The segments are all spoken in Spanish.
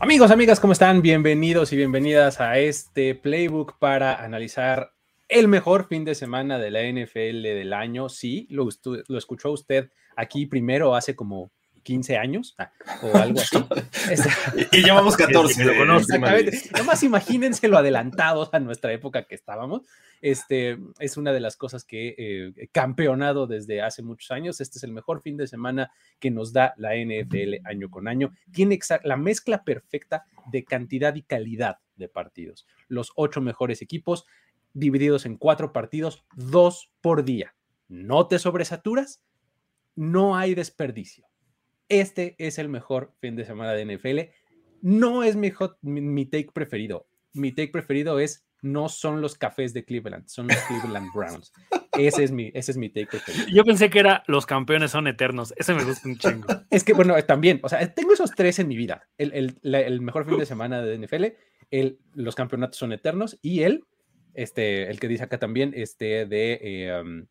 Amigos, amigas, ¿cómo están? Bienvenidos y bienvenidas a este playbook para analizar el mejor fin de semana de la NFL del año. Sí, lo, lo escuchó usted aquí primero hace como 15 años ah, o algo así. y, llevamos 14. Exactamente. Nomás imagínense lo adelantados a nuestra época que estábamos. Este es una de las cosas que eh, he campeonado desde hace muchos años. Este es el mejor fin de semana que nos da la NFL año con año. Tiene la mezcla perfecta de cantidad y calidad de partidos. Los ocho mejores equipos divididos en cuatro partidos, dos por día. No te sobresaturas, no hay desperdicio. Este es el mejor fin de semana de NFL. No es mi, mi take preferido. Mi take preferido es no son los cafés de Cleveland, son los Cleveland Browns. Ese es mi, ese es mi take preferido. Yo pensé que era los campeones son eternos. Ese me gusta un chingo. es que, bueno, también, o sea, tengo esos tres en mi vida. El, el, mejor fin de semana de NFL, el, los campeonatos son eternos y el, este, el que dice acá también, este, de... Eh, um,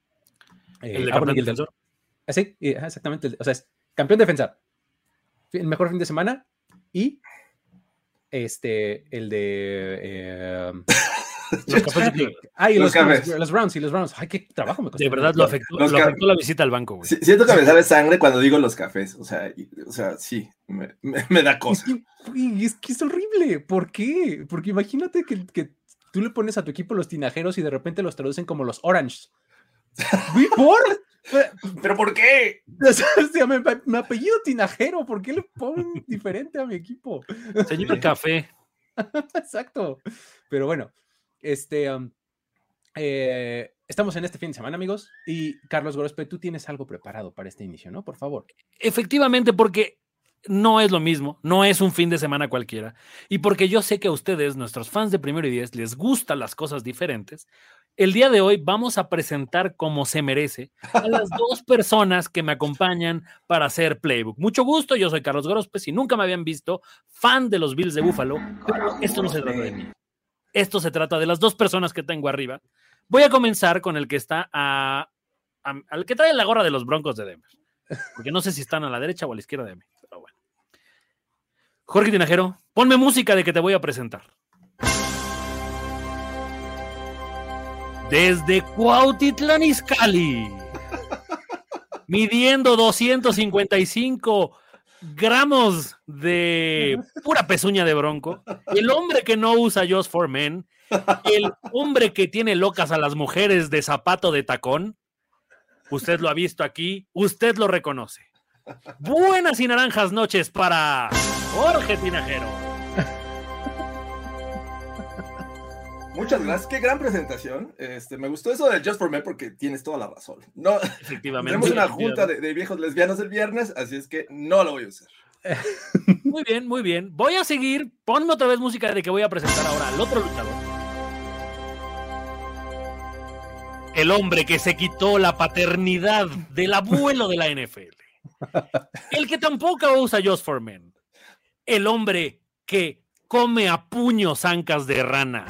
el de campeón defensor. Ah, sí, exactamente. O sea, es campeón defensa, el mejor fin de semana y este, el de... Eh, Ay, los, los, Browns y los Browns. Ay, qué trabajo me costó. De verdad, lo afectó, lo afectó la visita al banco, güey. Siento que me sale sangre cuando digo los cafés. O sea, o sea sí, me, me, da cosa. Es que, es es ¿Por qué? Porque imagínate que, que, tú le pones a tu equipo los tinajeros y de repente los traducen como los Orange. ¿Por? ¿Pero por qué? me, apellido Tinajero, ¿por qué le ponen diferente a mi equipo? Señor Café. Exacto. Pero bueno, este, eh, estamos en este fin de semana, amigos. Y Carlos Gorospe, tú tienes algo preparado para este inicio, ¿no? Por favor. Efectivamente, porque no es lo mismo, no es un fin de semana cualquiera. Y porque yo sé que a ustedes, nuestros fans de Primero y Diez, les gustan las cosas diferentes, el día de hoy vamos a presentar como se merece a las dos personas que me acompañan para hacer Playbook. Mucho gusto, yo soy Carlos Gorospe, si nunca me habían visto, fan de los Bills de Búfalo, esto no se trata de mí. Esto se trata de las dos personas que tengo arriba. Voy a comenzar con el que está a, al que trae la gorra de los Broncos de Denver. Porque no sé si están a la derecha o a la izquierda de mí, pero bueno. Jorge Tinajero, ponme música de que te voy a presentar. Desde Cuautitlán Izcalli, midiendo 255 gramos de pura pezuña de bronco, el hombre que no usa Just for Men, el hombre que tiene locas a las mujeres de zapato de tacón, usted lo ha visto aquí, usted lo reconoce. Buenas y naranjas noches para Jorge Tinajero. Muchas gracias, qué gran presentación. Este, me gustó eso de Just for Men porque tienes toda la razón. No, efectivamente. Tenemos una junta de, viejos lesbianos el viernes, así es que no lo voy a usar. Muy bien, muy bien. Voy a seguir. Ponme otra vez música de que voy a presentar ahora al otro luchador. El hombre que se quitó la paternidad del abuelo de la NFL. El que tampoco usa Just for Men. El hombre que come a puños ancas de rana.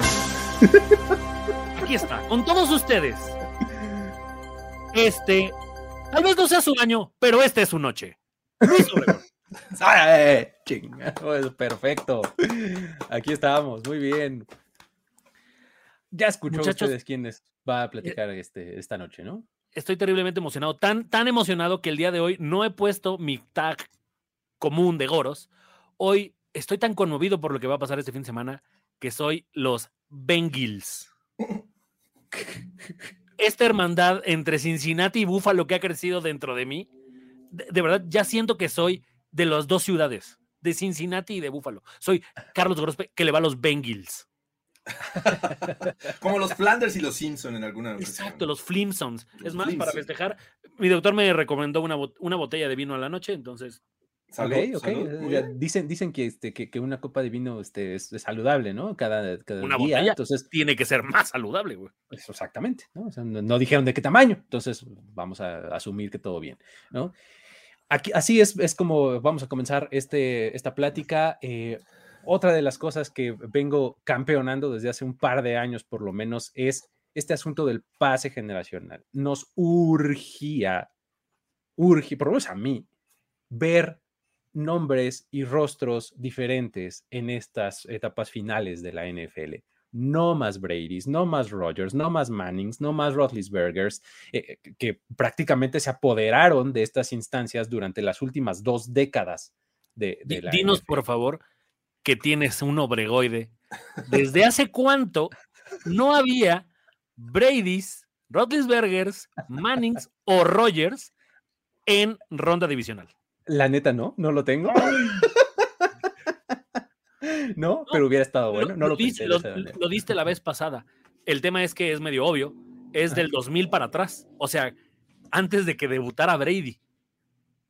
Aquí está, con todos ustedes. Este, tal vez no sea su año, pero este es su noche. Luis Obregón. perfecto. Aquí estamos, muy bien. Ya escuchó ustedes quiénes va a platicar este, esta noche, ¿no? Estoy terriblemente emocionado, tan, tan emocionado que el día de hoy no he puesto mi tag común de goros. Hoy estoy tan conmovido por lo que va a pasar este fin de semana que soy los Bengals. Esta hermandad entre Cincinnati y Buffalo que ha crecido dentro de mí, de, de verdad ya siento que soy de las dos ciudades, de Cincinnati y de Buffalo. Soy Carlos Grospe que le va a los Bengals. Como los Flanders y los Simpson en alguna ocasión. Exacto, los Flimsons. Es más, Flimson. para festejar, mi doctor me recomendó una, bot- una botella de vino a la noche, entonces Salud, ok. Dicen, dicen que, este, que, que una copa de vino este, es, es saludable, ¿no? Cada, cada Una día. botella. Entonces, tiene que ser más saludable, güey. pues, exactamente, ¿no? O sea, no, no dijeron de qué tamaño, entonces vamos a asumir que todo bien, ¿no? Aquí, así es, es como vamos a comenzar este, esta plática. eh, otra de las cosas que vengo campeonando desde hace un par de años, por lo menos, es este asunto del pase generacional. Nos urgía, urgía, por lo menos a mí, ver nombres y rostros diferentes en estas etapas finales de la NFL. No más Brady's, no más Rogers, no más Mannings, no más Roethlisbergers, eh, que- prácticamente se apoderaron de estas instancias durante las últimas dos décadas de, de Di- la Dinos, NFL. por favor, que tienes un obregoide. ¿Desde hace cuánto no había Brady's, Roethlisbergers, Mannings o Rogers en ronda divisional? La neta, no, no lo tengo. no, pero hubiera estado bueno. No lo, pensé lo- lo diste la vez pasada. El tema es que es medio obvio. Es del 2000 para atrás. O sea, antes de que debutara Brady.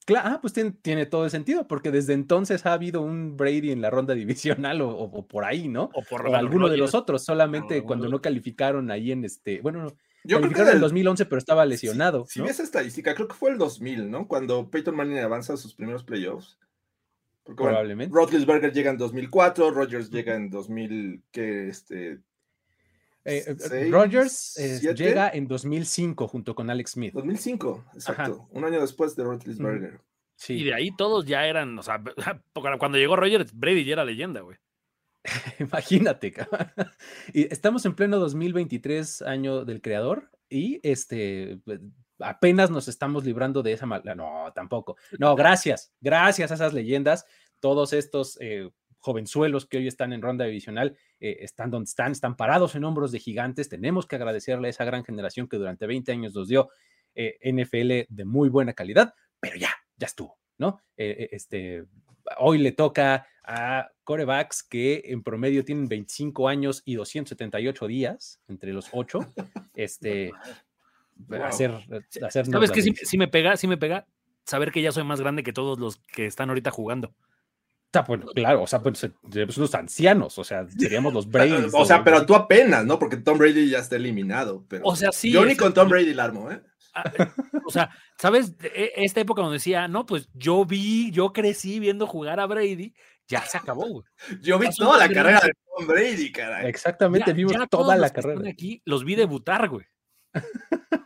Cla- ah, pues tiene, tiene todo el sentido, porque desde entonces ha habido un Brady en la ronda divisional o, o- o por ahí, ¿no? O por O alguno de los otros, solamente Alguno cuando no calificaron ahí en este, bueno, no, Yo creo que en el del- 2011, pero estaba si- lesionado. Si, ¿no? ves estadística, creo que fue el 2000, ¿no? Cuando Peyton Manning avanza a sus primeros playoffs. Porque, bueno, Probablemente. Roethlisberger llega en 2004, Rodgers llega en 2000, que este, Eh, eh, seis, Rogers eh, llega en 2005 junto con Alex Smith. 2005, exacto, un año después de Roethlisberger. Sí. Y de ahí todos ya eran, o sea, cuando llegó Rogers, Brady ya era leyenda, güey. Imagínate, cabrón. Y estamos en pleno 2023, año del creador, y este pues, apenas nos estamos librando de esa mala. No, tampoco. No, gracias, gracias a esas leyendas, todos estos eh, jovenzuelos que hoy están en ronda divisional eh, están donde están, están parados en hombros de gigantes. Tenemos que agradecerle a esa gran generación que durante 20 años nos dio eh, NFL de muy buena calidad, pero ya, ya estuvo, ¿no? Este, hoy le toca a corebacks que en promedio tienen 25 años y 278 días entre los ocho. Este, Wow. hacer, ¿Sabes la qué? Sí, división. sí me pega, me pega saber que ya soy más grande que todos los que están ahorita jugando. Está, bueno, claro, o sea, pues, eh, pues, los ancianos, o sea, seríamos los Brady's. o sea, pero tú apenas, ¿no? Porque Tom Brady ya está eliminado. Pero O sea, sí. yo ni con Tom Brady la armo, ¿eh? Ah, O sea, ¿sabes? E- Esta época donde decía, no, pues yo vi, yo crecí viendo jugar a Brady, ya se acabó, güey. Yo vi toda la carrera de Tom Brady, caray. Exactamente, Ya- vimos ya toda la carrera. aquí los vi debutar, güey.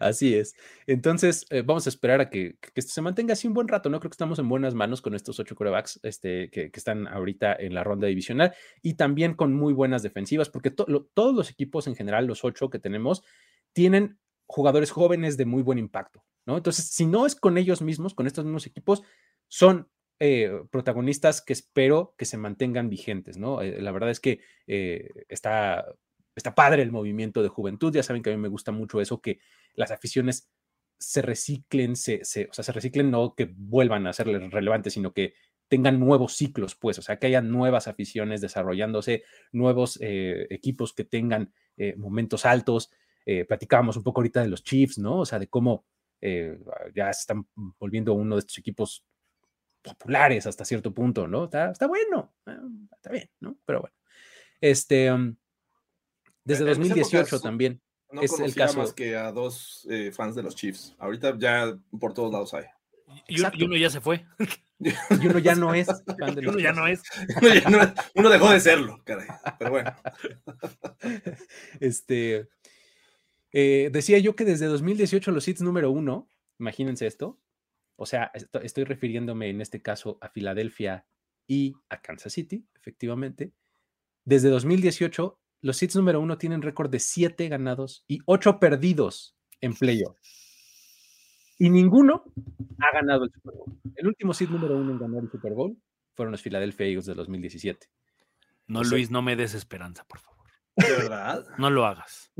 Así es. Entonces, eh, vamos a esperar a que, que esto se mantenga así un buen rato, ¿no? Creo que estamos en buenas manos con estos ocho corebacks este, que, que están ahorita en la ronda divisional y también con muy buenas defensivas, porque to- lo- todos los equipos en general, los ocho que tenemos, tienen jugadores jóvenes de muy buen impacto, ¿no? Entonces, si no es con ellos mismos, con estos mismos equipos, son eh, protagonistas que espero que se mantengan vigentes, ¿no? Eh, la verdad es que eh, está, está padre el movimiento de juventud, ya saben que a mí me gusta mucho eso, que las aficiones se reciclen, se, se- o sea, se reciclen, no que vuelvan a ser relevantes, sino que tengan nuevos ciclos, pues, o sea, que haya nuevas aficiones desarrollándose, nuevos equipos que tengan momentos altos. Eh, platicábamos un poco ahorita de los Chiefs, ¿no? O sea, de cómo eh, ya se están volviendo uno de estos equipos populares hasta cierto punto, ¿no? Está, está bueno, eh, está bien, ¿no? Pero bueno. Este, um, desde En mis 2018 épocas, también. No Es el caso- más que a dos eh, fans de los Chiefs. Ahorita ya por todos lados hay. Y, y uno ya se fue. Y uno ya no es fan de los uno ya no es. uno, ya no- uno dejó de serlo, caray. Pero bueno. Este, eh, decía yo que desde 2018 los hits número uno, imagínense esto, o sea, esto- estoy refiriéndome en este caso a Filadelfia y a Kansas City, efectivamente. Desde 2018, los hits número uno tienen récord de siete ganados y ocho perdidos en playoff. Y ninguno ha ganado el Super Bowl. El último seed número uno en ganar el Super Bowl fueron los Philadelphia Eagles de 2017. No, O sea- Luis, no me des esperanza, por favor. ¿De verdad? No lo hagas.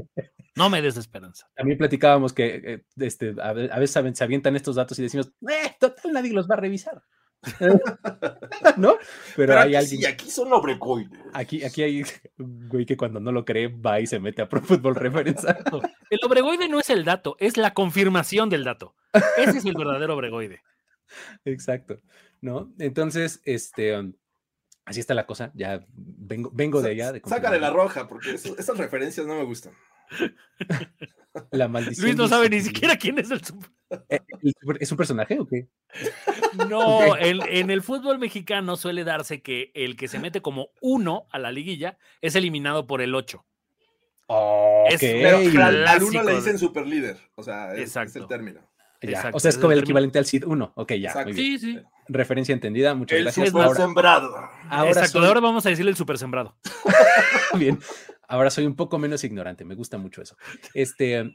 No me des esperanza. También platicábamos que eh, este, a, ve- a veces se avientan estos datos y decimos, eh, total, nadie los va a revisar. ¿No? Pero, hay aquí alguien, sí, aquí son obrecoides. aquí, aquí hay un güey que cuando no lo cree va y se mete a Pro Football Reference. El obregoide no es el dato, es la confirmación del dato. Ese es el verdadero obregoide. Exacto, ¿no? Entonces, este, um, así está la cosa. Ya vengo, vengo de allá. De Sácale la roja, porque eso- esas referencias no me gustan. La maldición. Luis no sabe ni siquiera quién es el super- Eh, el super- ¿Es un personaje o qué? No, en, en el fútbol mexicano suele darse que el que se mete como uno a la liguilla es eliminado por el 8. Ok. Es- Pero al, al uno le dicen super líder. O sea, es, es el término. Ya, Exacto, O sea, es es como el equivalente al CID 1. Ok, ya. Exacto. Muy bien. Sí, sí. Referencia entendida. Muchas El gracias. super Ahora, sembrado. ahora Exacto, soy- de ahora vamos a decirle el super sembrado. Bien, ahora soy un poco menos ignorante, me gusta mucho eso. Este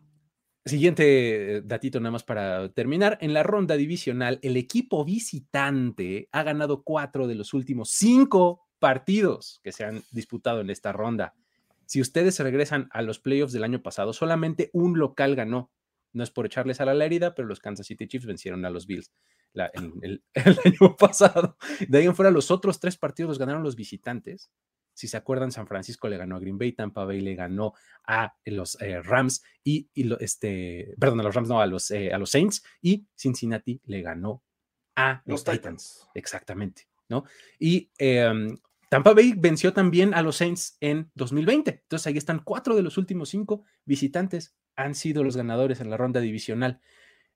siguiente eh, datito nada más para terminar. En la ronda divisional, el equipo visitante ha ganado cuatro de los últimos cinco partidos que se han disputado en esta ronda. Si ustedes regresan a los playoffs del año pasado, solamente un local ganó. No es por echarles a la herida, pero los Kansas City Chiefs vencieron a los Bills el, el año pasado. De ahí en fuera, los otros tres partidos los ganaron los visitantes. Si se acuerdan, San Francisco le ganó a Green Bay, Tampa Bay le ganó a los eh, Rams y, y lo- este, perdón, a los Rams no, a los, eh, a los Saints y Cincinnati le ganó a los, Los Titans. Titans. Exactamente, ¿no? Y em, Tampa Bay venció también a los Saints en 2020. Entonces ahí están cuatro de los últimos cinco visitantes han sido los ganadores en la ronda divisional.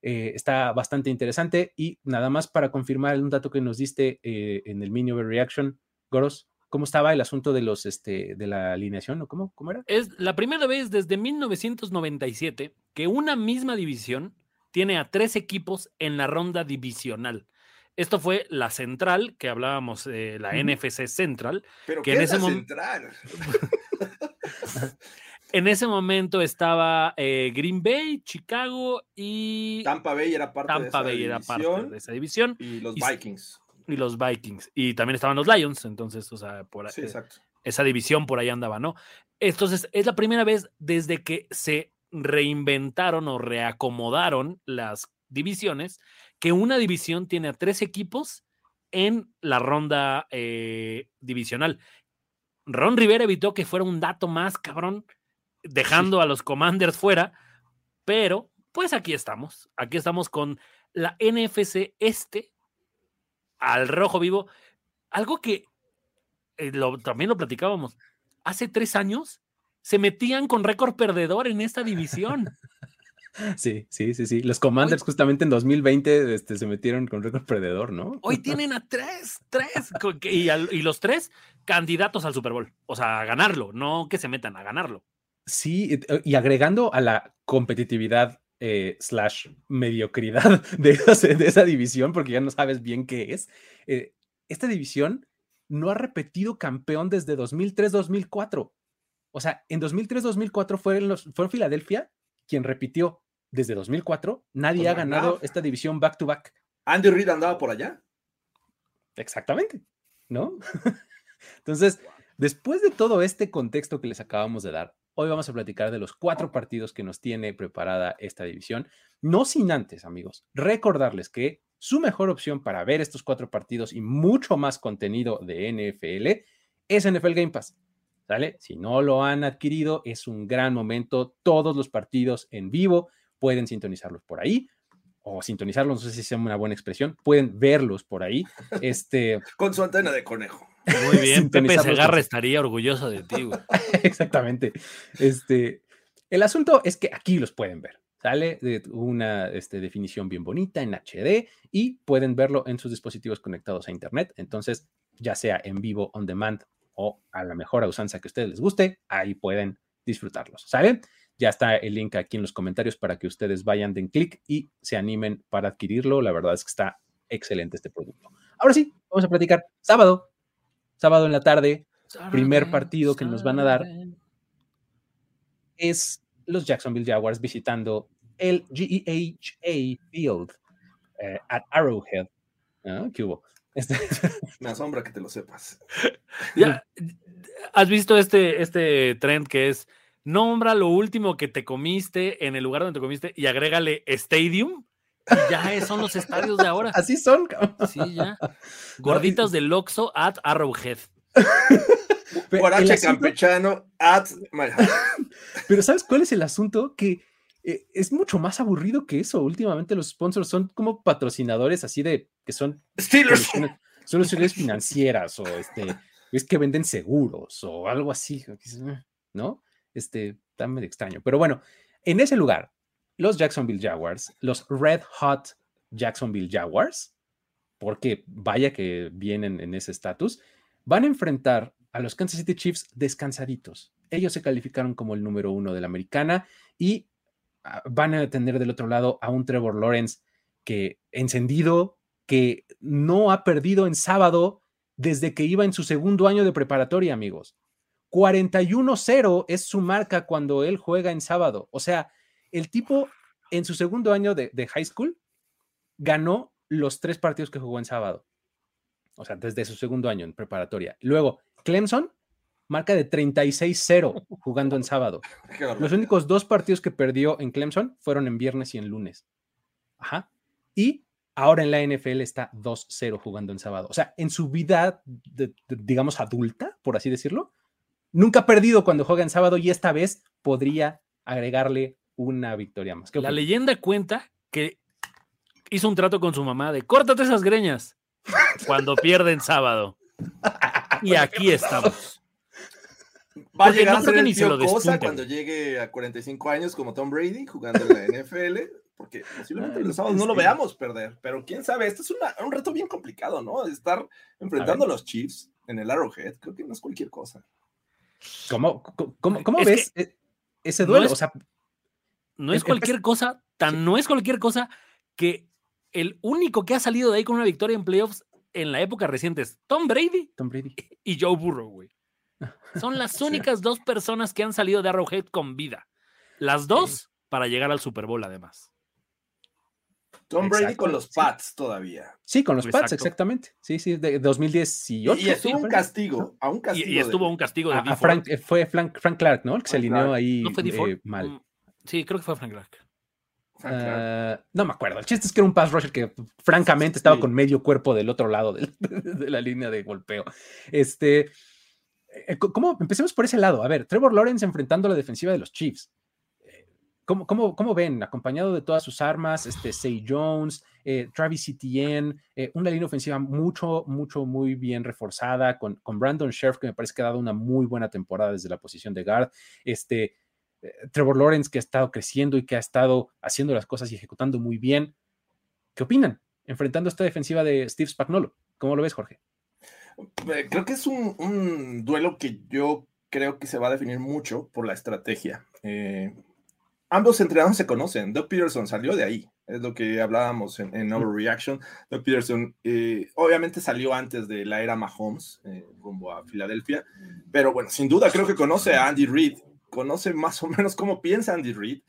Eh, está bastante interesante y nada más para confirmar un dato que nos diste eh, en el mini overreaction, Goros, ¿cómo estaba el asunto de los este de la alineación o cómo, cómo era? Es la primera vez desde 1997 que una misma división tiene a tres equipos en la ronda divisional. Esto fue la central, que hablábamos, eh, la. NFC Central. Pero Que ¿qué en es ese la mom- central? En ese momento estaba eh, Green Bay, Chicago y Tampa Bay era parte de Tampa esa Bay era parte división, de esa división y los y Vikings. Y los Vikings. Y también estaban los Lions, entonces, o sea, por Sí, eh, exacto. esa división por ahí andaba, ¿no? Entonces, es la primera vez desde que se reinventaron o reacomodaron las divisiones que una división tiene a tres equipos en la ronda eh, divisional. Ron Rivera evitó que fuera un dato más, cabrón, dejando a los Commanders fuera, pero pues aquí estamos. Aquí estamos con la NFC Este al rojo vivo. Algo que eh, lo- también lo platicábamos. Hace tres años se metían con récord perdedor en esta división. Sí, sí, sí, sí. Los Commanders justamente en 2020 este, se metieron con récord perdedor, ¿no? Hoy tienen a tres, tres, y, y los tres candidatos al Super Bowl. O sea, a ganarlo, no que se metan a ganarlo. Sí, y agregando a la competitividad eh, slash mediocridad de esa, de esa división, porque ya no sabes bien qué es, eh, esta división no ha repetido campeón desde 2003-2004. O sea, en 2003-2004 fue, los- fue Filadelfia quien repitió desde 2004. Nadie Con ha ganado McNabb. esta división back to back. Andy Reid andaba por allá. Exactamente, ¿no? Entonces, después de todo este contexto que les acabamos de dar, hoy vamos a platicar de los cuatro partidos que nos tiene preparada esta división. No sin antes, amigos, recordarles que su mejor opción para ver estos cuatro partidos y mucho más contenido de NFL es NFL Game Pass. ¿Sale? Si no lo han adquirido, es un gran momento. Todos los partidos en vivo pueden sintonizarlos por ahí o sintonizarlos, no sé si sea una buena expresión, pueden verlos por ahí. Este, Con su antena de conejo. Muy bien, Pepe Segarra estaría orgulloso de ti, güey. Exactamente. Este, el asunto es que aquí los pueden ver. Sale de una este, definición bien bonita en HD y pueden verlo en sus dispositivos conectados a Internet. Entonces, ya sea en vivo, on demand o a la mejor usanza que a ustedes les guste, ahí pueden disfrutarlos. ¿Sale? Ya está el link aquí en los comentarios para que ustedes vayan, den clic y se animen para adquirirlo. La verdad es que está excelente este producto. Ahora sí, vamos a platicar. Sábado, sábado en la tarde, Primer partido que nos van a dar. es los Jacksonville Jaguars visitando el GEHA Field eh, at Arrowhead. Ah, ¿Qué hubo? Este, Me asombra que te lo sepas. Ya, ¿Has visto este, este trend que es nombra lo último que te comiste en el lugar donde te comiste y agrégale stadium? Ya es- son los estadios de ahora. así son. cabrón. Sí, ya. Gorditas del Oxxo at Arrowhead. Guarache asunto- campechano at. Pero ¿sabes cuál es el asunto? Que eh, es mucho más aburrido que eso. Últimamente los sponsors son como patrocinadores así de que son Steelers. soluciones, soluciones financieras o este, es que venden seguros o algo así, ¿no? Este, está medio extraño. Pero bueno, en ese lugar, los Jacksonville Jaguars, los Red Hot Jacksonville Jaguars, porque vaya que vienen en ese estatus, van a enfrentar a los Kansas City Chiefs descansaditos. Ellos se calificaron como el número uno de la americana y ah, van a tener del otro lado a un Trevor Lawrence que encendido, que no ha perdido en sábado desde que iba en su segundo año de preparatoria, amigos. 41-0 es su marca cuando él juega en sábado. O sea, el tipo en su segundo año de, de high school ganó los tres partidos que jugó en sábado. O sea, desde su segundo año en preparatoria. Luego, Clemson, marca de 36-0 jugando en sábado. Los únicos dos partidos que perdió en Clemson fueron en viernes y en lunes. Ajá. Y ahora en la NFL está 2-0 jugando en sábado. O sea, en su vida, de- de- digamos, adulta, por así decirlo, nunca ha perdido cuando juega en sábado y esta vez podría agregarle una victoria más. ¿Qué La leyenda cuenta que hizo un trato con su mamá de córtate esas greñas cuando pierden sábado. Y aquí estamos. Va a llegar no a ser el tío Cosa cuando llegue a 45 años como Tom Brady jugando en la NFL, porque posiblemente Ay, los sábados no lo veamos perder, pero quién sabe, este es una- un reto bien complicado, ¿no? Estar enfrentando a, los Chiefs en el Arrowhead, creo que no es cualquier cosa. ¿Cómo, cómo- cómo- cómo Es ves e- ese no duelo? es- o sea, No es Es- cualquier cosa, tan no es cualquier cosa que el único que ha salido de ahí con una victoria en playoffs en la época reciente es Tom Brady Tom Brady. y Joe Burrow, güey. Son las Sí. únicas dos personas que han salido de Arrowhead con vida. Las dos para llegar al Super Bowl, además. Tom Brady Exacto, con los sí. Pats todavía. Sí, con los Pats, Exacto. exactamente. Sí, sí, de 2018. Y, y estuvo un castigo, a un Y, castigo. y estuvo un castigo de A- a Dee Ford. Frank, eh, fue Frank, Frank Clark, ¿no? El que se alineó Clark. ahí ¿No fue eh, mal. Sí, creo que fue Frank Clark. Frank Clark. Ah, no me acuerdo. El chiste es que era un pass rusher que francamente estaba Sí. con medio cuerpo del otro lado de la línea de golpeo. Este, eh, ¿cómo? Empecemos por ese lado. A ver, Trevor Lawrence enfrentando a la defensiva de los Chiefs. Eh, ¿Cómo, cómo, cómo ven? Acompañado de todas sus armas, este, Say Jones, eh, Travis Etienne, eh, una línea ofensiva mucho, mucho, muy bien reforzada, con, con Brandon Scherf, que me parece que ha dado una muy buena temporada desde la posición de guard. Este, eh, Trevor Lawrence, que ha estado creciendo y que ha estado haciendo las cosas y ejecutando muy bien. ¿Qué opinan? Enfrentando esta defensiva de Steve Spagnuolo. ¿Cómo lo ves, Jorge? Eh, Creo que es un, un duelo que yo creo que se va a definir mucho por la estrategia. Eh, ambos entrenadores se conocen. Doug Peterson salió de ahí. Es lo que hablábamos en, en Overreaction. Doug Peterson eh, obviamente salió antes de la era Mahomes eh, rumbo a Filadelfia. Pero bueno, sin duda creo que conoce a Andy Reid. Conoce más o menos cómo piensa Andy Reid.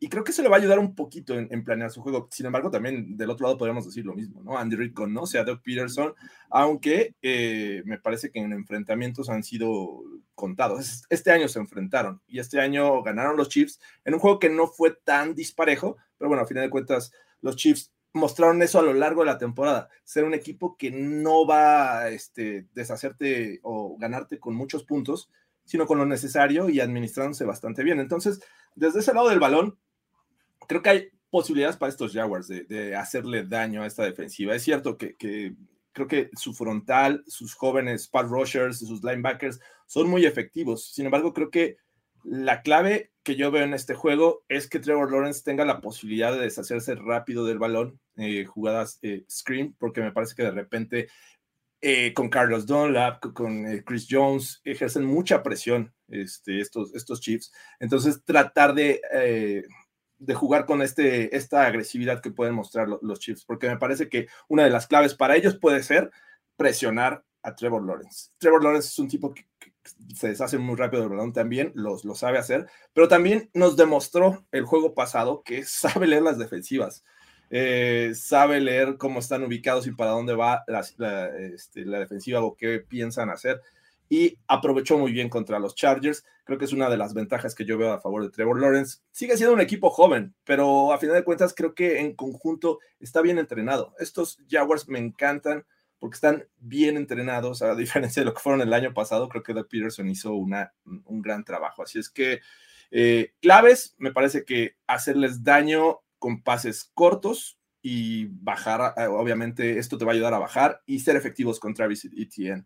Y creo que eso le va a ayudar un poquito en, en planear su juego. Sin embargo, también del otro lado podríamos decir lo mismo, ¿no? Andy Reid conoce a Doug Peterson, aunque eh, me parece que en enfrentamientos han sido contados. Es- Este año se enfrentaron y este año ganaron los Chiefs en un juego que no fue tan disparejo, pero bueno, a final de cuentas, los Chiefs mostraron eso a lo largo de la temporada, ser un equipo que no va a este, deshacerte o ganarte con muchos puntos, sino con lo necesario y administrándose bastante bien. Entonces, desde ese lado del balón, creo que hay posibilidades para estos Jaguars de, de hacerle daño a esta defensiva. Es cierto que, que creo que su frontal, sus jóvenes pass rushers, sus linebackers son muy efectivos. Sin embargo, creo que la clave que yo veo en este juego es que Trevor Lawrence tenga la posibilidad de deshacerse rápido del balón, eh, jugadas eh, screen, porque me parece que de repente eh, con Carlos Dunlap, con, eh, Chris Jones, ejercen mucha presión este, estos, estos Chiefs. Entonces, tratar de, eh, de jugar con este, esta agresividad que pueden mostrar lo- los Chiefs, porque me parece que una de las claves para ellos puede ser presionar a Trevor Lawrence. Trevor Lawrence es un tipo que, que se deshace muy rápido del balón también, los, lo sabe hacer, pero también nos demostró el juego pasado que sabe leer las defensivas. Eh, sabe leer cómo están ubicados y para dónde va la, este, la defensiva o qué piensan hacer y aprovechó muy bien contra los Chargers. Creo que es una de las ventajas que yo veo a favor de Trevor Lawrence. Sigue siendo un equipo joven, pero a final de cuentas creo que en conjunto está bien entrenado. Estos Jaguars me encantan porque están bien entrenados, a diferencia de lo que fueron el año pasado. Creo que Doug Peterson hizo una, un gran trabajo. Así es que eh, claves, me parece que hacerles daño con pases cortos y bajar, eh, obviamente esto te va a ayudar a bajar y ser efectivos con Travis Etienne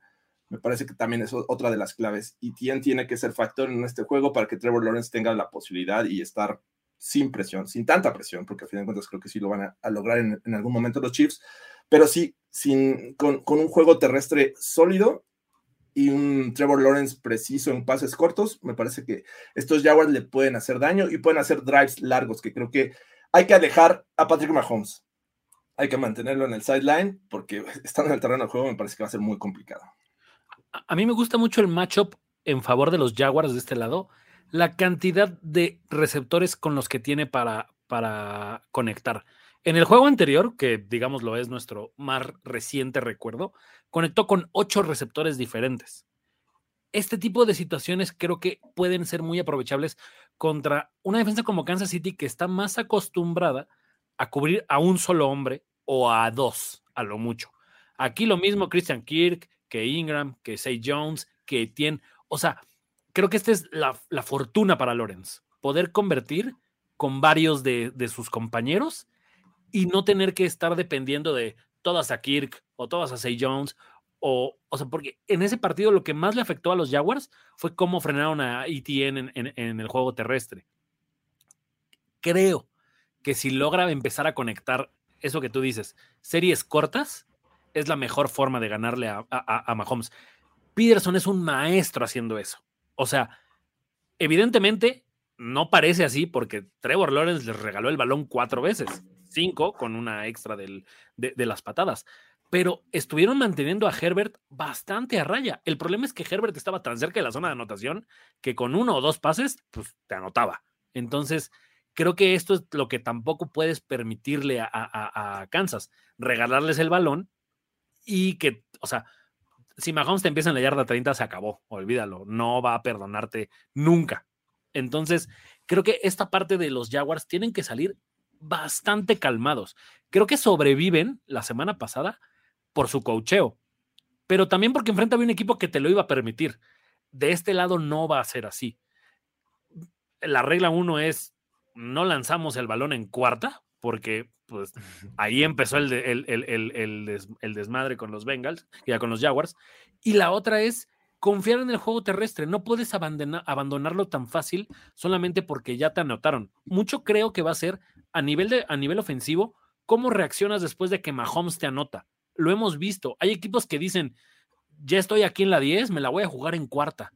me parece que también es otra de las claves. Y Tien tiene que ser factor en este juego para que Trevor Lawrence tenga la posibilidad y estar sin presión, sin tanta presión, porque a fin de cuentas creo que sí lo van a, lograr en, algún momento los Chiefs, pero sí, sin, con, un juego terrestre sólido y un Trevor Lawrence preciso en pases cortos, me parece que estos Jaguars le pueden hacer daño y pueden hacer drives largos, que creo que hay que alejar a Patrick Mahomes. Hay que mantenerlo en el sideline porque estando en el terreno de juego me parece que va a ser muy complicado a mí me gusta mucho el matchup en favor de los Jaguars de este lado, la cantidad de receptores con los que tiene para, para conectar. En el juego anterior, que digamos lo es nuestro más reciente recuerdo, conectó con ocho receptores diferentes. Este tipo de situaciones creo que pueden ser muy aprovechables contra una defensa como Kansas City que está más acostumbrada a cubrir a un solo hombre o a dos, a lo mucho. Aquí lo mismo Christian Kirk, que Ingram, que Say Jones, que Etienne. O sea, creo que esta es la, fortuna para Lawrence, poder convertir con varios de, sus compañeros y no tener que estar dependiendo de todas a Kirk o todas a Say Jones. O, sea, porque en ese partido lo que más le afectó a los Jaguars fue cómo frenaron a Etienne en el juego terrestre. Creo que si logra empezar a conectar eso que tú dices, series cortas, es la mejor forma de ganarle a, Mahomes. Peterson es un maestro haciendo eso. O sea, evidentemente no parece así porque Trevor Lawrence les regaló el balón cuatro veces, cinco con una extra de, las patadas. Pero estuvieron manteniendo a Herbert bastante a raya. El problema es que Herbert estaba tan cerca de la zona de anotación que con uno o dos pases, pues te anotaba. Entonces, creo que esto es lo que tampoco puedes permitirle a, a Kansas, regalarles el balón y que, o sea, si Mahomes te empieza en la yarda 30, se acabó, olvídalo, no va a perdonarte nunca. Entonces, creo que esta parte de los Jaguars tienen que salir bastante calmados. Creo que sobreviven la semana pasada por su cocheo, pero también porque enfrenta a un equipo que te lo iba a permitir. De este lado no va a ser así. La regla uno es no lanzamos el balón en cuarta, porque pues ahí empezó el, el, desmadre con los Bengals, ya con los Jaguars. Y la otra es confiar en el juego terrestre. No puedes abandonarlo tan fácil solamente porque ya te anotaron. Mucho creo que va a ser a nivel, de, a nivel ofensivo, cómo reaccionas después de que Mahomes te anota. Lo hemos visto. Hay equipos que dicen, ya estoy aquí en la 10, me la voy a jugar en cuarta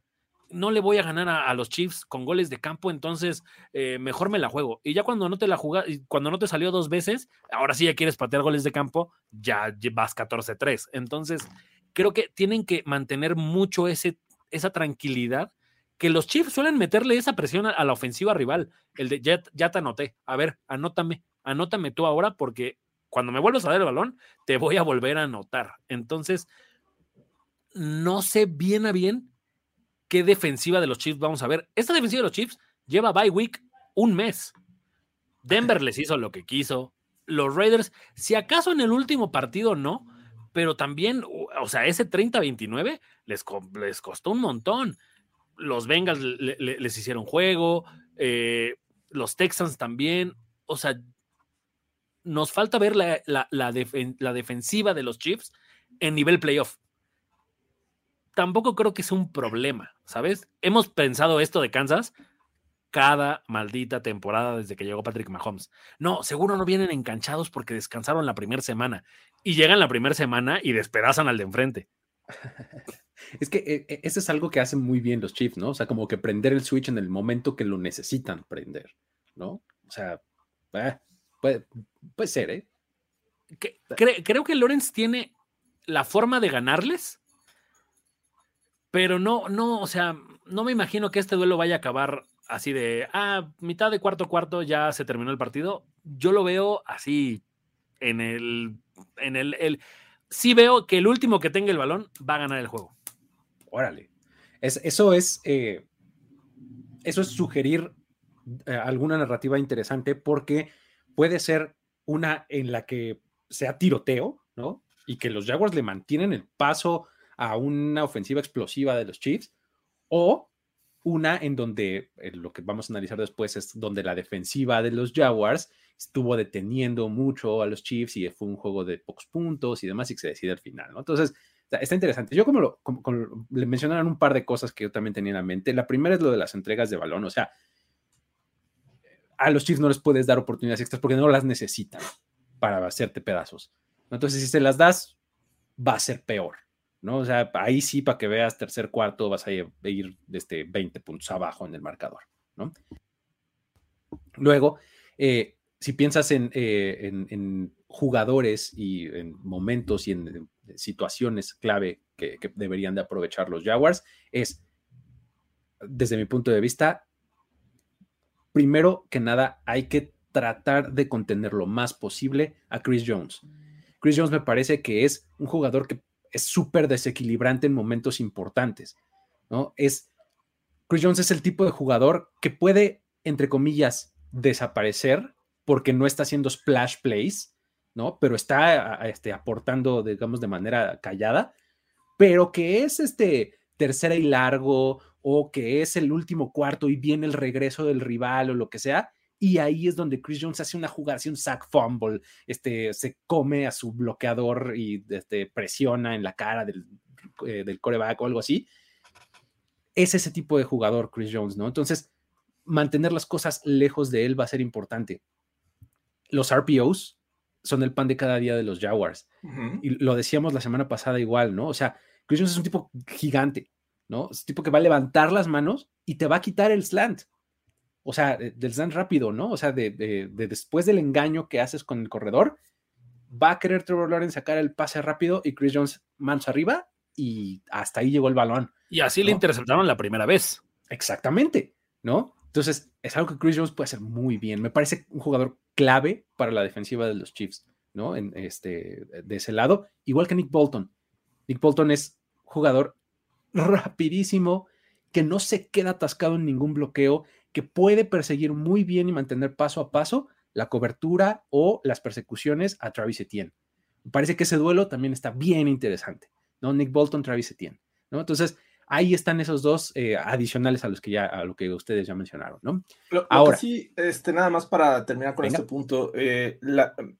no le voy a ganar a, los Chiefs con goles de campo, entonces eh, mejor me la juego. Y ya cuando no te la juga, cuando no te salió dos veces, ahora sí ya quieres patear goles de campo, ya vas 14-3. Entonces, creo que tienen que mantener mucho ese, esa tranquilidad que los Chiefs suelen meterle esa presión a, la ofensiva rival. El de ya, ya te anoté, a ver, anótame, anótame tú ahora porque cuando me vuelvas a dar el balón, te voy a volver a anotar. Entonces, no sé bien a bien qué defensiva de los Chiefs vamos a ver. Esta defensiva de los Chiefs lleva bye week un mes. Denver les hizo lo que quiso. Los Raiders, si acaso en el último partido no, pero también, o sea, ese 30-29 les, les, costó un montón. Los Bengals les hicieron juego, eh, los Texans también. O sea, nos falta ver la, la defensiva de los Chiefs en nivel playoff tampoco creo que sea un problema, ¿sabes? Hemos pensado esto de Kansas cada maldita temporada desde que llegó Patrick Mahomes. No, seguro no vienen enganchados porque descansaron la primera semana y llegan la primera semana y despedazan al de enfrente. Es que eh, eh, eso es algo que hacen muy bien los Chiefs, ¿no? O sea, como que prender el switch en el momento que lo necesitan prender, ¿no? O sea, eh, puede, ser, ¿eh? creo que Lawrence tiene la forma de ganarles pero no, no, o sea, no me imagino que este duelo vaya a acabar así de, ah, mitad de cuarto cuarto ya se terminó el partido. Yo lo veo así en el, en el, el, sí veo que el último que tenga el balón va a ganar el juego. Órale. Es, eso es, eh, eso es sugerir eh, alguna narrativa interesante porque puede ser una en la que sea tiroteo, ¿no? Y que los Jaguars le mantienen el paso a una ofensiva explosiva de los Chiefs, o una en donde eh, lo que vamos a analizar después es donde la defensiva de los Jaguars estuvo deteniendo mucho a los Chiefs y fue un juego de pocos puntos y demás y que se decide al final, ¿no? Entonces, está interesante. Yo como, le mencionaron un par de cosas que yo también tenía en mente. La primera es lo de las entregas de balón, o sea, a los Chiefs no les puedes dar oportunidades extras porque no las necesitan para hacerte pedazos. Entonces, si se las das, va a ser peor, ¿no? O sea, ahí sí, para que veas tercer cuarto, vas a ir, este, 20 puntos abajo en el marcador, ¿no? Luego, eh, si piensas eh, en, jugadores y en momentos y en, situaciones clave que, deberían de aprovechar los Jaguars, es, desde mi punto de vista, primero que nada, hay que tratar de contener lo más posible a Chris Jones. Chris Jones me parece que es un jugador que es súper desequilibrante en momentos importantes, ¿no? Es, Chris Jones es el tipo de jugador que puede, entre comillas, desaparecer porque no está haciendo splash plays, ¿no? Pero está este, aportando, digamos, de manera callada, pero que es este tercera y largo o que es el último cuarto y viene el regreso del rival o lo que sea, y ahí es donde Chris Jones hace una jugada, hace un sack fumble, este, se come a su bloqueador y este, presiona en la cara del, eh, del coreback o algo así. Es ese tipo de jugador Chris Jones, ¿no? Entonces, mantener las cosas lejos de él va a ser importante. Los RPOs son el pan de cada día de los Jaguars. Y lo decíamos la semana pasada igual, ¿no? O sea, Chris Jones es un tipo gigante, ¿no? Es tipo que va a levantar las manos y te va a quitar el slant o sea, del slant rápido, ¿no? O sea, de, después del engaño que haces con el corredor, va a querer Trevor Lawrence sacar el pase rápido y Chris Jones manos arriba y hasta ahí llegó el balón. Y así le interceptaron la primera vez. Exactamente, ¿no? Entonces, es algo que Chris Jones puede hacer muy bien. Me parece un jugador clave para la defensiva de los Chiefs, ¿no? En este, de ese lado, igual que Nick Bolton. Nick Bolton es jugador rapidísimo, que no se queda atascado en ningún bloqueo, que puede perseguir muy bien y mantener paso a paso la cobertura o las persecuciones a Travis Etienne. Me parece que ese duelo también está bien interesante, ¿no? Nick Bolton, Travis Etienne, ¿no? Entonces, ahí están esos dos eh, adicionales a los que ya, a lo que ustedes ya mencionaron, ¿no? Ahora, sí, este, nada más para terminar con este punto, eh,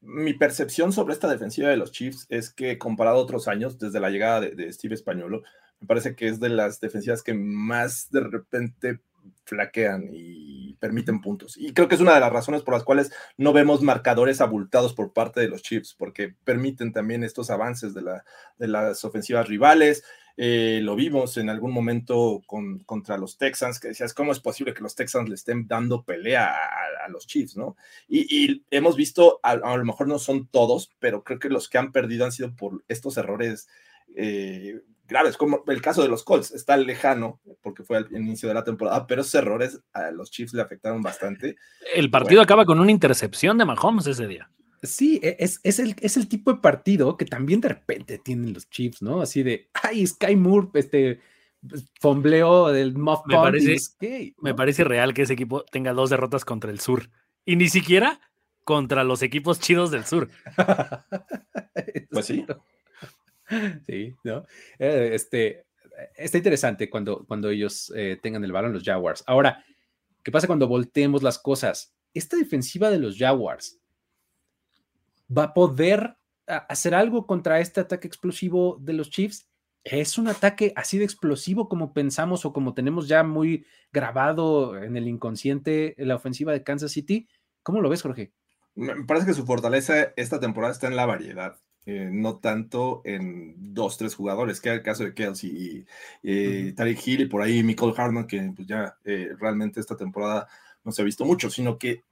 mi percepción sobre esta defensiva de los Chiefs es que comparado a otros años, desde la llegada de, de Steve Españolo, me parece que es de las defensivas que más de repente flaquean y permiten puntos. Y creo que es una de las razones por las cuales no vemos marcadores abultados por parte de los Chiefs, porque permiten también estos avances de, la, de las ofensivas rivales. Eh, lo vimos en algún momento con, contra los Texans, que decías, ¿cómo es posible que los Texans le estén dando pelea a, los Chiefs, no? Y, hemos visto, a, lo mejor no son todos, pero creo que los que han perdido han sido por estos errores eh, graves, como el caso de los Colts, está lejano porque fue al inicio de la temporada, pero esos errores a los Chiefs le afectaron bastante. El partido acaba con una intercepción de Mahomes ese día. Sí, e, es, es, el, es el tipo de partido que también de repente tienen los Chiefs, ¿no? Así de, ay, Sky Moore, este, fombleo del Muff me parece, me parece real que ese equipo tenga dos derrotas contra el sur y ni siquiera contra los equipos chidos del sur. pues sí. Sí, ¿no? Eh, este, está interesante cuando, cuando ellos eh, tengan el balón, los Jaguars. Ahora, ¿qué pasa cuando volteemos las cosas? Esta defensiva de los Jaguars va a poder hacer algo contra este ataque explosivo de los Chiefs. ¿Es un ataque así de explosivo como pensamos o como tenemos ya muy grabado en el inconsciente la ofensiva de Kansas City? ¿Cómo lo ves, Jorge? Me parece que su fortaleza esta temporada está en la variedad. Eh, no tanto en dos, tres jugadores, que es el caso de Kelsey y eh, Tariq Hill y por ahí Michael Hartman, que pues ya eh, realmente esta temporada no se ha visto mucho, sino que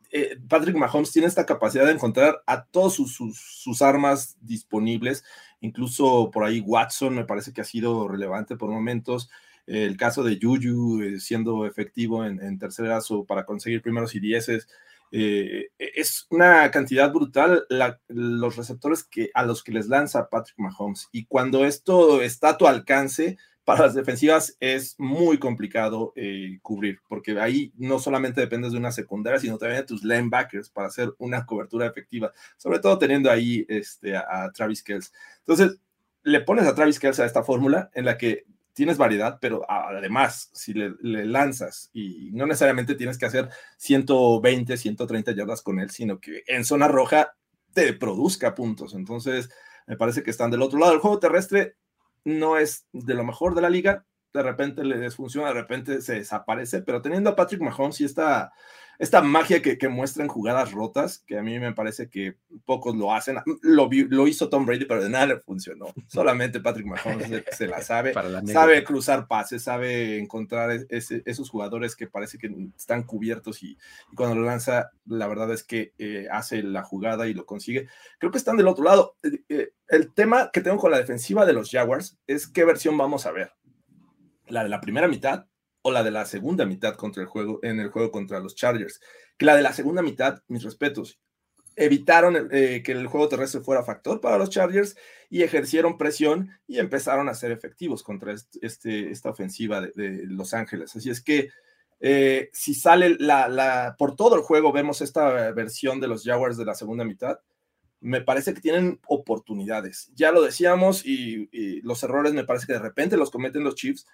Patrick Mahomes tiene esta capacidad de encontrar a todas sus, sus, armas disponibles, incluso por ahí Watson me parece que ha sido relevante por momentos. El caso de Juju siendo efectivo en, en terceras o para conseguir primeros y dieces, eh, es una cantidad brutal los receptores que, a los que les lanza Patrick Mahomes. Y cuando esto está a tu alcance, para las defensivas es muy complicado eh, cubrir, porque ahí no solamente dependes de una secundaria, sino también de tus linebackers para hacer una cobertura efectiva, sobre todo teniendo ahí este, a, Travis Kells. Entonces, le pones a Travis Kells a esta fórmula en la que tienes variedad, pero además, si le, lanzas y no necesariamente tienes que hacer 120, 130 yardas con él, sino que en zona roja te produzca puntos. Entonces, me parece que están del otro lado. El juego terrestre no es de lo mejor de la liga, de repente le desfunciona, de repente se desaparece, pero teniendo a Patrick Mahomes y esta esta magia que, que muestra en jugadas rotas, que a mí me parece que pocos lo hacen. Lo, lo hizo Tom Brady, pero de nada le funcionó. Solamente Patrick Mahomes se, la sabe. sabe cruzar pases, sabe encontrar esos jugadores que parece que están cubiertos y, cuando lo lanza, la verdad es que eh, hace la jugada y lo consigue. Creo que están del otro lado. Eh, eh, el tema que tengo con la defensiva de los Jaguars es qué versión vamos a ver. La de la primera mitad o la de la segunda mitad contra el juego, en el juego contra los Chargers. Que la de la segunda mitad, mis respetos, evitaron eh, que el juego terrestre fuera factor para los Chargers y ejercieron presión y empezaron a ser efectivos contra este, esta ofensiva de, Los Ángeles. Así es que eh, si sale la, la, por todo el juego, vemos esta versión de los Jaguars de la segunda mitad, me parece que tienen oportunidades. Ya lo decíamos y, y los errores me parece que de repente los cometen los Chiefs,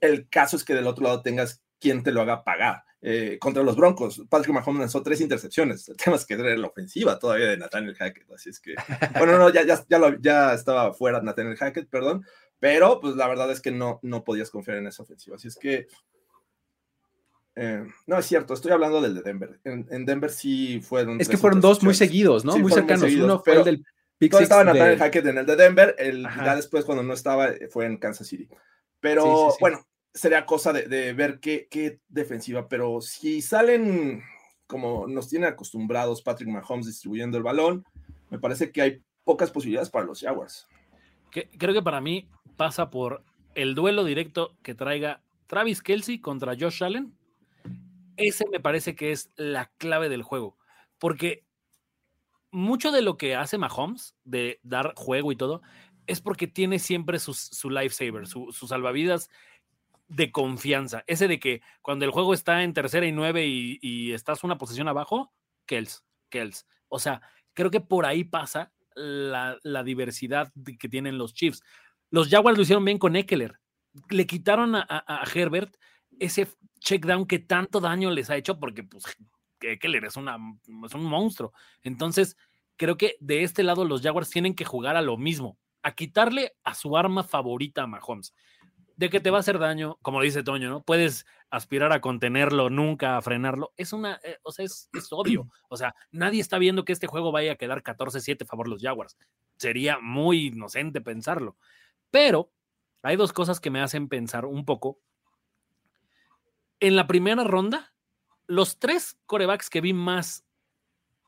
el caso es que del otro lado tengas quien te lo haga pagar. Eh, contra los Broncos, Patrick Mahomes lanzó tres intercepciones. El tema es que era la ofensiva todavía de Nathaniel Hackett. Así es que, bueno, no, ya, ya, ya, ya estaba fuera Nathaniel Hackett, perdón. Pero, pues la verdad es que no, no podías confiar en esa ofensiva. Así es que, eh, no es cierto, estoy hablando del de Denver. En, Denver sí fueron. Es que fueron dos muy seguidos, ¿no? muy cercanos. Uno fue el del Pick estaba Nathaniel Hackett en el de Denver, el, ya después, cuando no estaba, fue en Kansas City. Pero bueno, sería cosa de, ver qué, qué, defensiva, pero si salen como nos tiene acostumbrados Patrick Mahomes distribuyendo el balón, me parece que hay pocas posibilidades para los Jaguars. creo que para mí pasa por el duelo directo que traiga Travis Kelsey contra Josh Allen. Ese me parece que es la clave del juego, porque mucho de lo que hace Mahomes, de dar juego y todo, es porque tiene siempre su, su lifesaver, su, su salvavidas de confianza. Ese de que cuando el juego está en tercera y nueve y, estás una posición abajo, Kells, Kells. O sea, creo que por ahí pasa la, diversidad que tienen los Chiefs. Los Jaguars lo hicieron bien con Eckler. Le quitaron a, Herbert ese check down que tanto daño les ha hecho porque pues, Eckler es, una, es un monstruo. Entonces, creo que de este lado los Jaguars tienen que jugar a lo mismo, a quitarle a su arma favorita a Mahomes de que te va a hacer daño, como dice Toño, ¿no? Puedes aspirar a contenerlo, nunca a frenarlo. Es una, eh, o sea, es, es, obvio. O sea, nadie está viendo que este juego vaya a quedar 14-7 a favor de los Jaguars. Sería muy inocente pensarlo. Pero hay dos cosas que me hacen pensar un poco. En la primera ronda, los tres corebacks que vi más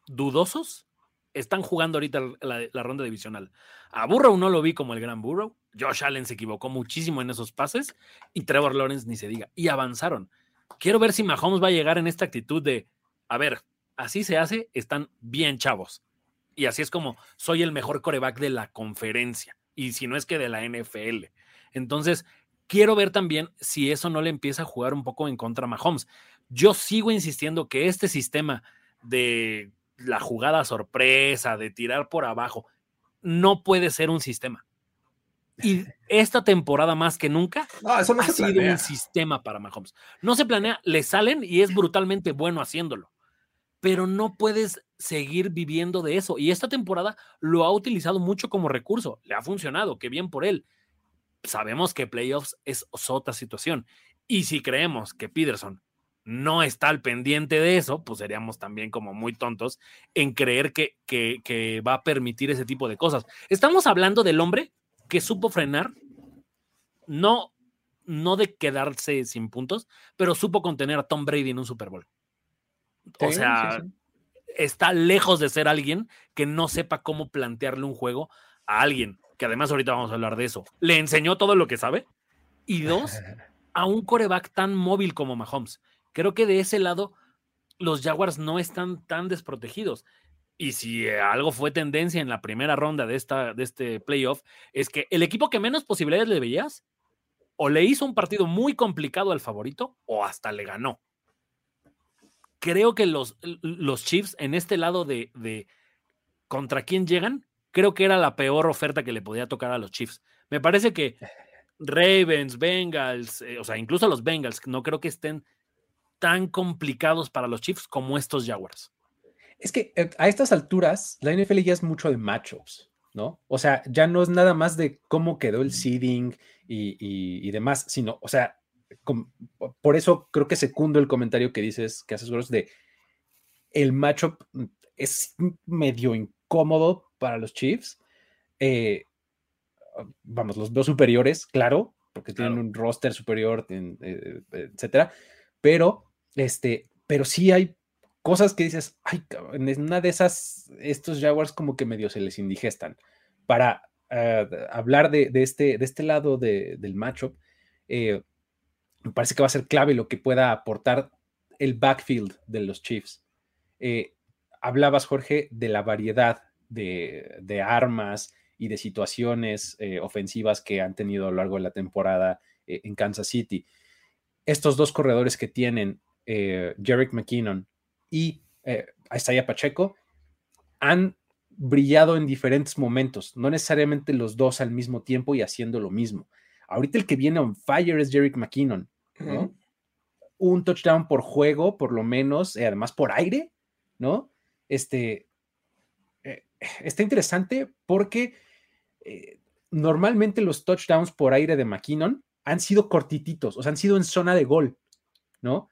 dudosos están jugando ahorita la, ronda divisional. A Burrow no lo vi como el gran Burrow. Josh Allen se equivocó muchísimo en esos pases y Trevor Lawrence ni se diga. Y avanzaron. Quiero ver si Mahomes va a llegar en esta actitud de, a ver, así se hace, están bien chavos. Y así es como soy el mejor coreback de la conferencia. Y si no es que de la NFL. Entonces, quiero ver también si eso no le empieza a jugar un poco en contra a Mahomes. Yo sigo insistiendo que este sistema de la jugada sorpresa, de tirar por abajo, no puede ser un sistema. Y esta temporada más que nunca ha sido un sistema para Mahomes. No se planea, le salen y es brutalmente bueno haciéndolo. Pero no puedes seguir viviendo de eso. Y esta temporada lo ha utilizado mucho como recurso. Le ha funcionado, qué bien por él. Sabemos que playoffs es otra situación. Y si creemos que Peterson no está al pendiente de eso, pues seríamos también como muy tontos en creer que, que, va a permitir ese tipo de cosas. Estamos hablando del hombre que supo frenar, no, no de quedarse sin puntos, pero supo contener a Tom Brady en un Super Bowl. O sea, está lejos de ser alguien que no sepa cómo plantearle un juego a alguien, que además ahorita vamos a hablar de eso. Le enseñó todo lo que sabe. Y dos, a un coreback tan móvil como Mahomes. Creo que de ese lado los Jaguars no están tan desprotegidos. Y si eh, algo fue tendencia en la primera ronda de, esta, de este playoff, es que el equipo que menos posibilidades le veías, o le hizo un partido muy complicado al favorito, o hasta le ganó. Creo que los, los Chiefs en este lado de, de contra quién llegan, creo que era la peor oferta que le podía tocar a los Chiefs. Me parece que Ravens, Bengals, eh, o sea, incluso los Bengals, no creo que estén tan complicados para los Chiefs como estos Jaguars. Es que eh, a estas alturas, la NFL ya es mucho de matchups, ¿no? O sea, ya no es nada más de cómo quedó el seeding y, demás, sino, o sea, por eso creo que secundo el comentario que dices, que haces Gross, de el matchup es medio incómodo para los Chiefs. Eh, vamos, los dos superiores, claro, porque tienen un roster superior, eh, etcétera, pero, este, pero sí hay cosas que dices, ay, en una de esas, estos Jaguars como que medio se les indigestan. Para eh, hablar de, este, de este lado del matchup, me parece que va a ser clave lo que pueda aportar el backfield de los Chiefs. hablabas, Jorge, de la variedad de, armas y de situaciones eh, ofensivas que han tenido a lo largo de la temporada eh, en Kansas City. Estos dos corredores que tienen, eh, Jarek McKinnon y Isaiah Pacheco, han brillado en diferentes momentos, no necesariamente los dos al mismo tiempo y haciendo lo mismo. Ahorita el que viene on fire es Jarek McKinnon, Un touchdown por juego, por lo menos, además por aire, ¿no? Este, está interesante porque eh, normalmente los touchdowns por aire de McKinnon han sido cortititos, o sea, han sido en zona de gol, ¿no?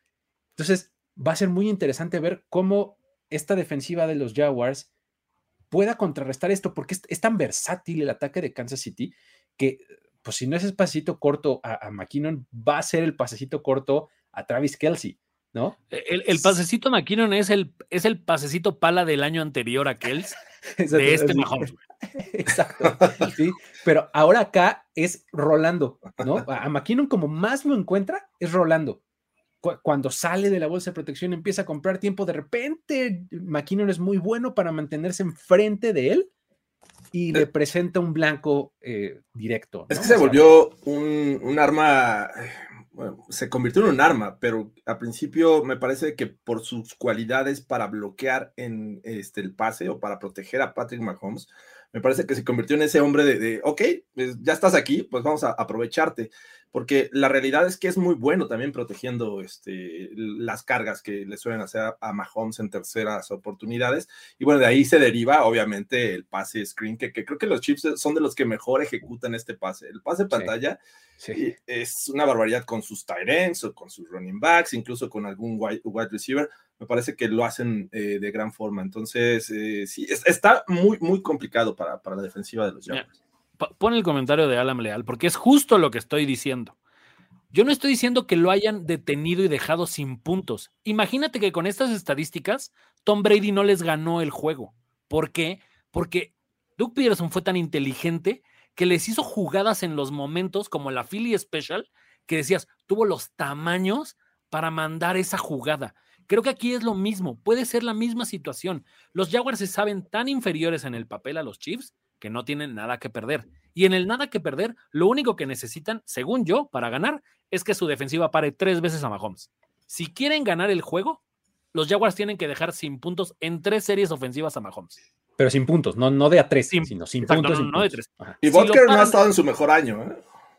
Entonces, va a ser muy interesante ver cómo esta defensiva de los Jaguars pueda contrarrestar esto, porque es, tan versátil el ataque de Kansas City que, pues, si no es el pasecito corto a, a McKinnon, va a ser el pasecito corto a Travis Kelsey. ¿no? E, el, pasecito McKinnon es el, es el pasecito pala del año anterior a Kells de este mejor. Exacto, sí, pero ahora acá es Rolando, ¿no? A McKinnon como más lo encuentra es Rolando. Cuando sale de la bolsa de protección empieza a comprar tiempo, de repente McKinnon es muy bueno para mantenerse enfrente de él y le presenta un blanco eh, directo. Es que se volvió un, un arma bueno, se convirtió en un arma, pero al principio me parece que por sus cualidades para bloquear en este, el pase o para proteger a Patrick Mahomes, me parece que se convirtió en ese hombre de, de ok, pues, ya estás aquí, pues vamos a aprovecharte porque la realidad es que es muy bueno también protegiendo este, las cargas que le suelen hacer a Mahomes en terceras oportunidades. Y bueno, de ahí se deriva obviamente el pase screen, que, creo que los Chiefs son de los que mejor ejecutan este pase. El pase pantalla es una barbaridad con sus tight ends o con sus running backs, incluso con algún wide, receiver. Me parece que lo hacen eh, de gran forma. Entonces, eh, sí, está muy, muy complicado para, para la defensiva de los Jaguars pon el comentario de Alan Leal, porque es justo lo que estoy diciendo. Yo no estoy diciendo que lo hayan detenido y dejado sin puntos. Imagínate que con estas estadísticas, Tom Brady no les ganó el juego. ¿Por qué? Porque Doug Peterson fue tan inteligente que les hizo jugadas en los momentos como la Philly Special, que decías, tuvo los tamaños para mandar esa jugada. Creo que aquí es lo mismo, puede ser la misma situación. Los Jaguars se saben tan inferiores en el papel a los Chiefs que no tienen nada que perder. Y en el nada que perder, lo único que necesitan, según yo, para ganar, es que su defensiva pare tres veces a Mahomes. Si quieren ganar el juego, los Jaguars tienen que dejar sin puntos en tres series ofensivas a Mahomes. Pero sin puntos, no, no de a tres, sino sin puntos. No, de tres. Y Butker no ha estado en su mejor año. ¿eh?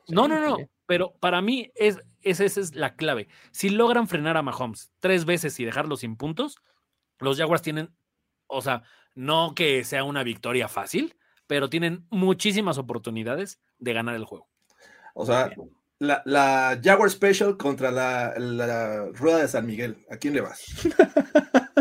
No, no, no. Pero para mí es, esa es la clave. Si logran frenar a Mahomes tres veces y dejarlo sin puntos, los Jaguars tienen, o sea, no que sea una victoria fácil, pero tienen muchísimas oportunidades de ganar el juego. O sea, la, la Jaguar Special contra la, Rueda de San Miguel. ¿A quién le vas?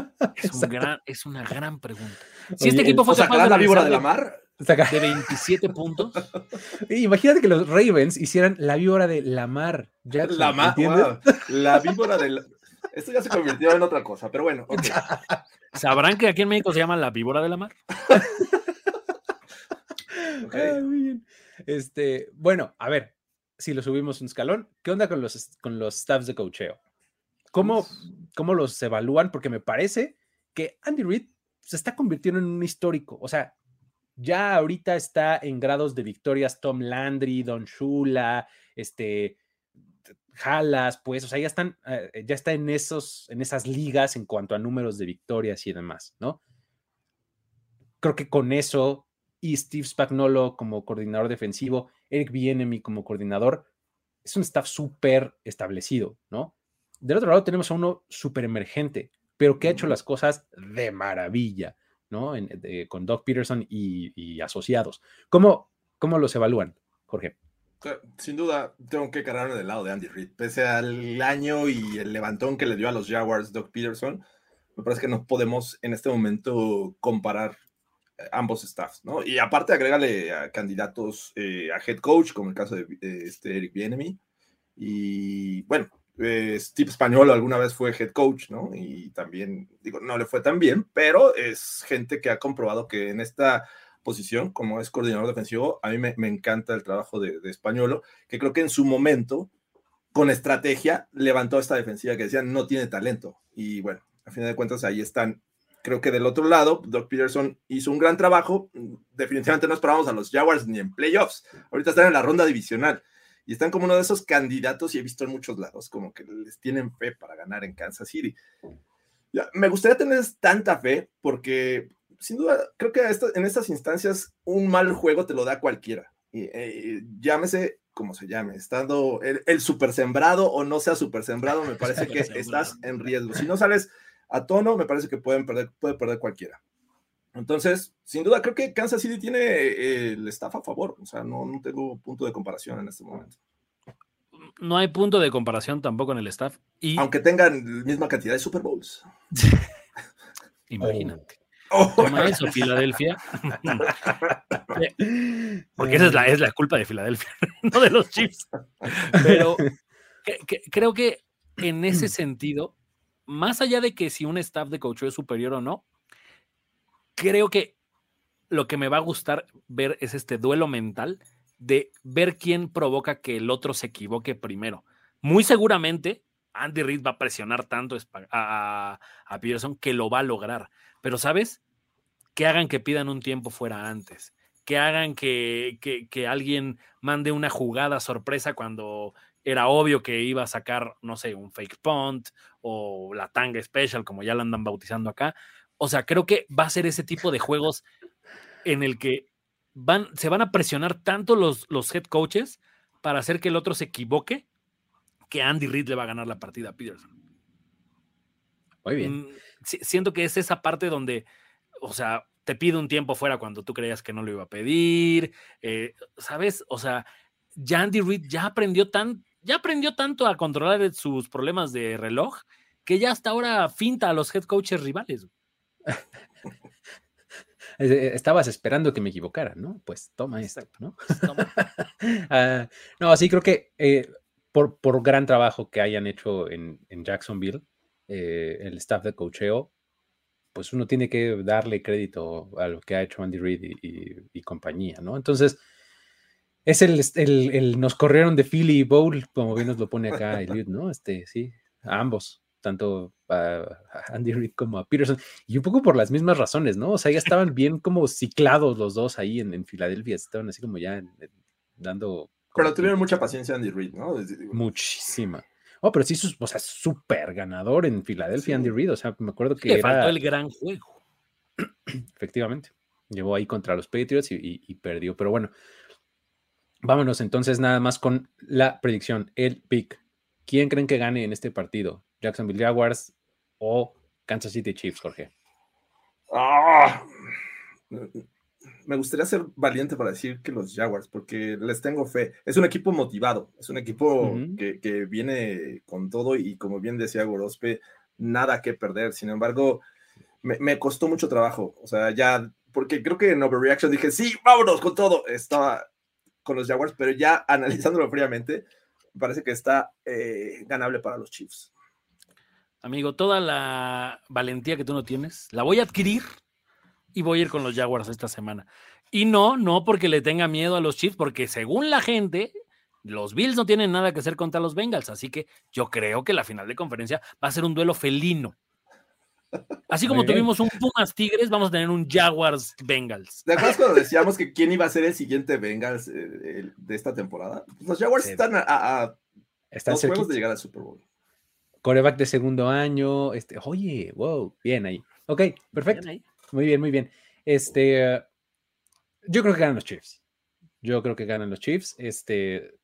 Es, una gran pregunta. Si este equipo fue la víbora de la mar? De 27 puntos. Imagínate que los Ravens hicieran la víbora de la mar. la mar, La víbora de la... Esto ya se convirtió en otra cosa, pero bueno. ¿Sabrán que aquí en México se llama la víbora de la mar? Este, bueno, a ver, si lo subimos un escalón, ¿qué onda con los, con los staffs de cocheo? ¿Cómo, cómo los evalúan, porque me parece que Andy Reid se está convirtiendo en un histórico. O sea, ya ahorita está en grados de victorias Tom Landry, Don Shula, este, Jalas, pues, o sea, ya están, eh, ya está en esos, en esas ligas en cuanto a números de victorias y demás, ¿no? Creo que con eso y Steve Spagnolo como coordinador defensivo, Eric Bienemy como coordinador, es un staff súper establecido, ¿no? Del otro lado tenemos a uno súper emergente, pero que ha hecho las cosas de maravilla, ¿no? con Doug Peterson y, asociados. ¿Cómo, ¿Cómo los evalúan, Jorge? Sin duda, tengo que cargarme del lado de Andy Reid. Pese al año y el levantón que le dio a los Jaguars Doug Peterson, me parece que no podemos en este momento comparar eh, ambos staffs, ¿no? Y aparte, agrégale a candidatos eh, a head coach, como el caso de este Eric Bienemy. Y bueno, eh, Steve Español alguna vez fue head coach, ¿no? Y también, digo, no le fue tan bien, pero es gente que ha comprobado que en esta posición, como es coordinador defensivo, a mí me, encanta el trabajo de, de Españolo, que creo que en su momento, con estrategia, levantó esta defensiva que decían no tiene talento. Y bueno, a fin de cuentas ahí están. Creo que del otro lado, Doc Peterson hizo un gran trabajo. Definitivamente no esperábamos a los Jaguars ni en playoffs. Ahorita están en la ronda divisional y están como uno de esos candidatos, y he visto en muchos lados, como que les tienen fe para ganar en Kansas City. Ya, me gustaría tener tanta fe porque sin duda, creo que en estas instancias un mal juego te lo da cualquiera. Y, eh, llámese como se llame, estando el, super sembrado o no sea super sembrado, me parece que estás en riesgo. Si no sales a tono, me parece que pueden perder, puede perder cualquiera. Entonces, sin duda, creo que Kansas City tiene eh, el staff a favor. O sea, no, no tengo punto de comparación en este momento. No hay punto de comparación tampoco en el staff. Y... Aunque tengan la misma cantidad de Super Bowls. Imagínate. Oh. Toma eso, Filadelfia. Porque esa es la, es la culpa de Filadelfia, no de los Chiefs. Pero creo que en ese sentido, más allá de que si un staff de coach es superior o no, creo que lo que me va a gustar ver es este duelo mental de ver quién provoca que el otro se equivoque primero. Muy seguramente Andy Reid va a presionar tanto a, a Peterson que lo va a lograr. Pero, ¿sabes? Que hagan que pidan un tiempo fuera antes. Que hagan que, que, alguien mande una jugada sorpresa cuando era obvio que iba a sacar, no sé, un fake punt o la tanga special, como ya la andan bautizando acá. O sea, creo que va a ser ese tipo de juegos en el que van, se van a presionar tanto los, los head coaches para hacer que el otro se equivoque que Andy Reid le va a ganar la partida a Peterson. Muy bien. Mm, siento que es esa parte donde, o sea, te pide un tiempo fuera cuando tú creías que no lo iba a pedir, eh, ¿sabes? O sea, ya Andy Reid ya aprendió tan, ya aprendió tanto a controlar sus problemas de reloj que ya hasta ahora finta a los head coaches rivales. Eh, estabas esperando que me equivocara, ¿no? Pues toma esto, ¿no? Ah, no, sí, creo que eh, por, por, gran trabajo que hayan hecho en, en Jacksonville, eh, el staff de cocheo, pues uno tiene que darle crédito a lo que ha hecho Andy Reid y, compañía, ¿no? Entonces, es el, el, nos corrieron de Philly Bowl, como bien nos lo pone acá Eliud, ¿no? Este, sí, a ambos, tanto a, Andy Reid como a Peterson, y un poco por las mismas razones, ¿no? O sea, ya estaban bien como ciclados los dos ahí en, en Filadelfia, estaban así como ya dando... Pero tuvieron mucha paciencia Andy Reid, ¿no? Muchísima. Oh, pero sí, o sea, súper ganador en Filadelfia, Andy Reid. O sea, me acuerdo que. Le faltó el gran juego. Efectivamente. Llevó ahí contra los Patriots y, perdió. Pero bueno, vámonos entonces nada más con la predicción, el pick. ¿Quién creen que gane en este partido? ¿Jacksonville Jaguars o Kansas City Chiefs, Jorge? Ah, me gustaría ser valiente para decir que los Jaguars, porque les tengo fe. Es un equipo motivado, es un equipo que, viene con todo y como bien decía Gorospe, nada que perder. Sin embargo, me, costó mucho trabajo. O sea, ya, porque creo que en Overreaction dije, sí, vámonos con todo. Estaba con los Jaguars, pero ya analizándolo fríamente, me parece que está eh, ganable para los Chiefs. Amigo, toda la valentía que tú no tienes, la voy a adquirir y voy a ir con los Jaguars esta semana. Y no, no porque le tenga miedo a los Chiefs, porque según la gente, Los Bills no tienen nada que hacer contra los Bengals, así que yo creo que la final de conferencia va a ser un duelo felino. Así como tuvimos un Pumas Tigres, vamos a tener un Jaguars Bengals. ¿De acuerdo cuando decíamos que quién iba a ser el siguiente Bengals eh, de esta temporada? Los Jaguars están a, dos juegos de llegar al Super Bowl. Coreback de segundo año. Este, oye, wow, bien ahí. Ok, perfecto. Muy bien, muy bien. Este, yo creo que ganan los Chiefs. Yo creo que ganan los Chiefs. Este,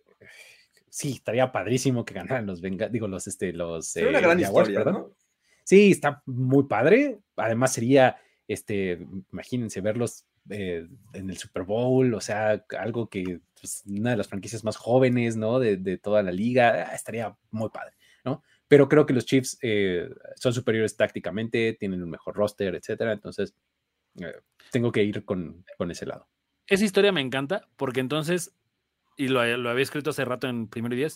sí, estaría padrísimo que ganaran los Bengals, digo, los, este, los. una gran historia, ¿no? Sí, está muy padre. Además sería, este, imagínense verlos eh, en el Super Bowl, o sea, algo que pues, una de las franquicias más jóvenes, ¿no? De, toda la liga, ah, estaría muy padre, ¿no? Pero creo que los Chiefs eh, son superiores tácticamente, tienen un mejor roster, etcétera. Entonces, eh, tengo que ir con, ese lado. Esa historia me encanta porque entonces, y lo, lo había escrito hace rato en Primero y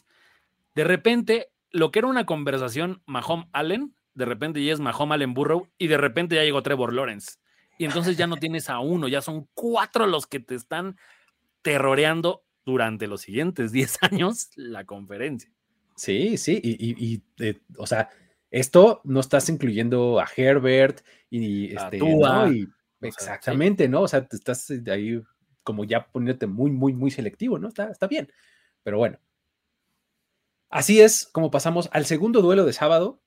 de repente, lo que era una conversación Mahomes-Allen de repente ya es Mahomes Allen Burrow y de repente ya llegó Trevor Lawrence. Y entonces ya no tienes a uno, ya son cuatro los que te están terroreando durante los siguientes 10 años la conferencia. Sí, sí, y, eh, o sea, esto no estás incluyendo a Herbert y, este, exactamente, ¿no? O sea, te estás ahí como ya poniéndote muy, muy, muy selectivo, ¿no? Está, está bien. Pero bueno. Así es como pasamos al segundo duelo de sábado,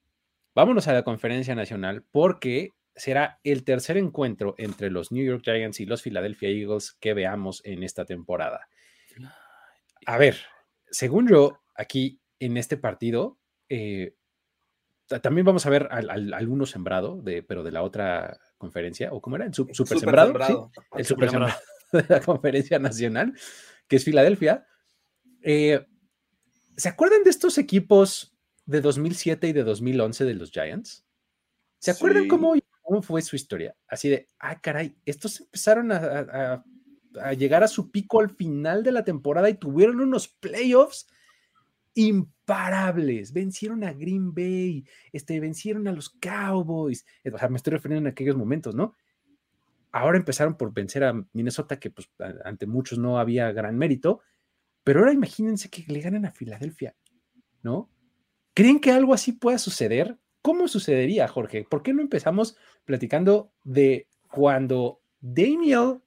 Vámonos a la conferencia nacional porque será el tercer encuentro entre los New York Giants y los Philadelphia Eagles que veamos en esta temporada. A ver, según yo, aquí en este partido, eh, también vamos a ver al, alguno sembrado, de, pero de la otra conferencia, o cómo era, el super, sembrado, el super sembrado de la conferencia nacional, que es Filadelfia. Eh, ¿Se acuerdan de estos equipos de 2007 y de 2011 de los Giants? ¿Se acuerdan cómo, cómo, fue su historia? Así de, ah, caray, estos empezaron a, llegar a su pico al final de la temporada y tuvieron unos playoffs imparables. Vencieron a Green Bay, este, vencieron a los Cowboys. O sea, me estoy refiriendo en aquellos momentos, ¿no? Ahora empezaron por vencer a Minnesota, que pues ante muchos no había gran mérito, pero ahora imagínense que le ganan a Filadelfia, ¿no? ¿Creen que algo así pueda suceder? ¿Cómo sucedería, Jorge? ¿Por qué no empezamos platicando de cuando Daniel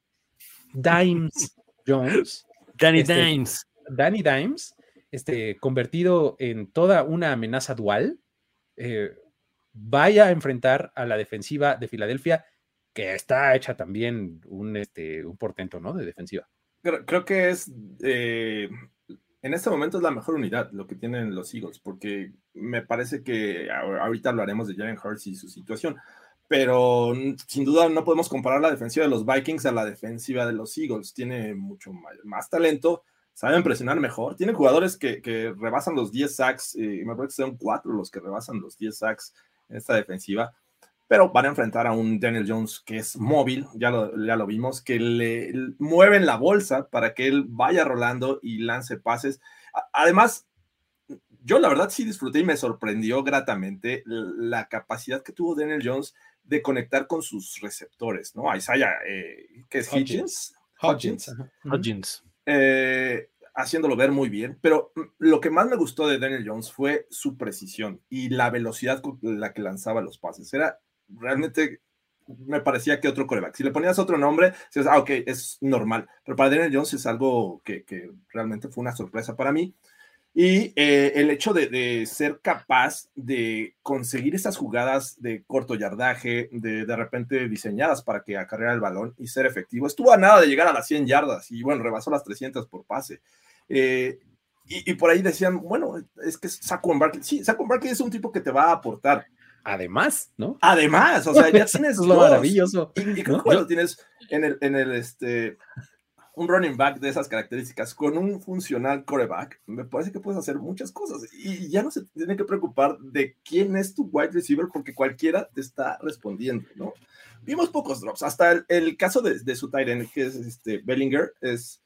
Dimes Jones, Danny este, Dimes, Danny Dimes, este, convertido en toda una amenaza dual, eh, vaya a enfrentar a la defensiva de Filadelfia, que está hecha también un, este, un portento, ¿no? De defensiva. Creo, que es eh, en este momento es la mejor unidad lo que tienen los Eagles, porque me parece que ahorita hablaremos de Jalen Hurts y su situación, pero sin duda no podemos comparar la defensiva de los Vikings a la defensiva de los Eagles. Tiene mucho más, talento, saben presionar mejor, tienen jugadores que, rebasan los 10 sacks, y me parece que son cuatro los que rebasan los 10 sacks en esta defensiva pero van a enfrentar a un Daniel Jones que es móvil, ya lo, ya lo vimos, que le mueven la bolsa para que él vaya rolando y lance pases. Además, yo la verdad sí disfruté y me sorprendió gratamente la capacidad que tuvo Daniel Jones de conectar con sus receptores, ¿no? Isaiah, eh, que es Hitchens. Hodgins. Hodgins. Eh, haciéndolo ver muy bien, pero lo que más me gustó de Daniel Jones fue su precisión y la velocidad con la que lanzaba los pases. Era realmente me parecía que otro coreback. Si le ponías otro nombre, dices, ah, ok, es normal. Pero para Daniel Jones es algo que, realmente fue una sorpresa para mí. Y eh, el hecho de, ser capaz de conseguir estas jugadas de corto yardaje, de de repente diseñadas para que acarreara el balón y ser efectivo, estuvo a nada de llegar a las 100 yardas y bueno, rebasó las 300 por pase. Eh, y, por ahí decían, bueno, es que Saquon Barkley, sí, Saquon Barkley es un tipo que te va a aportar, Además, ¿no? Además, o sea, ya tienes lo maravilloso. Y, cuando tienes en el, en el, este, un running back de esas características con un funcional coreback, me parece que puedes hacer muchas cosas y ya no se tiene que preocupar de quién es tu wide receiver porque cualquiera te está respondiendo, ¿no? Vimos pocos drops, hasta el, caso de, de su end, que es este Bellinger, es...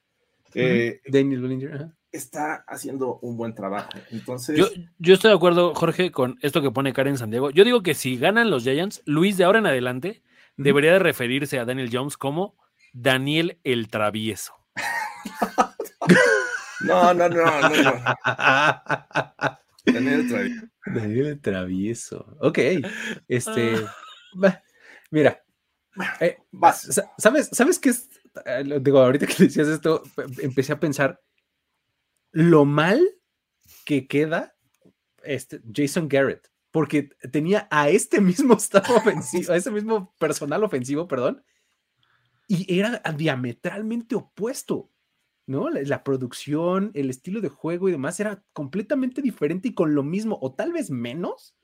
Eh, Daniel Bellinger, está haciendo un buen trabajo. Entonces. Yo, estoy de acuerdo, Jorge, con esto que pone Karen Santiago. Yo digo que si ganan los Giants, Luis de ahora en adelante debería de referirse a Daniel Jones como Daniel el Travieso. No, no, no, no, no. Daniel Travieso. Daniel Travieso. Ok. Este. Mira. Eh, ¿Sabes, ¿Sabes qué es? Eh, digo, ahorita que decías esto, empecé a pensar lo mal que queda este Jason Garrett, porque tenía a este mismo staff ofensivo, a ese mismo personal ofensivo, perdón, y era diametralmente opuesto. ¿no? La, producción, el estilo de juego y demás era completamente diferente y con lo mismo, o tal vez menos.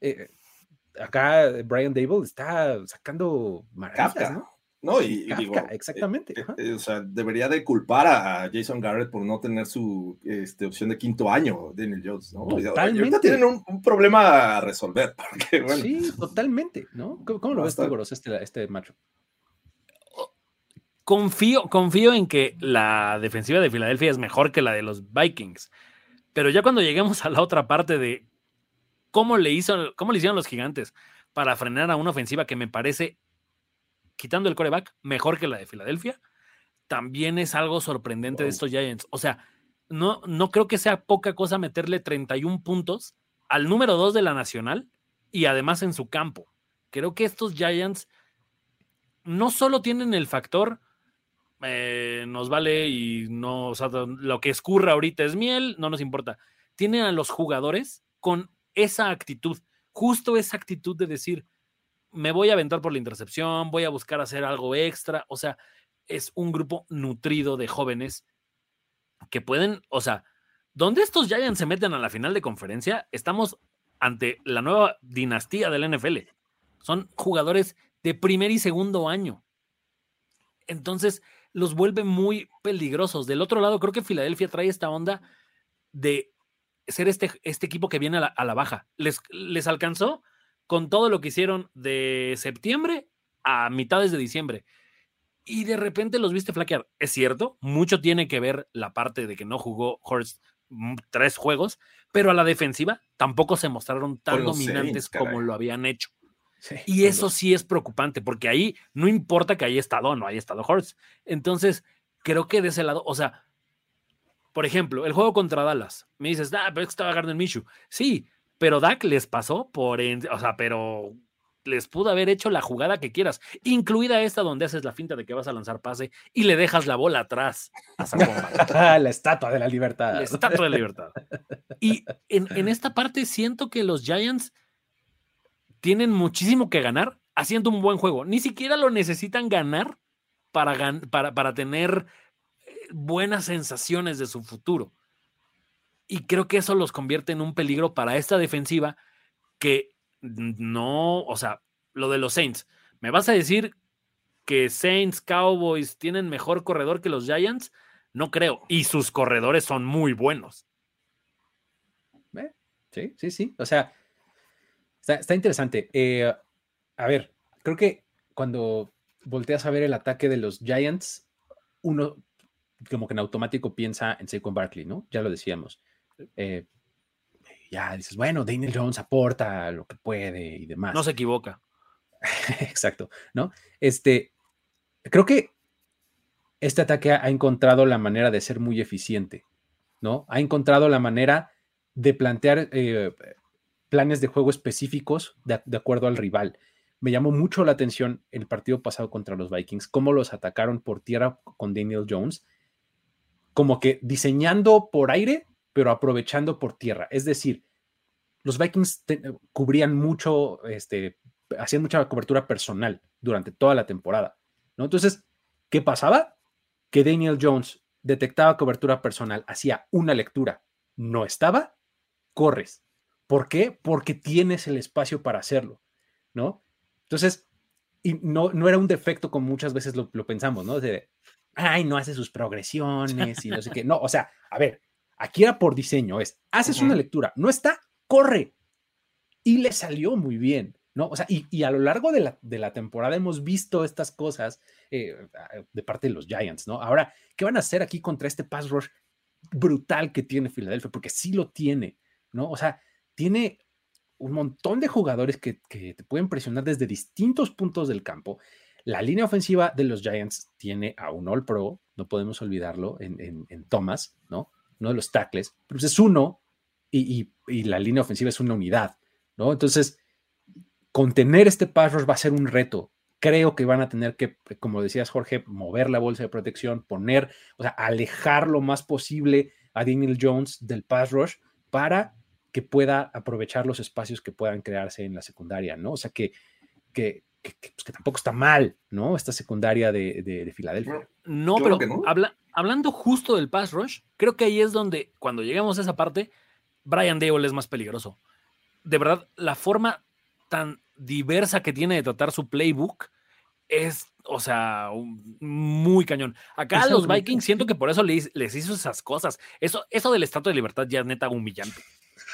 Eh, acá Brian Dable está sacando maravillas, ¿no? No, y, digo, exactamente. Eh, eh, o sea, debería de culpar a Jason Garrett por no tener su este, opción de quinto año, Daniel Jones, ¿no? Totalmente. tienen un, problema a resolver. Sí, totalmente, ¿no? ¿Cómo, lo ves tú, este, este macho? confío, confío en que la defensiva de Filadelfia es mejor que la de los Vikings. Pero ya cuando lleguemos a la otra parte de cómo le, hizo, cómo le hicieron los gigantes para frenar a una ofensiva que me parece, quitando el coreback, mejor que la de Filadelfia, también es algo sorprendente de estos Giants. O sea, no, no creo que sea poca cosa meterle 31 puntos al número 2 de la nacional y además en su campo. Creo que estos Giants no solo tienen el factor eh, nos vale y no, o sea, lo que escurra ahorita es miel, no nos importa. Tienen a los jugadores con esa actitud, justo esa actitud de decir, me voy a aventar por la intercepción, voy a buscar hacer algo extra, o sea, es un grupo nutrido de jóvenes que pueden, o sea, donde estos Giants se meten a la final de conferencia, estamos ante la nueva dinastía del NFL. Son jugadores de primer y segundo año. Entonces, los vuelve muy peligrosos. Del otro lado, creo que Filadelfia trae esta onda de ser este, este equipo que viene a la, baja. Les, les alcanzó con todo lo que hicieron de septiembre a mitades de diciembre. Y de repente los viste flaquear. Es cierto, mucho tiene que ver la parte de que no jugó Horst tres juegos, pero a la defensiva tampoco se mostraron tan dominantes como lo habían hecho y eso sí es preocupante, porque ahí no importa que haya estado o no haya estado Hortz. Entonces, creo que de ese lado, o sea, por ejemplo, el juego contra Dallas, me dices, ah, pero es que estaba Gardner Minshew. Sí, pero Dak les pasó por, o sea, pero les pudo haber hecho la jugada que quieras, incluida esta donde haces la finta de que vas a lanzar pase y le dejas la bola atrás a la estatua de la libertad. La estatua de la libertad. Y en, en esta parte siento que los Giants tienen muchísimo que ganar haciendo un buen juego. Ni siquiera lo necesitan ganar para, para, para tener eh, buenas sensaciones de su futuro. Y creo que eso los convierte en un peligro para esta defensiva que no, o sea, lo de los Saints. ¿Me vas a decir que Saints, Cowboys tienen mejor corredor que los Giants? No creo. Y sus corredores son muy buenos. Sí, sí, sí. O sea, Está, interesante. Eh, a ver, creo que cuando volteas a ver el ataque de los Giants, uno como que en automático piensa en Saquon Barkley, ¿no? Ya lo decíamos. Eh, ya dices, bueno, Daniel Jones aporta lo que puede y demás. No se equivoca. Exacto, ¿no? Este, creo que este ataque ha encontrado la manera de ser muy eficiente, ¿no? Ha encontrado la manera de plantear eh, planes de juego específicos de, acuerdo al rival. Me llamó mucho la atención el partido pasado contra los Vikings, cómo los atacaron por tierra con Daniel Jones, como que diseñando por aire, pero aprovechando por tierra. Es decir, los Vikings cubrían mucho, este, hacían mucha cobertura personal durante toda la temporada. ¿no? Entonces, ¿qué pasaba? Que Daniel Jones detectaba cobertura personal, hacía una lectura, no estaba, corres, ¿Por qué? Porque tienes el espacio para hacerlo, ¿no? Entonces, y no, no era un defecto como muchas veces lo, pensamos, ¿no? De, ay, no hace sus progresiones y no sé qué. No, o sea, a ver, aquí era por diseño, es, haces una lectura, no está, corre. Y le salió muy bien, ¿no? O sea, y, a lo largo de la, de la, temporada hemos visto estas cosas eh, de parte de los Giants, ¿no? Ahora, ¿qué van a hacer aquí contra este pass rush brutal que tiene Filadelfia? Porque sí lo tiene, ¿no? O sea, tiene un montón de jugadores que, te pueden presionar desde distintos puntos del campo. La línea ofensiva de los Giants tiene a un All Pro, no podemos olvidarlo, en, Thomas, ¿no? Uno de los tackles, pero pues es uno y, la línea ofensiva es una unidad, ¿no? Entonces, contener este pass rush va a ser un reto. Creo que van a tener que, como decías Jorge, mover la bolsa de protección, poner, o sea, alejar lo más posible a Daniel Jones del pass rush para que pueda aprovechar los espacios que puedan crearse en la secundaria, ¿no? O sea, que, que, pues, que, tampoco está mal, ¿no? Esta secundaria de, de, Filadelfia. No, pero hablando justo del pass rush, creo que ahí es donde, cuando llegamos a esa parte, Brian Dable es más peligroso. De verdad, la forma tan diversa que tiene de tratar su playbook es, o sea, muy cañón. Acá a los Vikings siento que por eso les, les, hizo esas cosas. Eso, eso del estatua de libertad ya es neta humillante.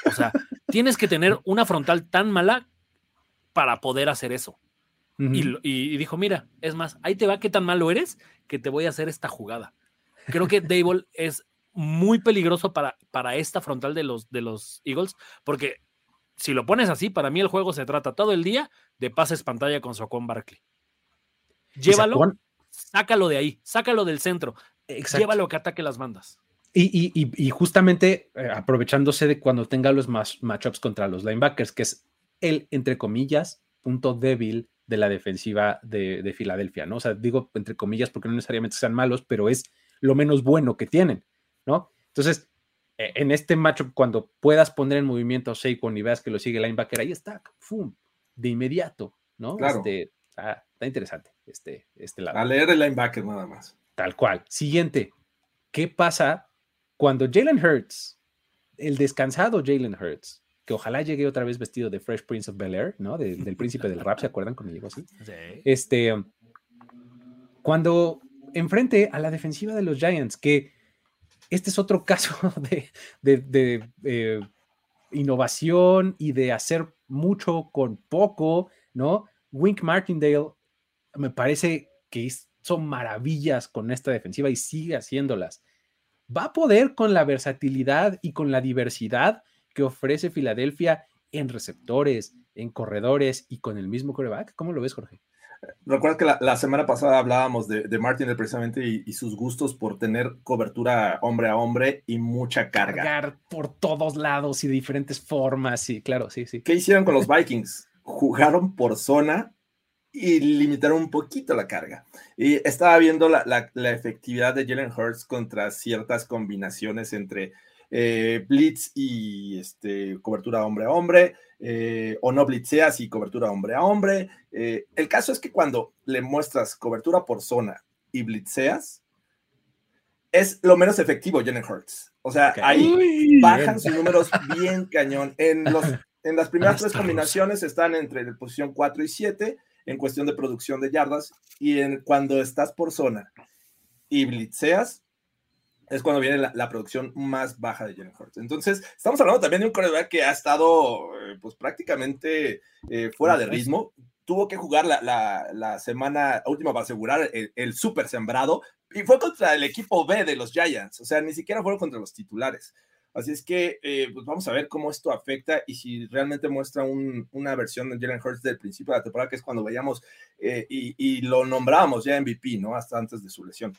O sea, tienes que tener una frontal tan mala para poder hacer eso y, dijo, mira, es más, ahí te va qué tan malo eres que te voy a hacer esta jugada. Creo que Dable es muy peligroso para, para esta frontal de los, de los Eagles, porque si lo pones así, para mí el juego se trata todo el día de pases pantalla con Saquon Barkley. Llévalo, sácalo de ahí, sácalo del centro, llévalo que ataque las bandas. Y, justamente eh, aprovechándose de cuando tenga los matchups contra los linebackers, que es el, entre comillas, punto débil de la defensiva de, Filadelfia, ¿no? O sea, digo entre comillas porque no necesariamente sean malos, pero es lo menos bueno que tienen, ¿no? Entonces, e, en este matchup, cuando puedas poner en movimiento a Saquon y veas que lo sigue el linebacker, ahí está, ¡fum! De inmediato, ¿no? Claro. Este, está, interesante este, este lado. A leer el linebacker nada más. Tal cual. Siguiente, ¿qué pasa cuando Jalen Hurts, el descansado Jalen Hurts, que ojalá llegue otra vez vestido de Fresh Prince of Bel Air, ¿no? del príncipe del rap, ¿se acuerdan cuando llegó así? Sí. Este, cuando enfrente a la defensiva de los Giants, que este es otro caso de, eh, innovación y de hacer mucho con poco, ¿no? Wink Martindale me parece que hizo maravillas con esta defensiva y sigue haciéndolas. Va a poder con la versatilidad y con la diversidad que ofrece Filadelfia en receptores, en corredores y con el mismo coreback. ¿Cómo lo ves, Jorge? Recuerda que la, semana pasada hablábamos de, de Martin precisamente y, sus gustos por tener cobertura hombre a hombre y mucha carga. Cargar por todos lados y de diferentes formas, sí, claro, sí, sí. ¿Qué hicieron con los Vikings? Jugaron por zona y limitaron un poquito la carga. Y estaba viendo la, la efectividad de Jalen Hurts contra ciertas combinaciones entre eh, blitz y este, cobertura hombre a hombre, eh, o no blitzeas y cobertura hombre a hombre. Eh, el caso es que cuando le muestras cobertura por zona y blitzeas, es lo menos efectivo Jalen Hurts. O sea, ahí bajan sus números bien cañón. En, los, en las primeras tres combinaciones están entre la posición 4 y 7 en cuestión de producción de yardas y en, cuando estás por zona y blitzeas, es cuando viene la, producción más baja de Jalen Hurts. Entonces, estamos hablando también de un coreback que ha estado eh, pues prácticamente eh, fuera de ritmo. Tuvo que jugar la, semana última para asegurar el, super sembrado y fue contra el equipo B de los Giants. O sea, ni siquiera fueron contra los titulares. Así es que eh, pues vamos a ver cómo esto afecta y si realmente muestra una versión de Jalen Hurts del principio de la temporada, que es cuando veíamos y, y, lo nombramos ya MVP, ¿no? Hasta antes de su lesión.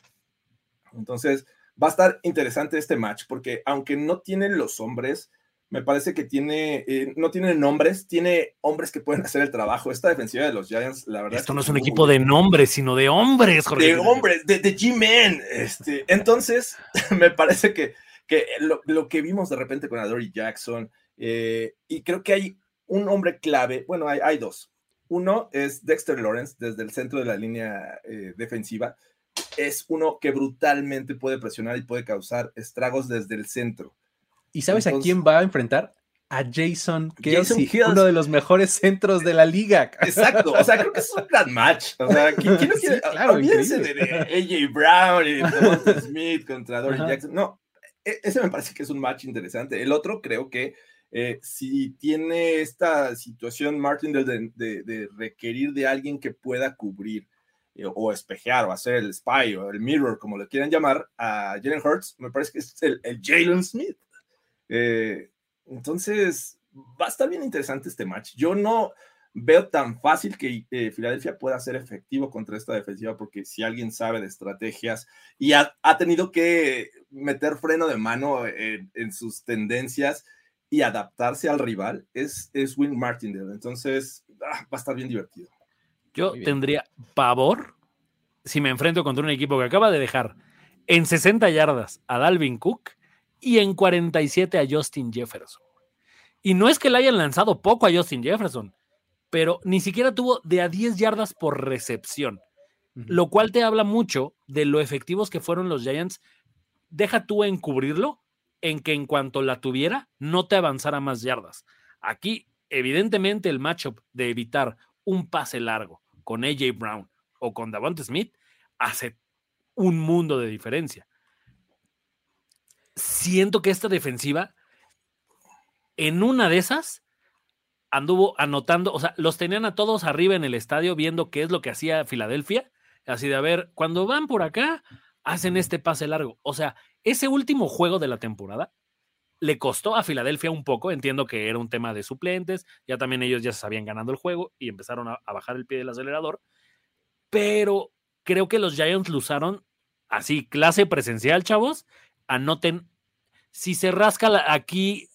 Entonces, va a estar interesante este match porque aunque no tienen los hombres, me parece que tiene, eh, no tiene nombres, tiene hombres que pueden hacer el trabajo. Esta defensiva de los Giants, la verdad. Esto no es un equipo de nombres, sino de hombres, Jorge. De hombres, de, G-Men. Este, entonces, me parece que, que lo, que vimos de repente con Adoree Jackson, eh, y creo que hay un hombre clave, bueno, hay, hay, dos. Uno es Dexter Lawrence desde el centro de la línea eh, defensiva es uno que brutalmente puede presionar y puede causar estragos desde el centro. ¿Y sabes a quién va a enfrentar? A Jason Kelsey, uno de los mejores centros de la liga. Exacto, o sea, creo que es un gran match. O sea, ¿quién, quién quiere? claro, de, AJ Brown y de Smith contra Dory Jackson. No, e, ese me parece que es un match interesante. El otro creo que eh, si tiene esta situación Martin de, de, requerir de alguien que pueda cubrir o espejear o hacer el spy o el mirror, como le quieran llamar, a Jalen Hurts, me parece que es el, Jalen Smith. Eh, entonces, va a estar bien interesante este match. Yo no, veo tan fácil que eh, Filadelfia pueda ser efectivo contra esta defensiva, porque si alguien sabe de estrategias y ha, tenido que meter freno de mano en, sus tendencias y adaptarse al rival, es, es Will Martindale. Entonces, ah, va a estar bien divertido. Yo tendría pavor si me enfrento contra un equipo que acaba de dejar en 60 yardas a Dalvin Cook y en 47 a Justin Jefferson. Y no es que le hayan lanzado poco a Justin Jefferson, pero ni siquiera tuvo de a 10 yardas por recepción, lo cual te habla mucho de lo efectivos que fueron los Giants. Deja tú encubrirlo en que en cuanto la tuviera, no te avanzara más yardas. Aquí, evidentemente, el matchup de evitar un pase largo con AJ Brown o con Davante Smith hace un mundo de diferencia. Siento que esta defensiva, en una de esas, anduvo anotando, o sea, los tenían a todos arriba en el estadio viendo qué es lo que hacía Filadelfia, así de a ver, cuando van por acá, hacen este pase largo. O sea, ese último juego de la temporada le costó a Filadelfia un poco, entiendo que era un tema de suplentes, ya también ellos ya se habían ganado el juego y empezaron a, a bajar el pie del acelerador, pero creo que los Giants lo usaron así, clase presencial, chavos. Anoten, si se rasca aquí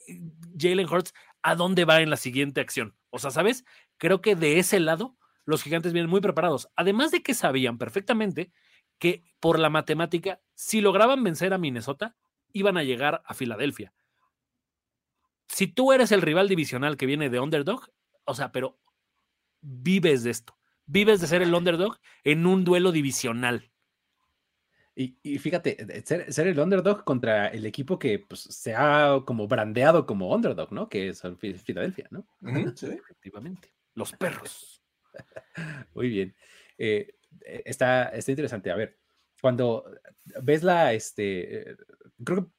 Jalen Hurts, ¿a dónde va en la siguiente acción? O sea, ¿sabes? Creo que de ese lado los gigantes vienen muy preparados. Además de que sabían perfectamente que por la matemática, si lograban vencer a Minnesota, iban a llegar a Filadelfia. Si tú eres el rival divisional que viene de underdog, o sea, pero vives de esto vives de ser el underdog en un duelo divisional. Y, fíjate, ser, el underdog contra el equipo que pues, se ha como brandeado como underdog, ¿no? Que es Filadelfia, ¿no? sí. Efectivamente. Los perros. Muy bien. Eh, eh, está, está interesante. A ver, cuando ves la, este, creo que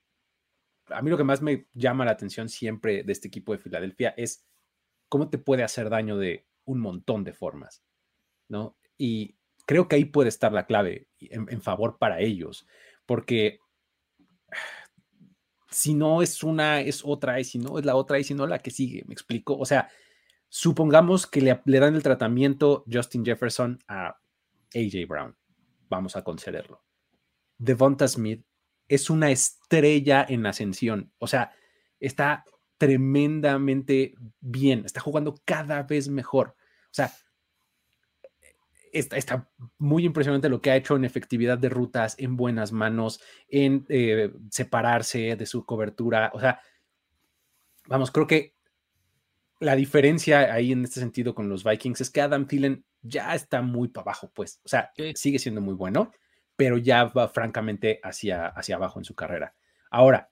a mí lo que más me llama la atención siempre de este equipo de Filadelfia es cómo te puede hacer daño de un montón de formas. ¿no? Y creo que ahí puede estar la clave en, favor para ellos, porque si no es una, es otra, y si no es la otra, y si no la que sigue, me explico. O sea, supongamos que le, le dan el tratamiento Justin Jefferson a AJ Brown, vamos a concederlo. Devonta Smith es una estrella en ascensión, o sea, está tremendamente bien, está jugando cada vez mejor. O sea, está, muy impresionante lo que ha hecho en efectividad de rutas, en buenas manos, en eh, separarse de su cobertura. O sea, vamos, creo que la diferencia ahí en este sentido con los Vikings es que Adam Thielen ya está muy para abajo, pues. O sea, sigue siendo muy bueno, pero ya va francamente hacia, hacia abajo en su carrera. Ahora,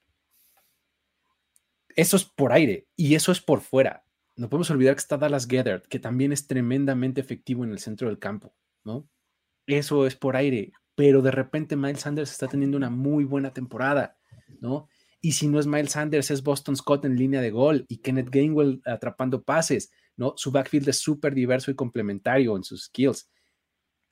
eso es por aire y eso es por fuera no podemos olvidar que está Dallas Gethert, que también es tremendamente efectivo en el centro del campo, ¿no? Eso es por aire, pero de repente Miles Sanders está teniendo una muy buena temporada, ¿no? Y si no es Miles Sanders, es Boston Scott en línea de gol y Kenneth Gainwell atrapando pases, ¿no? Su backfield es súper diverso y complementario en sus skills.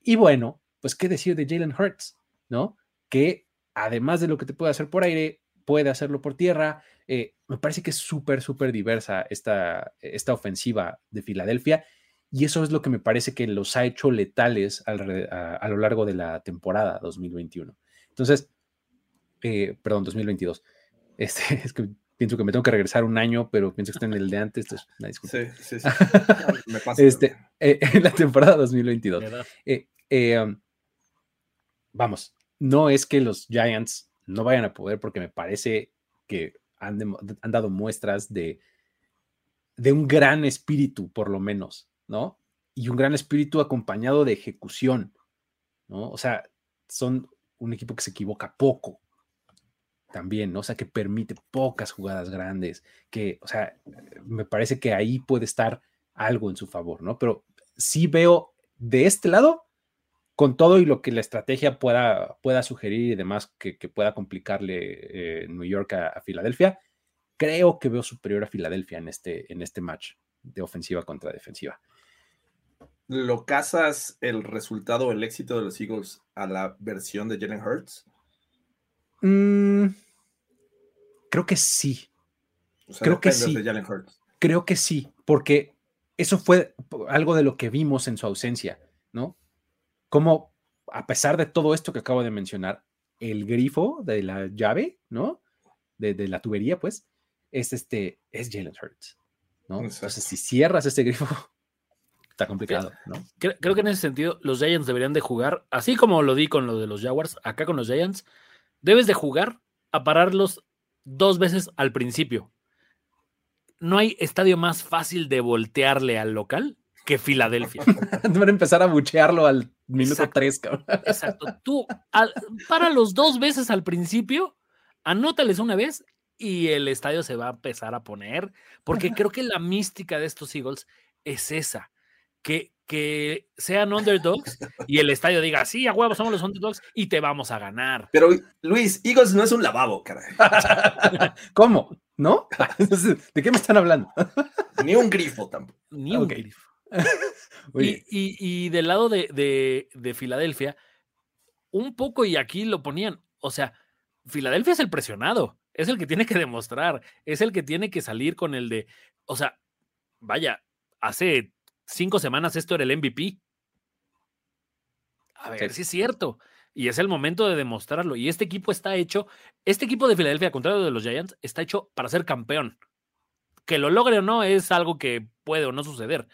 Y bueno, pues qué decir de Jalen Hurts, ¿no? Que además de lo que te puede hacer por aire, puede hacerlo por tierra. Eh, me parece que es súper, súper diversa esta, esta ofensiva de Filadelfia y eso es lo que me parece que los ha hecho letales a, lo largo de la temporada 2021. Entonces, eh, perdón, 2022. Este, es que pienso que me tengo que regresar un año, pero pienso que está en el de antes. Sí, sí, sí. me pasa. Este, eh, en la temporada 2022. Um, vamos, no es que los Giants no vayan a poder porque me parece que han, dado muestras de, de un gran espíritu, por lo menos, ¿no? Y un gran espíritu acompañado de ejecución, ¿no? O sea, son un equipo que se equivoca poco también, ¿no? O sea, que permite pocas jugadas grandes, que, o sea, me parece que ahí puede estar algo en su favor, ¿no? Pero sí veo de este lado con todo y lo que la estrategia pueda, pueda sugerir y demás que, pueda complicarle eh, New York a, Filadelfia, creo que veo superior a Filadelfia en este, en este match de ofensiva contra defensiva. ¿Lo casas el resultado, el éxito de los Eagles a la versión de Jalen Hurts? Mm, creo que sí. creo que sí. Creo que sí, porque eso fue algo de lo que vimos en su ausencia, ¿no? Como a pesar de todo esto que acabo de mencionar, el grifo de la llave, ¿no? De, la tubería, pues, es este, es Jalen Hurts, ¿no? Entonces, si cierras este grifo, está complicado, ¿no? Creo, que en ese sentido los Giants deberían de jugar, así como lo di con lo de los Jaguars, acá con los Giants, debes de jugar a pararlos dos veces al principio. No hay estadio más fácil de voltearle al local que Filadelfia. Van a empezar a buchearlo al minuto 3, cabrón. Exacto. Tú, para los dos veces al principio, anótales una vez y el estadio se va a empezar a poner, porque creo que la mística de estos Eagles es esa, que, que sean underdogs y el estadio diga, sí, a huevo, somos los underdogs y te vamos a ganar. Pero Luis, Eagles no es un lavabo, caray. ¿Cómo? ¿No? ¿De qué me están hablando? Ni un grifo tampoco. Ni un grifo. y, del lado de, de, Filadelfia, un poco, y aquí lo ponían, o sea, Filadelfia es el presionado, es el que tiene que demostrar, es el que tiene que salir con el de, o sea, vaya, hace cinco semanas esto era el MVP. A ver si es cierto. Y es el momento de demostrarlo. Y este equipo está hecho, este equipo de Filadelfia, al contrario de los Giants, está hecho para ser campeón. Que lo logre o no es algo que puede o no suceder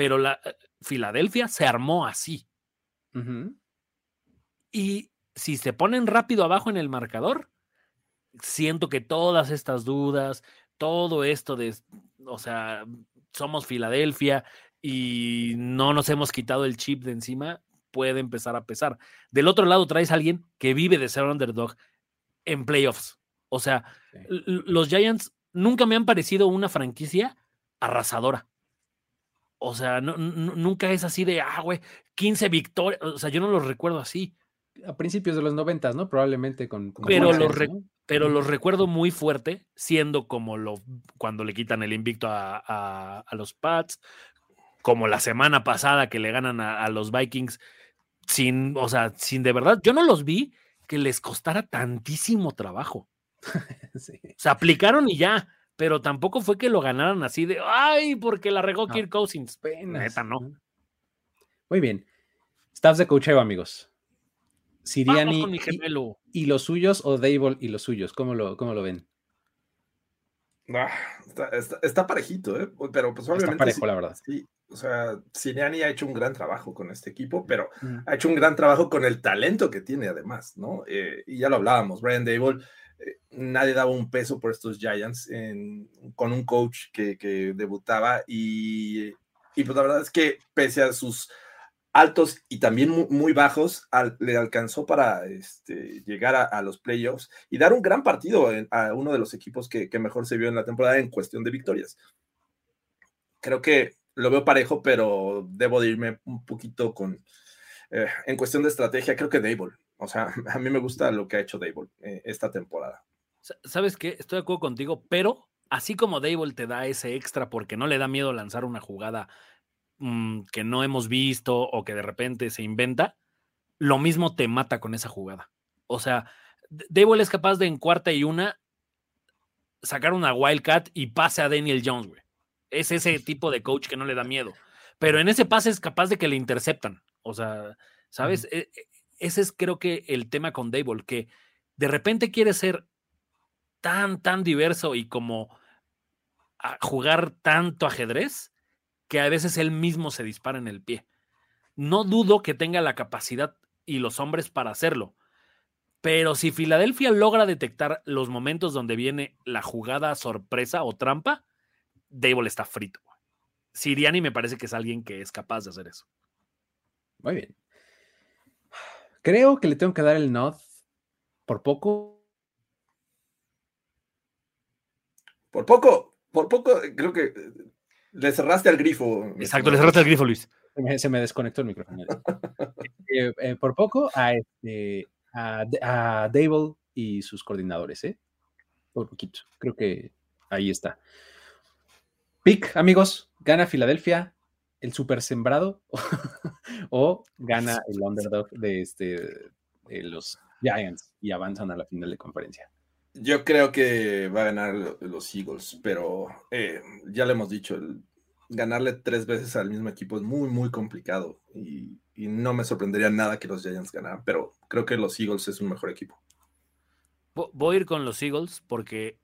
pero la eh, Filadelfia se armó así. Y si se ponen rápido abajo en el marcador, siento que todas estas dudas, todo esto de, o sea, somos Filadelfia y no nos hemos quitado el chip de encima, puede empezar a pesar. Del otro lado traes a alguien que vive de ser underdog en playoffs. O sea, los Giants nunca me han parecido una franquicia arrasadora. O sea, nunca es así de, ah, güey, 15 victorias. O sea, yo no lo recuerdo así. A principios de los noventas, ¿no? Probablemente con... pero, los pero los recuerdo muy fuerte, siendo como lo cuando le quitan el invicto a, los Pats, como la semana pasada que le ganan a, los Vikings, sin, o sea, sin de verdad, yo no los vi que les costara tantísimo trabajo. Se aplicaron y ya pero tampoco fue que lo ganaran así de, ay, porque la regó Kirk Cousins. Neta, no. Muy bien. Staffs de coacheo, amigos. Siriani y, los suyos o Dable y los suyos, ¿cómo lo, cómo lo ven? Ah, está, parejito, ¿eh? pero pues obviamente. Está parejo, la verdad. Sí, o sea, Siriani ha hecho un gran trabajo con este equipo, pero ha hecho un gran trabajo con el talento que tiene además, ¿no? Eh, y ya lo hablábamos, Brian Dable nadie daba un peso por estos Giants con un coach que, debutaba y, pues la verdad es que pese a sus altos y también muy, bajos, le alcanzó para este, llegar a, los playoffs y dar un gran partido a uno de los equipos que, mejor se vio en la temporada en cuestión de victorias. Creo que lo veo parejo, pero debo de irme un poquito con, eh, en cuestión de estrategia, creo que Dable. O sea, a mí me gusta lo que ha hecho Dable eh, esta temporada. ¿Sabes qué? Estoy de acuerdo contigo, pero así como Dable te da ese extra porque no le da miedo lanzar una jugada mm, que no hemos visto o que de repente se inventa, lo mismo te mata con esa jugada. O sea, Dable es capaz de en cuarta y una sacar una Wildcat y pase a Daniel Jones, güey. Es ese tipo de coach que no le da miedo. Pero en ese pase es capaz de que le interceptan. O sea, ¿sabes? Ese es creo que el tema con Dable, que de repente quiere ser tan, tan diverso y como jugar tanto ajedrez que a veces él mismo se dispara en el pie. No dudo que tenga la capacidad y los hombres para hacerlo, pero si Filadelfia logra detectar los momentos donde viene la jugada sorpresa o trampa, Dable está frito. Siriani me parece que es alguien que es capaz de hacer eso. Muy bien. Creo que le tengo que dar el nod por poco Por poco, por poco, creo que le cerraste al grifo. Exacto, le cerraste al grifo, Luis. Se me, desconectó el micrófono. Eh, eh, por poco a, este, a, a Dable y sus coordinadores, ¿eh? Por poquito. Creo que ahí está. Pick, amigos, gana Filadelfia, el super sembrado, o gana el underdog de, este, de los Giants y avanzan a la final de conferencia. Yo creo que va a ganar los Eagles, pero eh, ya le hemos dicho, ganarle tres veces al mismo equipo es muy, muy complicado. Y, y no me sorprendería nada que los Giants ganaran, pero creo que los Eagles es un mejor equipo. Voy a ir con los Eagles porque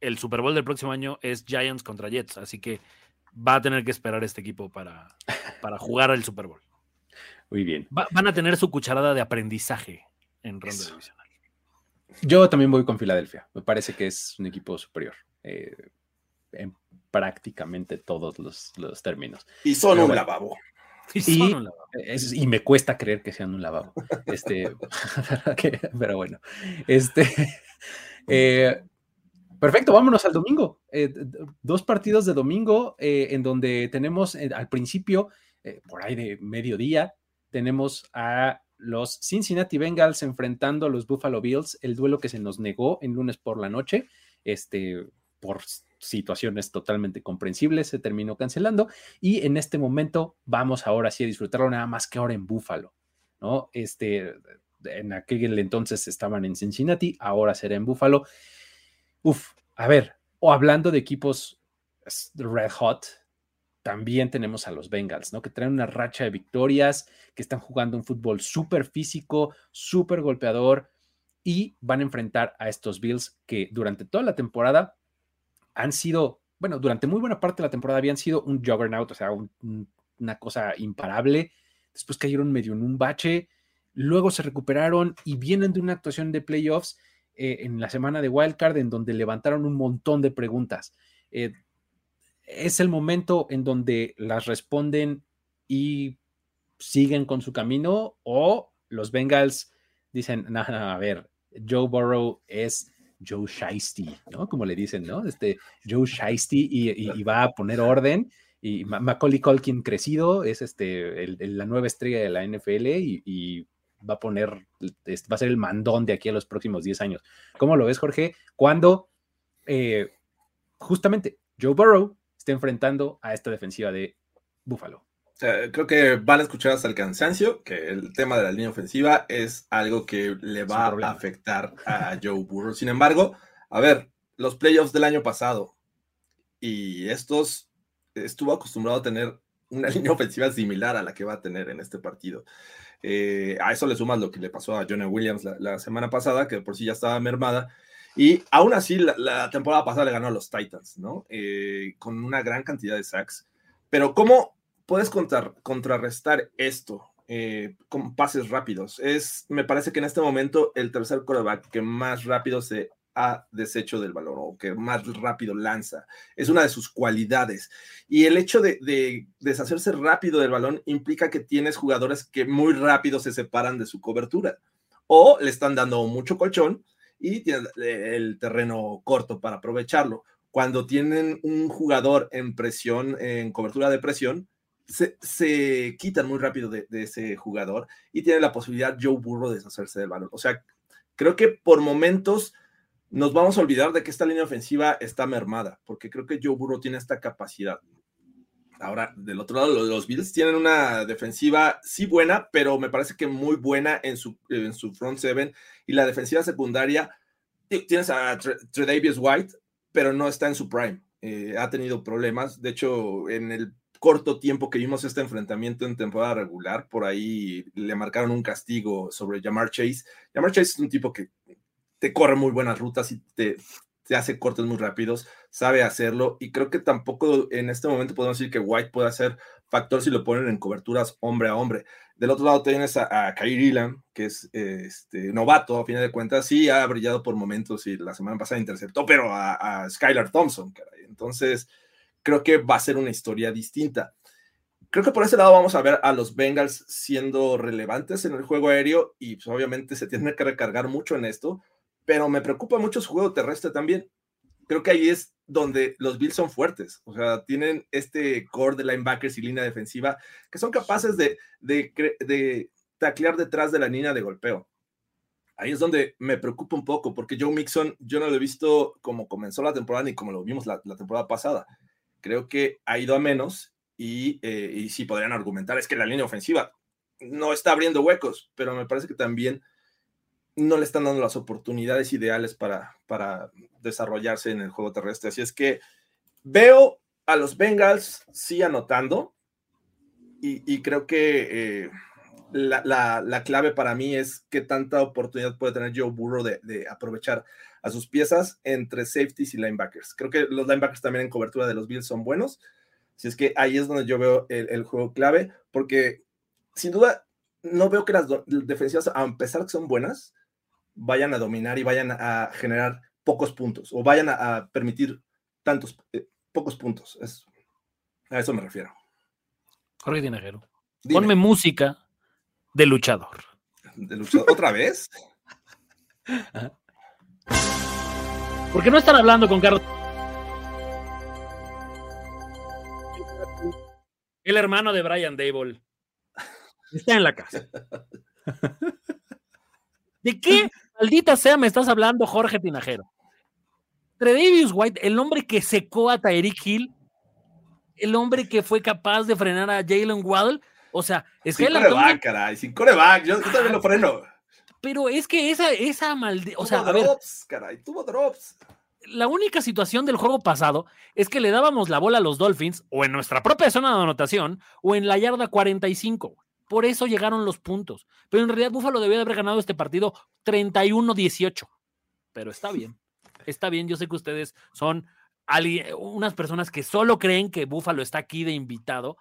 el Super Bowl del próximo año es Giants contra Jets, así que va a tener que esperar este equipo para, para jugar el Super Bowl. Muy bien. van a tener su cucharada de aprendizaje en ronda divisional. Yo también voy con Filadelfia. Me parece que es un equipo superior eh, en prácticamente todos los, términos. Y son un lavabo. Y, me cuesta creer que sean un lavabo. Este, pero bueno. Este, eh, perfecto, vámonos al domingo. Eh, dos partidos de domingo en donde tenemos al principio, por ahí de mediodía, tenemos a los Cincinnati Bengals enfrentando a los Buffalo Bills, el duelo que se nos negó en lunes por la noche, este, por situaciones totalmente comprensibles, se terminó cancelando y en este momento vamos ahora sí a disfrutarlo nada más que ahora en Buffalo, ¿no? Este, en aquel entonces estaban en Cincinnati, ahora será en Buffalo. Uf, a ver, o hablando de equipos red hot, también tenemos a los Bengals, ¿no? Que traen una racha de victorias, que están jugando un fútbol súper físico, súper golpeador y van a enfrentar a estos Bills que durante toda la temporada han sido, bueno, durante muy buena parte de la temporada habían sido un juggernaut, o sea, una cosa imparable. Después cayeron medio en un bache, luego se recuperaron y vienen de una actuación de playoffs eh, en la semana de Wildcard en donde levantaron un montón de preguntas. Eh, es el momento en donde las responden y siguen con su camino o los Bengals dicen, no, a ver, Joe Burrow es Joe Shiesty, ¿no? Como le dicen, ¿no? Este Joe Shiesty y, va a poner orden y Macaulay Culkin crecido es este la nueva estrella de la NFL y, va a poner, va a ser el mandón de aquí a los próximos 10 años. ¿Cómo lo ves, Jorge? Cuando eh, justamente Joe Burrow esté enfrentando a esta defensiva de Buffalo. creo que van a escuchar hasta el cansancio que el tema de la línea ofensiva es algo que le va a afectar a Joe Burrow. Sin embargo, a ver, los playoffs del año pasado y estos estuvo acostumbrado a tener una línea ofensiva similar a la que va a tener en este partido. Eh, a eso le sumas lo que le pasó a Jonah Williams la, semana pasada, que por sí ya estaba mermada, y aún así, la, temporada pasada le ganó a los Titans, ¿no? Eh, con una gran cantidad de sacks. Pero ¿cómo puedes contrarrestar esto eh, con pases rápidos? Es, me parece que en este momento el tercer quarterback que más rápido se ha deshecho del balón o que más rápido lanza. Es una de sus cualidades. Y el hecho de, de, deshacerse rápido del balón implica que tienes jugadores que muy rápido se separan de su cobertura o le están dando mucho colchón y tienen el terreno corto para aprovecharlo. Cuando tienen un jugador en presión, en cobertura de presión, se, quitan muy rápido de, ese jugador y tiene la posibilidad Joe Burrow de deshacerse del balón. O sea, creo que por momentos nos vamos a olvidar de que esta línea ofensiva está mermada, porque creo que Joe Burrow tiene esta capacidad. Ahora, del otro lado, los Bills tienen una defensiva sí buena, pero me parece que muy buena en su, en su front seven. Y la defensiva secundaria, tienes a Tredavious White, pero no está en su prime. Eh, ha tenido problemas. De hecho, en el corto tiempo que vimos este enfrentamiento en temporada regular, por ahí le marcaron un castigo sobre Jamar Chase. Jamar Chase es un tipo que te corre muy buenas rutas y te, te hace cortes muy rápidos, sabe hacerlo y creo que tampoco en este momento podemos decir que White puede ser factor si lo ponen en coberturas hombre a hombre. Del otro lado tienes a, a Kyrie que es este, novato, a fin de cuentas, sí ha brillado por momentos y la semana pasada interceptó, pero a, Skylar Thompson, Entonces, creo que va a ser una historia distinta. Creo que por ese lado vamos a ver a los Bengals siendo relevantes en el juego aéreo y pues, obviamente se tiene que recargar mucho en esto, pero me preocupa mucho su juego terrestre también. Creo que ahí es donde los Bills son fuertes, o sea, tienen este core de linebackers y línea defensiva que son capaces de, de, de taclear detrás de la línea de golpeo. Ahí es donde me preocupa un poco, porque Joe Mixon, yo no lo he visto como comenzó la temporada ni como lo vimos la, temporada pasada. Creo que ha ido a menos y, eh, y sí podrían argumentar, es que la línea ofensiva no está abriendo huecos, pero me parece que también no le están dando las oportunidades ideales para, para desarrollarse en el juego terrestre. Así es que veo a los Bengals sí anotando. Y, creo que eh, la, clave para mí es qué tanta oportunidad puede tener Joe Burrow de, aprovechar a sus piezas entre safeties y linebackers. Creo que los linebackers también en cobertura de los Bills son buenos. Si es que ahí es donde yo veo el, juego clave, porque sin duda no veo que las defensivas, a pesar que son buenas, vayan a dominar y vayan a generar pocos puntos o vayan a, permitir tantos, eh, pocos puntos. a eso me refiero. Jorge Tinajero. Ponme música de luchador. ¿De luchador? ¿Otra vez? ¿Por qué no están hablando con Carlos? El hermano de Brian Dable. Está en la casa. ¿De qué maldita sea me estás hablando, Jorge Tinajero? Tredavious White, el hombre que secó a Tyreek Hill, el hombre que fue capaz de frenar a Jalen Waddle. O sea, es sin que coreback, caray, sin coreback, yo, también lo freno. Pero es que esa, esa maldita. O sea, drops, caray, tuvo drops. La única situación del juego pasado es que le dábamos la bola a los Dolphins o en nuestra propia zona de anotación o en la yarda 45. Por eso llegaron los puntos. Pero en realidad Buffalo debió de haber ganado este partido 31-18. Pero está bien. Está bien, yo sé que ustedes son unas personas que solo creen que Búfalo está aquí de invitado.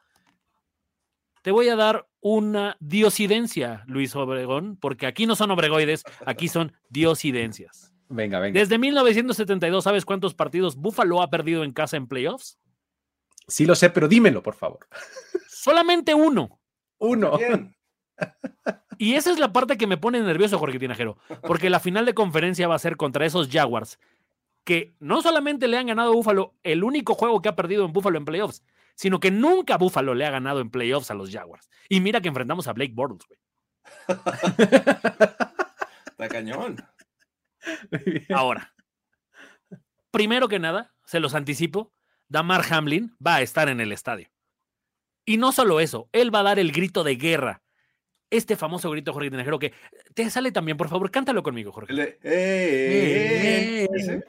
Te voy a dar una diosidencia, Luis Obregón, porque aquí no son obregoides, aquí son diosidencias. Venga, venga. Desde 1972, ¿sabes cuántos partidos Búfalo ha perdido en casa en playoffs? Sí lo sé, pero dímelo, por favor. Solamente uno. Uno. Y esa es la parte que me pone nervioso, Jorge Tinajero, porque la final de conferencia va a ser contra esos Jaguars, que no solamente le han ganado a Buffalo el único juego que ha perdido en Buffalo en playoffs, sino que nunca Buffalo le ha ganado en playoffs a los Jaguars. Y mira que enfrentamos a Blake Bortles, güey. Está cañón. Ahora, primero que nada, se los anticipo, Damar Hamlin va a estar en el estadio. Y no solo eso, él va a dar el grito de guerra este famoso grito Jorge Tinajero que te sale también, por favor, cántalo conmigo, Jorge. Eh, eh, eh,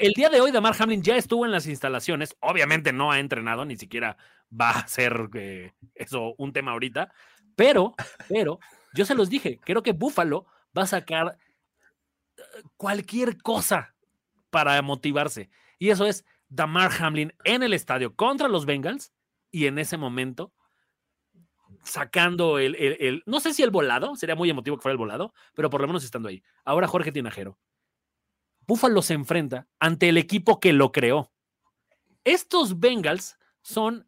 el día de hoy, Damar Hamlin ya estuvo en las instalaciones. Obviamente no ha entrenado, ni siquiera va a ser eso un tema ahorita. Pero, pero, yo se los dije, creo que Buffalo va a sacar cualquier cosa para motivarse. Y eso es Damar Hamlin en el estadio contra los Bengals y en ese momento sacando el, no sé si el volado, sería muy emotivo que fuera el volado, pero por lo menos estando ahí. Ahora Jorge Tinajero. Buffalo se enfrenta ante el equipo que lo creó. Estos Bengals son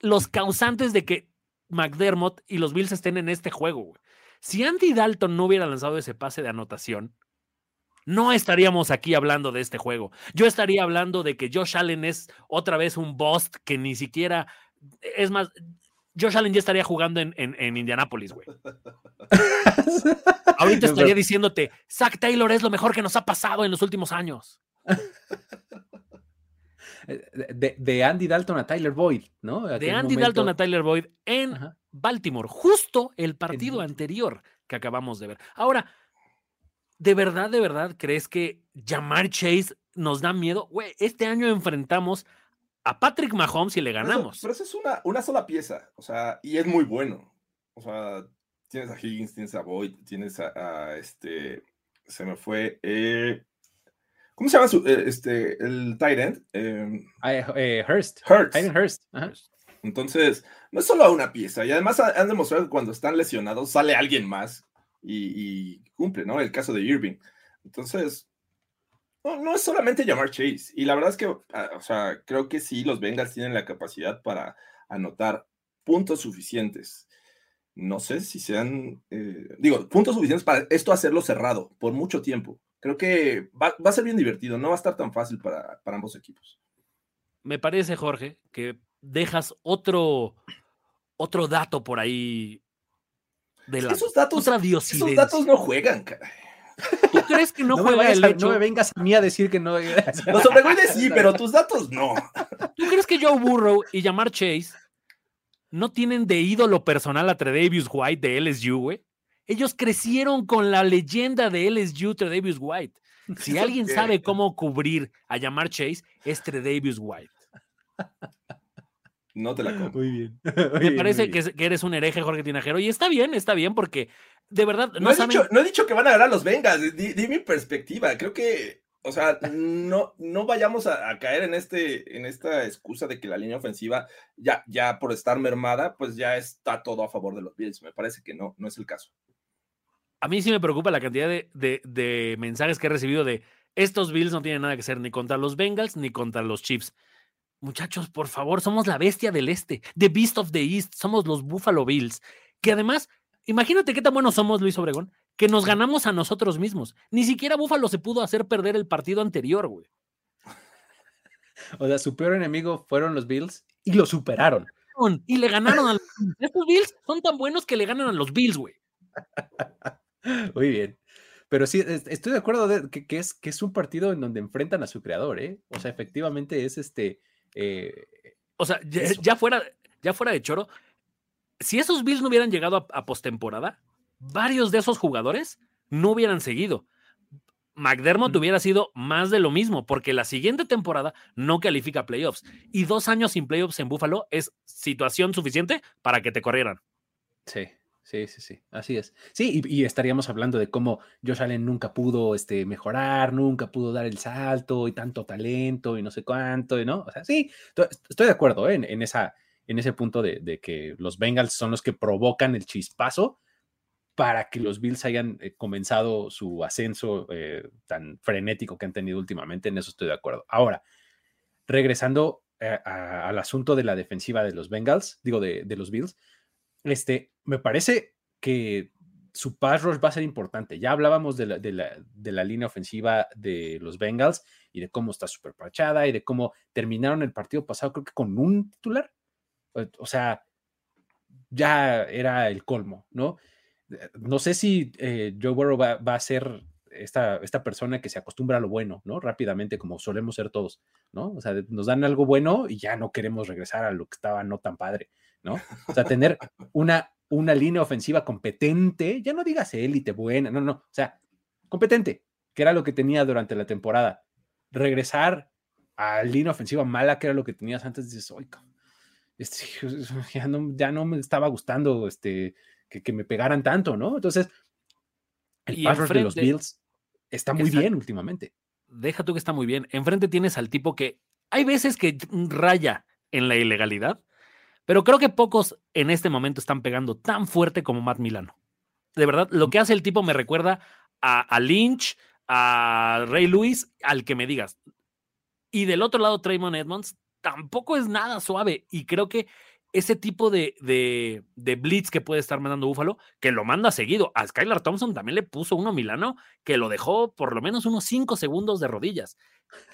los causantes de que McDermott y los Bills estén en este juego. Si Andy Dalton no hubiera lanzado ese pase de anotación, no estaríamos aquí hablando de este juego. Yo estaría hablando de que Josh Allen es otra vez un bust que ni siquiera. Es más, Josh Allen ya estaría jugando en, en, Indianápolis, güey. Ahorita estaría diciéndote, Zach Taylor es lo mejor que nos ha pasado en los últimos años. De, Andy Dalton a Tyler Boyd, ¿no? de Andy Dalton a Tyler Boyd en Baltimore, justo el partido anterior que acabamos de ver. Ahora, ¿De verdad, de verdad crees que llamar Chase nos da miedo? Güey, este año enfrentamos a Patrick Mahomes y le ganamos. Pero eso, es una, una sola pieza, o sea, y es muy bueno. O sea, tienes a Higgins, tienes a Boyd, tienes a, este, se me fue, eh, ¿cómo se llama su, eh, este, el tight end? Em, ah, eh, Hurst. Hurst. Hurst. Entonces, no es solo una pieza, y además han demostrado que cuando están lesionados sale alguien más y, cumple, ¿no? El caso de Irving. Entonces, no, es solamente llamar Chase. Y la verdad es que, ah, o sea, creo que sí, los Bengals tienen la capacidad para anotar puntos suficientes. No sé si sean, eh, digo, puntos suficientes para esto hacerlo cerrado por mucho tiempo. Creo que va, a ser bien divertido, no va a estar tan fácil para, para ambos equipos. Me parece, Jorge, que dejas otro, otro dato por ahí esos datos, esos datos no juegan, caray. ¿Tú crees que no, juega el No me vengas a mí a decir que no. Los sobregoides sí, pero tus datos no. ¿Tú crees que Joe Burrow y Jamar Chase no tienen de ídolo personal a Tredavious White de LSU, güey? Ellos crecieron con la leyenda de LSU, Tredavious White. Si alguien sabe cómo cubrir a llamar Chase, es Davis White. No te la compro. Muy bien. Me parece que, eres un hereje, Jorge Tinajero, y está bien, está bien, porque de verdad no, he, dicho, no he dicho que van a ganar los Vengas, di, mi perspectiva. Creo que, o sea, no, no vayamos a, caer en, este, en esta excusa de que la línea ofensiva, ya, ya por estar mermada, pues ya está todo a favor de los Bills. Me parece que no, no es el caso. A mí sí me preocupa la cantidad de, de mensajes que he recibido de estos Bills no tienen nada que hacer ni contra los Bengals ni contra los Chiefs. Muchachos, por favor, somos la bestia del este, The Beast of the East, somos los Buffalo Bills, que además, imagínate qué tan buenos somos, Luis Obregón, que nos ganamos a nosotros mismos. Ni siquiera Buffalo se pudo hacer perder el partido anterior, güey. O sea, su peor enemigo fueron los Bills y lo superaron. Y le ganaron a los Estos Bills son tan buenos que le ganan a los Bills, güey. Muy bien. Pero sí, estoy de acuerdo de que, es, que es un partido en donde enfrentan a su creador, ¿eh? O sea, efectivamente es este eh, o sea, ya, fuera, ya fuera de choro, si esos Bills no hubieran llegado a, postemporada, varios de esos jugadores no hubieran seguido. McDermott hubiera sido más de lo mismo, porque la siguiente temporada no califica playoffs. Y dos años sin playoffs en Buffalo es situación suficiente para que te corrieran. Sí. Sí, sí, sí, así es. Sí, y, estaríamos hablando de cómo Josh Allen nunca pudo este, mejorar, nunca pudo dar el salto y tanto talento y no sé cuánto, ¿no? O sea, sí, estoy de acuerdo ¿eh? en, esa, en ese punto de, que los Bengals son los que provocan el chispazo para que los Bills hayan eh, comenzado su ascenso eh, tan frenético que han tenido últimamente, en eso estoy de acuerdo. Ahora, regresando al asunto de la defensiva de los Bengals, digo, de, de los Bills, este, me parece que su pass rush va a ser importante. Ya hablábamos de la, línea ofensiva de los Bengals y de cómo está súper parchada y de cómo terminaron el partido pasado, creo que con un titular. O sea, ya era el colmo, ¿no? No sé si eh, Joe Burrow va, a ser esta, esta, persona que se acostumbra a lo bueno, ¿no? Rápidamente, como solemos ser todos, ¿no? O sea, nos dan algo bueno y ya no queremos regresar a lo que estaba no tan padre. ¿No? O sea, tener una, una línea ofensiva competente, ya no digas élite, buena, no, no, o sea, competente, que era lo que tenía durante la temporada. Regresar a línea ofensiva mala, que era lo que tenías antes, dices, oye, este, ya, no, ya no me estaba gustando este, que, me pegaran tanto, ¿no? Entonces, el pass de los Bills está muy bien últimamente. Deja tú que está muy bien. Enfrente tienes al tipo que hay veces que raya en la ilegalidad, pero creo que pocos en este momento están pegando tan fuerte como Matt Milano. De verdad, lo que hace el tipo me recuerda a, Lynch, a Ray Lewis, al que me digas. Y del otro lado, Traymond Edmonds tampoco es nada suave. Y creo que ese tipo de, de, blitz que puede estar mandando Búfalo, que lo manda seguido. A Skylar Thompson también le puso uno Milano que lo dejó por lo menos unos cinco segundos de rodillas.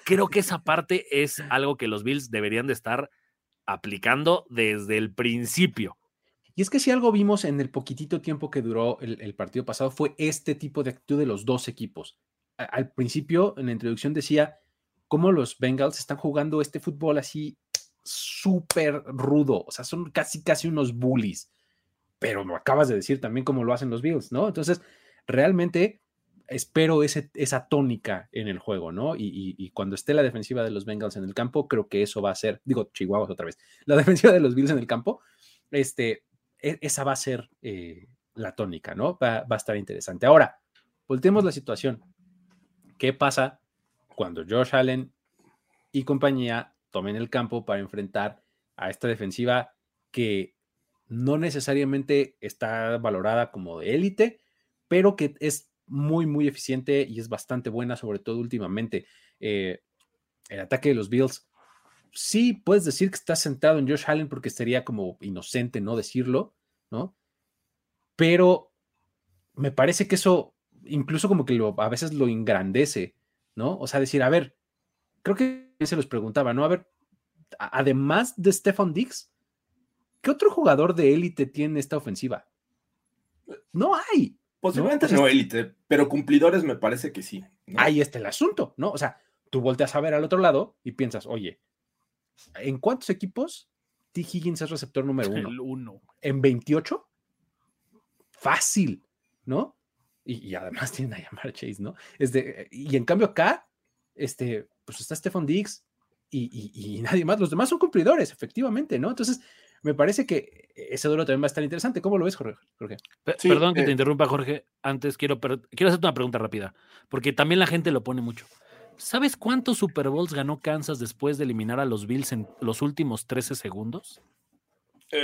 Creo que esa parte es algo que los Bills deberían de estar aplicando desde el principio. Y es que si algo vimos en el poquitito tiempo que duró el, partido pasado fue este tipo de actitud de los dos equipos. al principio, en la introducción decía cómo los Bengals están jugando este fútbol así súper rudo, o sea, son casi, casi unos bullies, pero lo acabas de decir también cómo lo hacen los Bills, ¿no? Entonces, realmente espero ese, esa tónica en el juego, ¿no? Y, cuando esté la defensiva de los Bengals en el campo, creo que eso va a ser, digo, Chihuahua otra vez, la defensiva de los Bills en el campo, este, e, esa va a ser eh, la tónica, ¿no? Va, va, a estar interesante. Ahora, volteemos la situación. ¿Qué pasa cuando Josh Allen y compañía tomen el campo para enfrentar a esta defensiva que no necesariamente está valorada como de élite, pero que es muy, muy eficiente y es bastante buena, sobre todo últimamente. Eh, el ataque de los Bills, sí puedes decir que está sentado en Josh Allen porque sería como inocente no decirlo, ¿no? Pero me parece que eso incluso como que lo, a veces lo engrandece, ¿no? O sea, decir, a ver, creo que se los preguntaba, ¿no? A ver, además de Stefan Dix, ¿qué otro jugador de élite tiene esta ofensiva? No hay. Posiblemente no, élite, pero cumplidores me parece que sí. Ahí está el asunto, ¿no? O sea, tú volteas a ver al otro lado y piensas, oye, ¿en cuántos equipos T. Higgins es receptor número uno? El uno. ¿En 28? Fácil, ¿no? y, además tienen a llamar Chase, ¿no? Este, y en cambio acá, este, pues está Stephon Diggs y, y, nadie más. Los demás son cumplidores, efectivamente, ¿no? Entonces, me parece que ese duelo también va a estar interesante. ¿Cómo lo ves, Jorge? Perdón que te eh interrumpa, Jorge. Antes quiero, quiero hacerte una pregunta rápida, porque también la gente lo pone mucho. ¿Sabes cuántos Super Bowls ganó Kansas después de eliminar a los Bills en los últimos 13 segundos?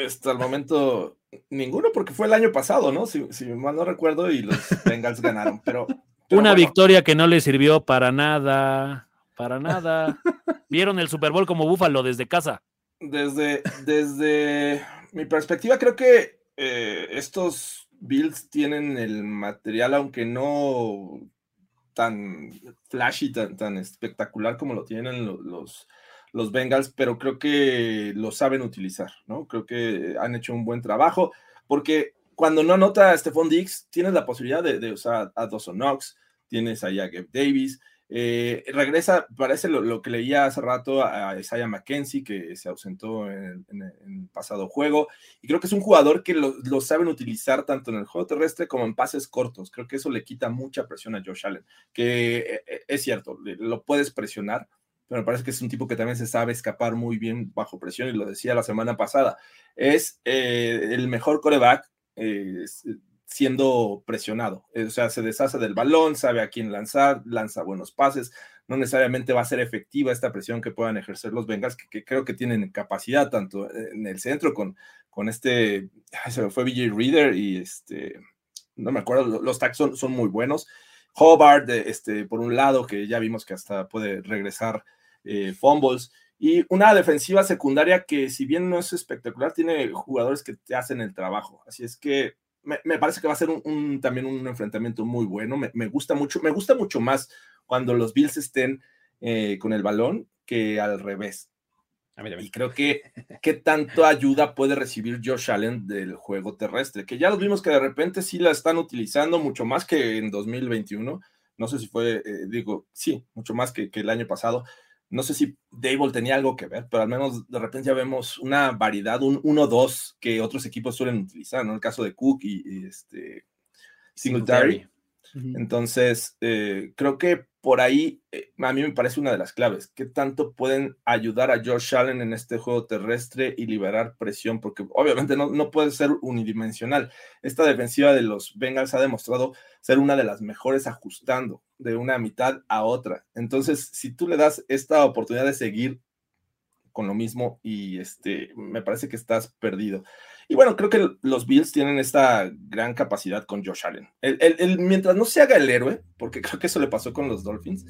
Hasta el momento, ninguno, porque fue el año pasado, ¿no? Si, mal no recuerdo, y los Bengals ganaron, pero. Una victoria que no le sirvió para nada, para nada. Vieron el Super Bowl como búfalo desde casa. Desde, desde mi perspectiva, creo que eh, estos Bills tienen el material, aunque no tan flashy, tan, tan espectacular como lo tienen los, los, Bengals, pero creo que lo saben utilizar, ¿no? Creo que han hecho un buen trabajo, porque cuando no anota a Stephon Diggs, tienes la posibilidad de, usar a Dawson Knox, tienes a Gabe Davis, eh, regresa, parece lo, que leía hace rato a Isaiah McKenzie, que se ausentó en, el pasado juego, y creo que es un jugador que lo, saben utilizar tanto en el juego terrestre como en pases cortos. Creo que eso le quita mucha presión a Josh Allen, que eh, eh, es cierto, lo puedes presionar, pero me parece que es un tipo que también se sabe escapar muy bien bajo presión, y lo decía la semana pasada. Es el mejor coreback siendo presionado. O sea, se deshace del balón, sabe a quién lanzar, lanza buenos pases. No necesariamente va a ser efectiva esta presión que puedan ejercer los Bengals, que, creo que tienen capacidad tanto en el centro con, con este, se me fue BJ Reader y este, no me acuerdo, los tags son, son muy buenos. Hobart, este, por un lado, que ya vimos que hasta puede regresar eh, fumbles. Y una defensiva secundaria que, si bien no es espectacular, tiene jugadores que te hacen el trabajo. Así es que me, parece que va a ser un, también un enfrentamiento muy bueno. Me, gusta mucho, me gusta mucho más cuando los Bills estén eh, con el balón que al revés. Y creo que qué tanto ayuda puede recibir Josh Allen del juego terrestre, que ya los vimos que de repente sí la están utilizando mucho más que en 2021. No sé si fue, eh, digo, sí, mucho más que, que el año pasado no sé si Dable tenía algo que ver, pero al menos de repente ya vemos una variedad, un 1-2 que otros equipos suelen utilizar, ¿no? El caso de Cook y, este Singletary. Entonces, eh, creo que por ahí eh, a mí me parece una de las claves. ¿Qué tanto pueden ayudar a Josh Allen en este juego terrestre y liberar presión? Porque obviamente no, no puede ser unidimensional. Esta defensiva de los Bengals ha demostrado ser una de las mejores ajustando de una mitad a otra. Entonces, si tú le das esta oportunidad de seguir con lo mismo y este, me parece que estás perdido. Y bueno, creo que los Bills tienen esta gran capacidad con Josh Allen. El, mientras no se haga el héroe, porque creo que eso le pasó con los Dolphins,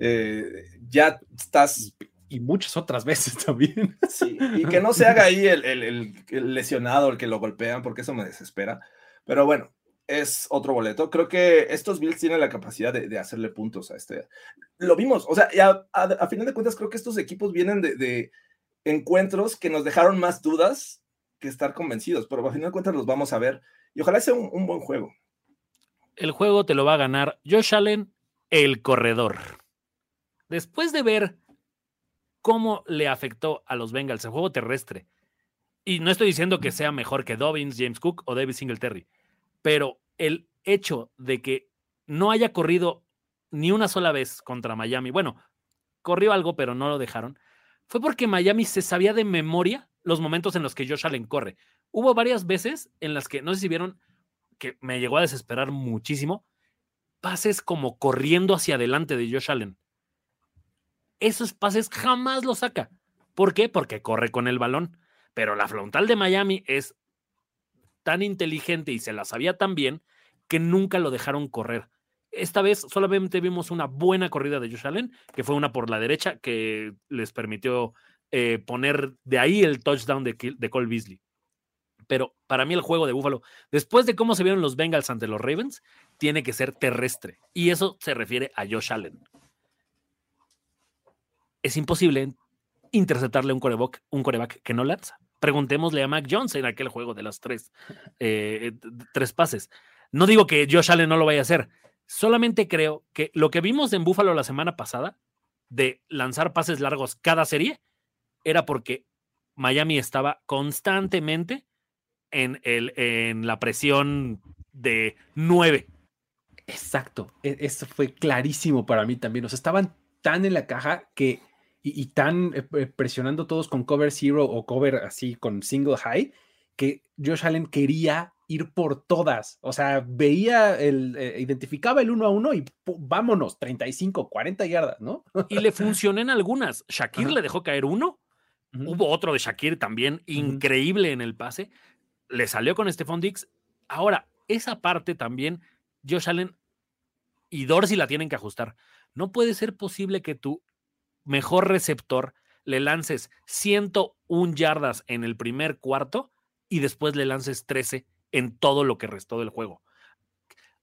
eh, ya estás... Y muchas otras veces también. Sí, y que no se haga ahí el, el lesionado, el que lo golpean, porque eso me desespera. Pero bueno, es otro boleto. Creo que estos Bills tienen la capacidad de, hacerle puntos a este. Lo vimos, o sea, a, final de cuentas creo que estos equipos vienen de, encuentros que nos dejaron más dudas que estar convencidos, pero a final de cuentas los vamos a ver y ojalá sea un, buen juego. El juego te lo va a ganar Josh Allen, el corredor. Después de ver cómo le afectó a los Bengals el juego terrestre, y no estoy diciendo que sea mejor que Dobbins, James Cook o David Singletary, pero el hecho de que no haya corrido ni una sola vez contra Miami, bueno, corrió algo, pero no lo dejaron, fue porque Miami se sabía de memoria los momentos en los que Josh Allen corre. Hubo varias veces en las que, no sé si vieron, que me llegó a desesperar muchísimo, pases como corriendo hacia adelante de Josh Allen. Esos pases jamás los saca. ¿Por qué? Porque corre con el balón. Pero la frontal de Miami es tan inteligente y se la sabía tan bien que nunca lo dejaron correr. Esta vez solamente vimos una buena corrida de Josh Allen, que fue una por la derecha, que les permitió eh, poner de ahí el touchdown de, de Cole Beasley. Pero para mí el juego de Búfalo, después de cómo se vieron los Bengals ante los Ravens, tiene que ser terrestre. Y eso se refiere a Josh Allen. Es imposible interceptarle un coreback, un coreback que no lanza. Preguntémosle a Mac Jones en aquel juego de las tres, eh, tres pases. No digo que Josh Allen no lo vaya a hacer, solamente creo que lo que vimos en Buffalo la semana pasada, de lanzar pases largos cada serie, era porque Miami estaba constantemente en, el, en la presión de nueve. Exacto, e, eso fue clarísimo para mí también. O sea, estaban tan en la caja que y, tan eh, eh, presionando todos con cover zero o cover así con single high que Josh Allen quería ir por todas. O sea, veía el, eh, identificaba el uno a uno y vámonos, 35, 40 yardas, ¿no? Y le funcionó en algunas. Shakir le dejó caer uno. Hubo otro de Shakir también, increíble en el pase. Le salió con Stephon Dix. Ahora, esa parte también, Josh Allen y Dorsey la tienen que ajustar. No puede ser posible que tu mejor receptor le lances 101 yardas en el primer cuarto y después le lances 13 en todo lo que restó del juego.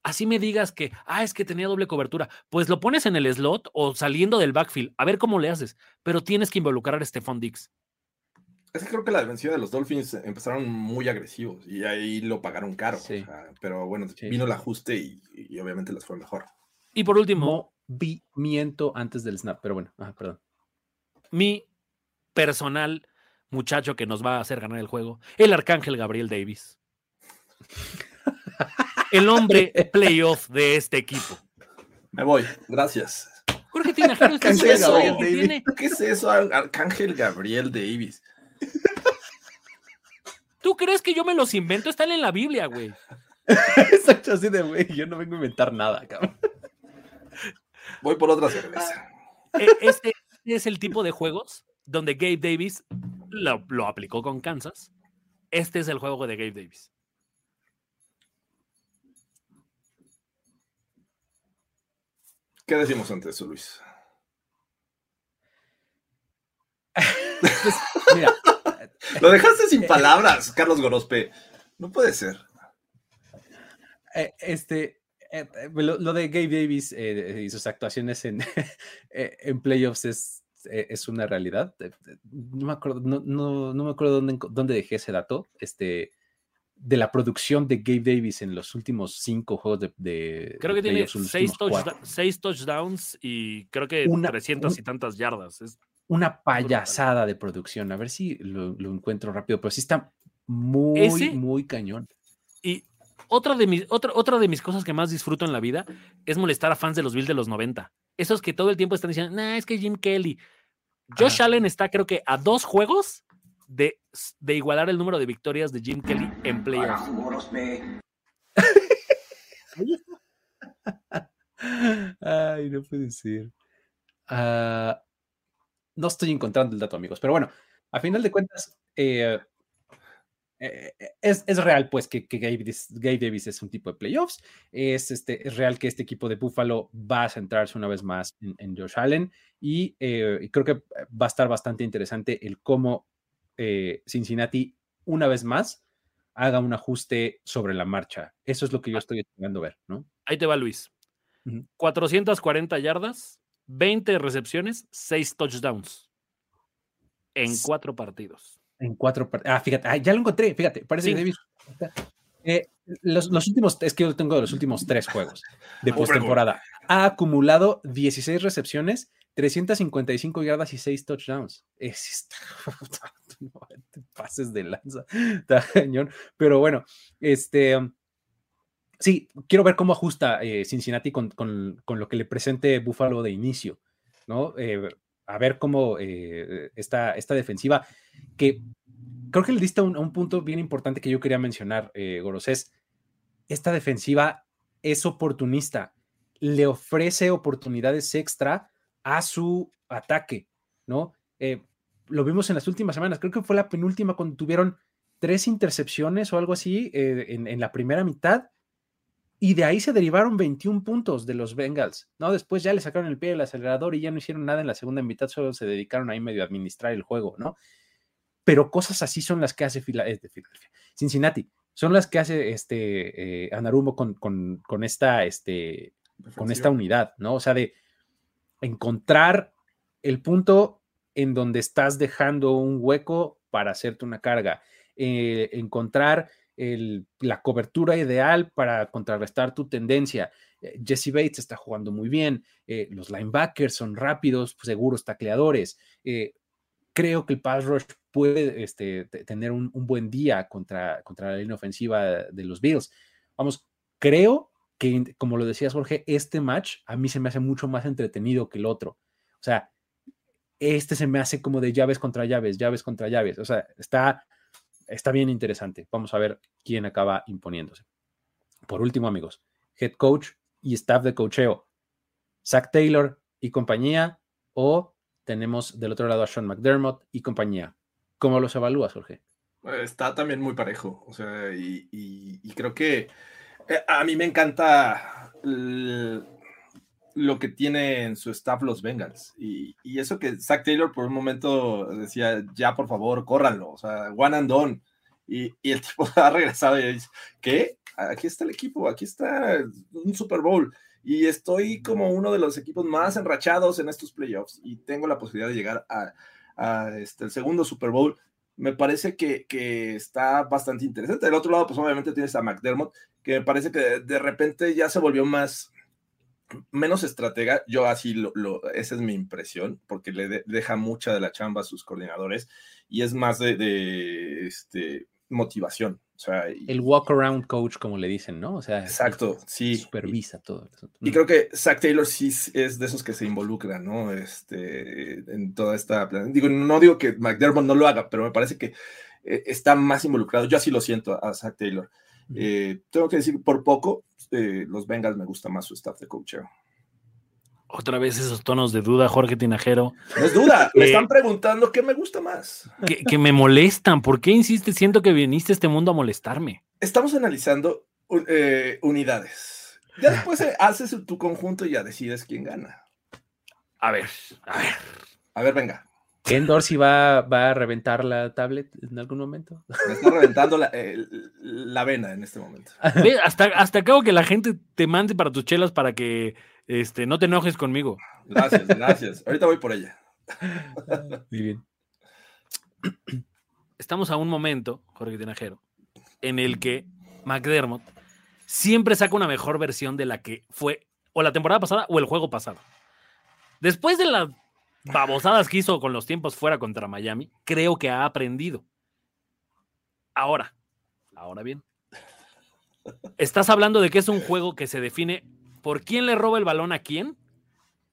Así me digas que, ah, es que tenía doble cobertura, pues lo pones en el slot o saliendo del backfield, a ver cómo le haces, pero tienes que involucrar a Stephon Dix. Es que creo que la defensiva de los Dolphins empezaron muy agresivos y ahí lo pagaron caro. pero bueno, vino el ajuste y, obviamente les fue mejor. Y por último. Movimiento antes del snap, pero bueno, perdón. Mi personal muchacho que nos va a hacer ganar el juego, el arcángel Gabriel Davis. El hombre playoff de este equipo. Me voy, gracias. Jorge Tinajero, ¿qué es eso? ¿Qué es eso, Arcángel Gabriel Davis? ¿Tú crees que yo me los invento? Están en la Biblia, güey. Exacto, así de, güey, yo no vengo a inventar nada, cabrón. Voy por otra cerveza. E, este es el tipo de juegos donde Gabe Davis lo, lo aplicó con Kansas. Este es el juego de Gabe Davis. ¿Qué decimos ante eso, Luis? Pues, mira, lo dejaste sin palabras, Carlos Gorospe. No puede ser. Eh, este, eh, eh, lo, de Gabe Davis y sus actuaciones en, en playoffs es, es una realidad. No me acuerdo, no, no, me acuerdo dónde, dónde, dejé ese dato. Este, de la producción de Gabe Davis en los últimos cinco juegos de. creo que tiene seis, touchdowns y creo que una, 300 y tantas yardas. Es una payasada de producción. A ver si lo, encuentro rápido, pero sí está muy, muy cañón. Y otra de, mis, otra, otra de mis cosas que más disfruto en la vida es molestar a fans de los Bills de los 90. Esos que todo el tiempo están diciendo, nah, es que Jim Kelly. Josh Allen está, creo que, a dos juegos de, de igualar el número de victorias de Jim Kelly en playoffs. Ay, no puede ser. Ah, no estoy encontrando el dato, amigos, pero bueno, a final de cuentas, eh, eh, es, es, real, pues, que, que Gabe, Davis es un tipo de playoffs. Es, este, es real que este equipo de Buffalo va a centrarse una vez más en, Josh Allen y, eh, y, creo que va a estar bastante interesante el cómo eh, Cincinnati una vez más haga un ajuste sobre la marcha. Eso es lo que yo ah. estoy esperando ver, ¿no? Ahí te va Luis. 440 yardas, 20 recepciones, 6 touchdowns en cuatro partidos. En cuatro partidos. Ah, fíjate, ah, ya lo encontré, fíjate, parece que Davis. Eh, los, los, últimos, es que yo tengo los últimos tres juegos de postemporada. Ha acumulado 16 recepciones, 355 yardas y 6 touchdowns. Es, pases de lanza. Pero bueno, este, sí, quiero ver cómo ajusta eh, Cincinnati con, lo que le presente Buffalo de inicio, ¿no? Eh, a ver cómo eh, esta, esta defensiva, que creo que le diste un, un punto bien importante que yo quería mencionar, Goros, es esta defensiva es oportunista, le ofrece oportunidades extra a su ataque, ¿no? Lo vimos en las últimas semanas, creo que fue la penúltima cuando tuvieron tres intercepciones o algo así eh, en, la primera mitad, y de ahí se derivaron 21 puntos de los Bengals, ¿no? Después ya le sacaron el pie del acelerador y ya no hicieron nada en la segunda mitad, solo se dedicaron ahí medio a administrar el juego, ¿no? Pero cosas así son las que hace eh, Cincinnati, son las que hace este Anarumo con, con, esta, este, con esta unidad, ¿no? O sea, de encontrar el punto en donde estás dejando un hueco para hacerte una carga, eh, encontrar la cobertura ideal para contrarrestar tu tendencia. Eh, Jesse Bates está jugando muy bien, eh, los linebackers son rápidos, seguros tacleadores. creo que el pass rush puede este, tener un, buen día contra, contra la línea ofensiva de los Bills. Vamos, creo que, como lo decías, Jorge, este match a mí se me hace mucho más entretenido que el otro. O sea, este se me hace como de llaves contra llaves, llaves contra llaves. O sea, está, está bien interesante. Vamos a ver quién acaba imponiéndose. Por último, amigos, head coach y staff de cocheo. Zach Taylor y compañía o tenemos del otro lado a Sean McDermott y compañía. ¿Cómo los evalúas, Jorge? Está también muy parejo, o sea, y, creo que eh, a mí me encanta lo que tiene en su staff los Bengals. Y, eso que Zach Taylor por un momento decía, ya por favor, córranlo, o sea, one and done. Y, y el tipo ha regresado y dice, ¿qué? Aquí está el equipo, aquí está un Super Bowl y estoy como uno de los equipos más enrachados en estos playoffs y tengo la posibilidad de llegar a, este, el segundo Super Bowl. Me parece que, que, está bastante interesante. Del otro lado, pues obviamente tienes a McDermott, que me parece que de repente ya se volvió más, menos estratega. Yo así lo, esa es mi impresión, porque le deja mucha de la chamba a sus coordinadores y es más de, de este, motivación. O sea, el walk around coach, como le dicen, ¿no? O sea, exacto, sí. Supervisa todo. Y creo que Zach Taylor sí es de esos que se involucran, ¿no? Este, en toda esta. Digo, no digo que McDermott no lo haga, pero me parece que eh, está más involucrado. Yo así lo siento a Zach Taylor. Eh, tengo que decir, por poco, eh, los Bengals me gusta más su staff de coaching. Otra vez esos tonos de duda, Jorge Tinajero. No es duda, me están preguntando qué me gusta más. Que, me molestan. ¿Por qué insistes? Siento que viniste a este mundo a molestarme. Estamos analizando eh, unidades. Ya después eh, haces tu conjunto y ya decides quién gana. A ver, a ver. A ver, venga. ¿Ken Dorsey va, va, a reventar la tablet en algún momento? Me está reventando la, la vena en este momento. hasta, hasta acabo que la gente te mande para tus chelas para que este, no te enojes conmigo. Gracias, gracias. Ahorita voy por ella. Muy bien. Estamos a un momento, Jorge Tinajero, en el que McDermott siempre saca una mejor versión de la que fue o la temporada pasada o el juego pasado. Después de las babosadas que hizo con los tiempos fuera contra Miami, creo que ha aprendido. Ahora, ahora bien, estás hablando de que es un juego que se define por quién le roba el balón a quién,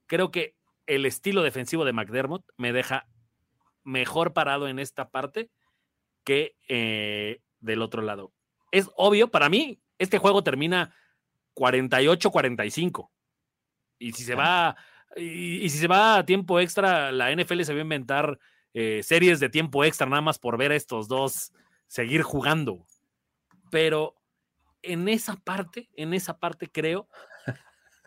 creo que el estilo defensivo de McDermott me deja mejor parado en esta parte que eh, del otro lado. Es obvio, para mí, este juego termina 48-45. Y si se va, y, si se va a tiempo extra, la NFL se va a inventar eh, series de tiempo extra nada más por ver a estos dos seguir jugando. Pero en esa parte, en esa parte creo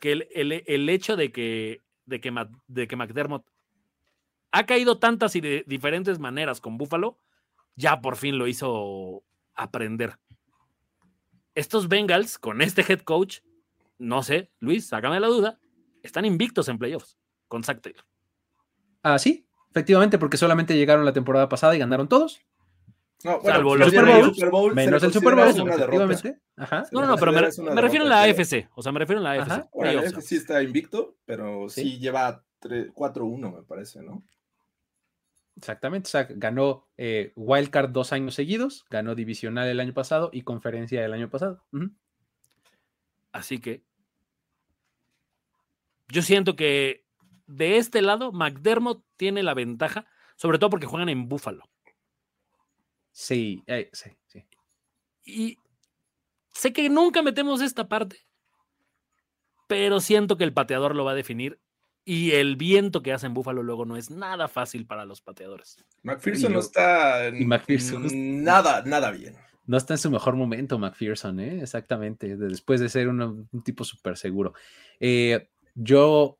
que el, hecho de que, de, que, de que McDermott ha caído tantas y de diferentes maneras con Buffalo, ya por fin lo hizo aprender. Estos Bengals, con este head coach, no sé, Luis, sácame la duda, están invictos en playoffs con Zach Taylor. Ah, sí, efectivamente, porque solamente llegaron la temporada pasada y ganaron todos. No, bueno, Salvo los Super Bowl, menos el Super Bowl, efectivamente. Ajá. No, no, no, pero me, refiero a la AFC. O sea, me refiero a la AFC. Bueno, la AFC sí está invicto, pero sí, lleva 4-1, me parece, ¿no? Exactamente, o sea, ganó eh, Wildcard dos años seguidos, ganó Divisional el año pasado y Conferencia el año pasado. Así que yo siento que de este lado McDermott tiene la ventaja, sobre todo porque juegan en Buffalo. Sí, eh, sí, sí. Y sé que nunca metemos esta parte, pero siento que el pateador lo va a definir y el viento que hace en Búfalo luego no es nada fácil para los pateadores. McPherson no está nada, nada bien. No está en su mejor momento, McPherson, ¿eh? exactamente, después de ser un tipo súper seguro. Eh, yo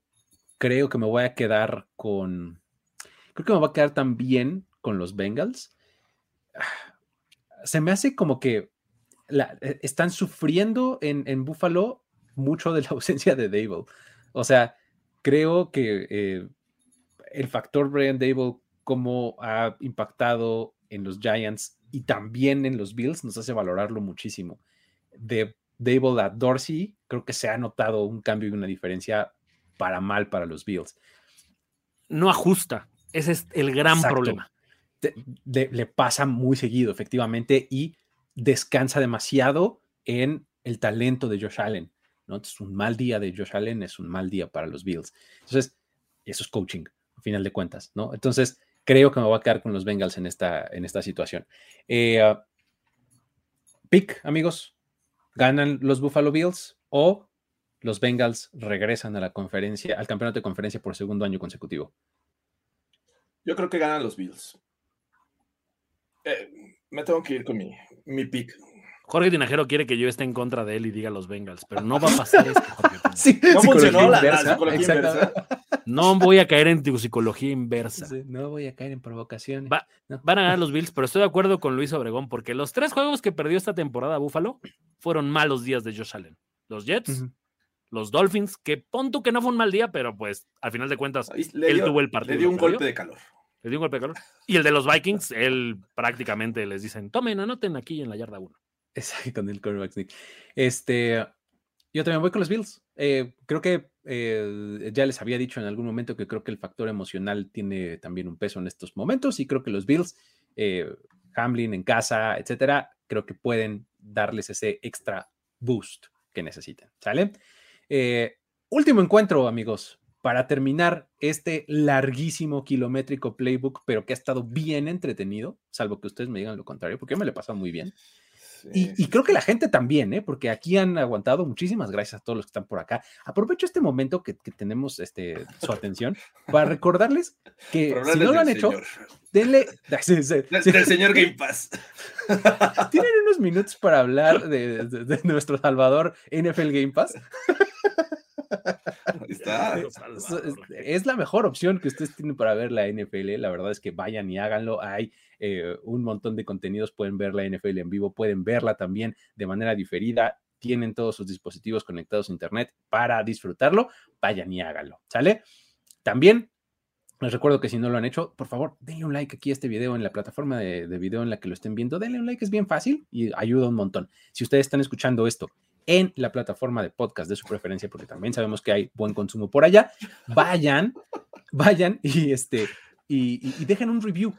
creo que me voy a quedar con, creo que me voy a quedar también con los Bengals se me hace como que eh, están sufriendo en, en Buffalo mucho de la ausencia de Dable. O sea, creo que eh, el factor Brian Dable, como ha impactado en los Giants y también en los Bills, nos hace valorarlo muchísimo. De Dable a Dorsey, creo que se ha notado un cambio y una diferencia para mal para los Bills. No ajusta, ese es el gran problema le pasa muy seguido, efectivamente, y descansa demasiado en el talento de Josh Allen. ¿no? Entonces, un mal día de Josh Allen es un mal día para los Bills. Entonces, eso es coaching, a final de cuentas, ¿no? Entonces, creo que me voy a quedar con los Bengals en esta, en esta situación. Eh, uh, pick, amigos, ¿ganan los Buffalo Bills o los Bengals regresan a la conferencia, al campeonato de conferencia por segundo año consecutivo? Yo creo que ganan los Bills. Eh, me tengo que ir con mi, mi pick. Jorge Tinajero quiere que yo esté en contra de él y diga los Bengals, pero no va a pasar esto, Jorge. sí, no funcionó la, la, psicología inversa. No voy a caer en tu psicología inversa. Sí, no voy a caer en provocaciones. Va, no. Van a ganar los Bills, pero estoy de acuerdo con Luis Obregón, porque los tres juegos que perdió esta temporada Buffalo fueron malos días de Josh Allen. Los Jets, uh -huh. los Dolphins, que pon tú que no fue un mal día, pero pues al final de cuentas le él dio, tuvo el partido. Le dio un golpe de calor. Le dio un golpe de calor. Y el de los Vikings, él prácticamente les dicen, tomen, anoten aquí en la yarda 1. Exacto, con el quarterback sneak. Este, yo también voy con los Bills. Eh, creo que eh, ya les había dicho en algún momento que creo que el factor emocional tiene también un peso en estos momentos y creo que los Bills, eh, Hamlin en casa, etcétera, creo que pueden darles ese extra boost que necesitan. ¿Sale? Eh, último encuentro, amigos, para terminar este larguísimo kilométrico playbook, pero que ha estado bien entretenido, salvo que ustedes me digan lo contrario, porque yo me lo he pasado muy bien. Y, y, creo que la gente también, ¿eh? porque aquí han aguantado. Muchísimas gracias a todos los que están por acá. Aprovecho este momento que, que tenemos este, su atención para recordarles que si no lo han hecho, señor. denle. Sí, sí. Del señor Game Pass. Tienen unos minutos para hablar de, de, de nuestro Salvador NFL Game Pass. Está. Es, la mejor opción que ustedes tienen para ver la NFL. La verdad es que vayan y háganlo. Hay eh, un montón de contenidos. Pueden ver la NFL en vivo, pueden verla también de manera diferida. Tienen todos sus dispositivos conectados a Internet para disfrutarlo. Vayan y háganlo. ¿Sale? También les recuerdo que si no lo han hecho, por favor, denle un like aquí a este video en la plataforma de, de video en la que lo estén viendo. Denle un like, es bien fácil y ayuda un montón. Si ustedes están escuchando esto en la plataforma de podcast de su preferencia, porque también sabemos que hay buen consumo por allá, vayan, vayan y, este, y, dejen un review.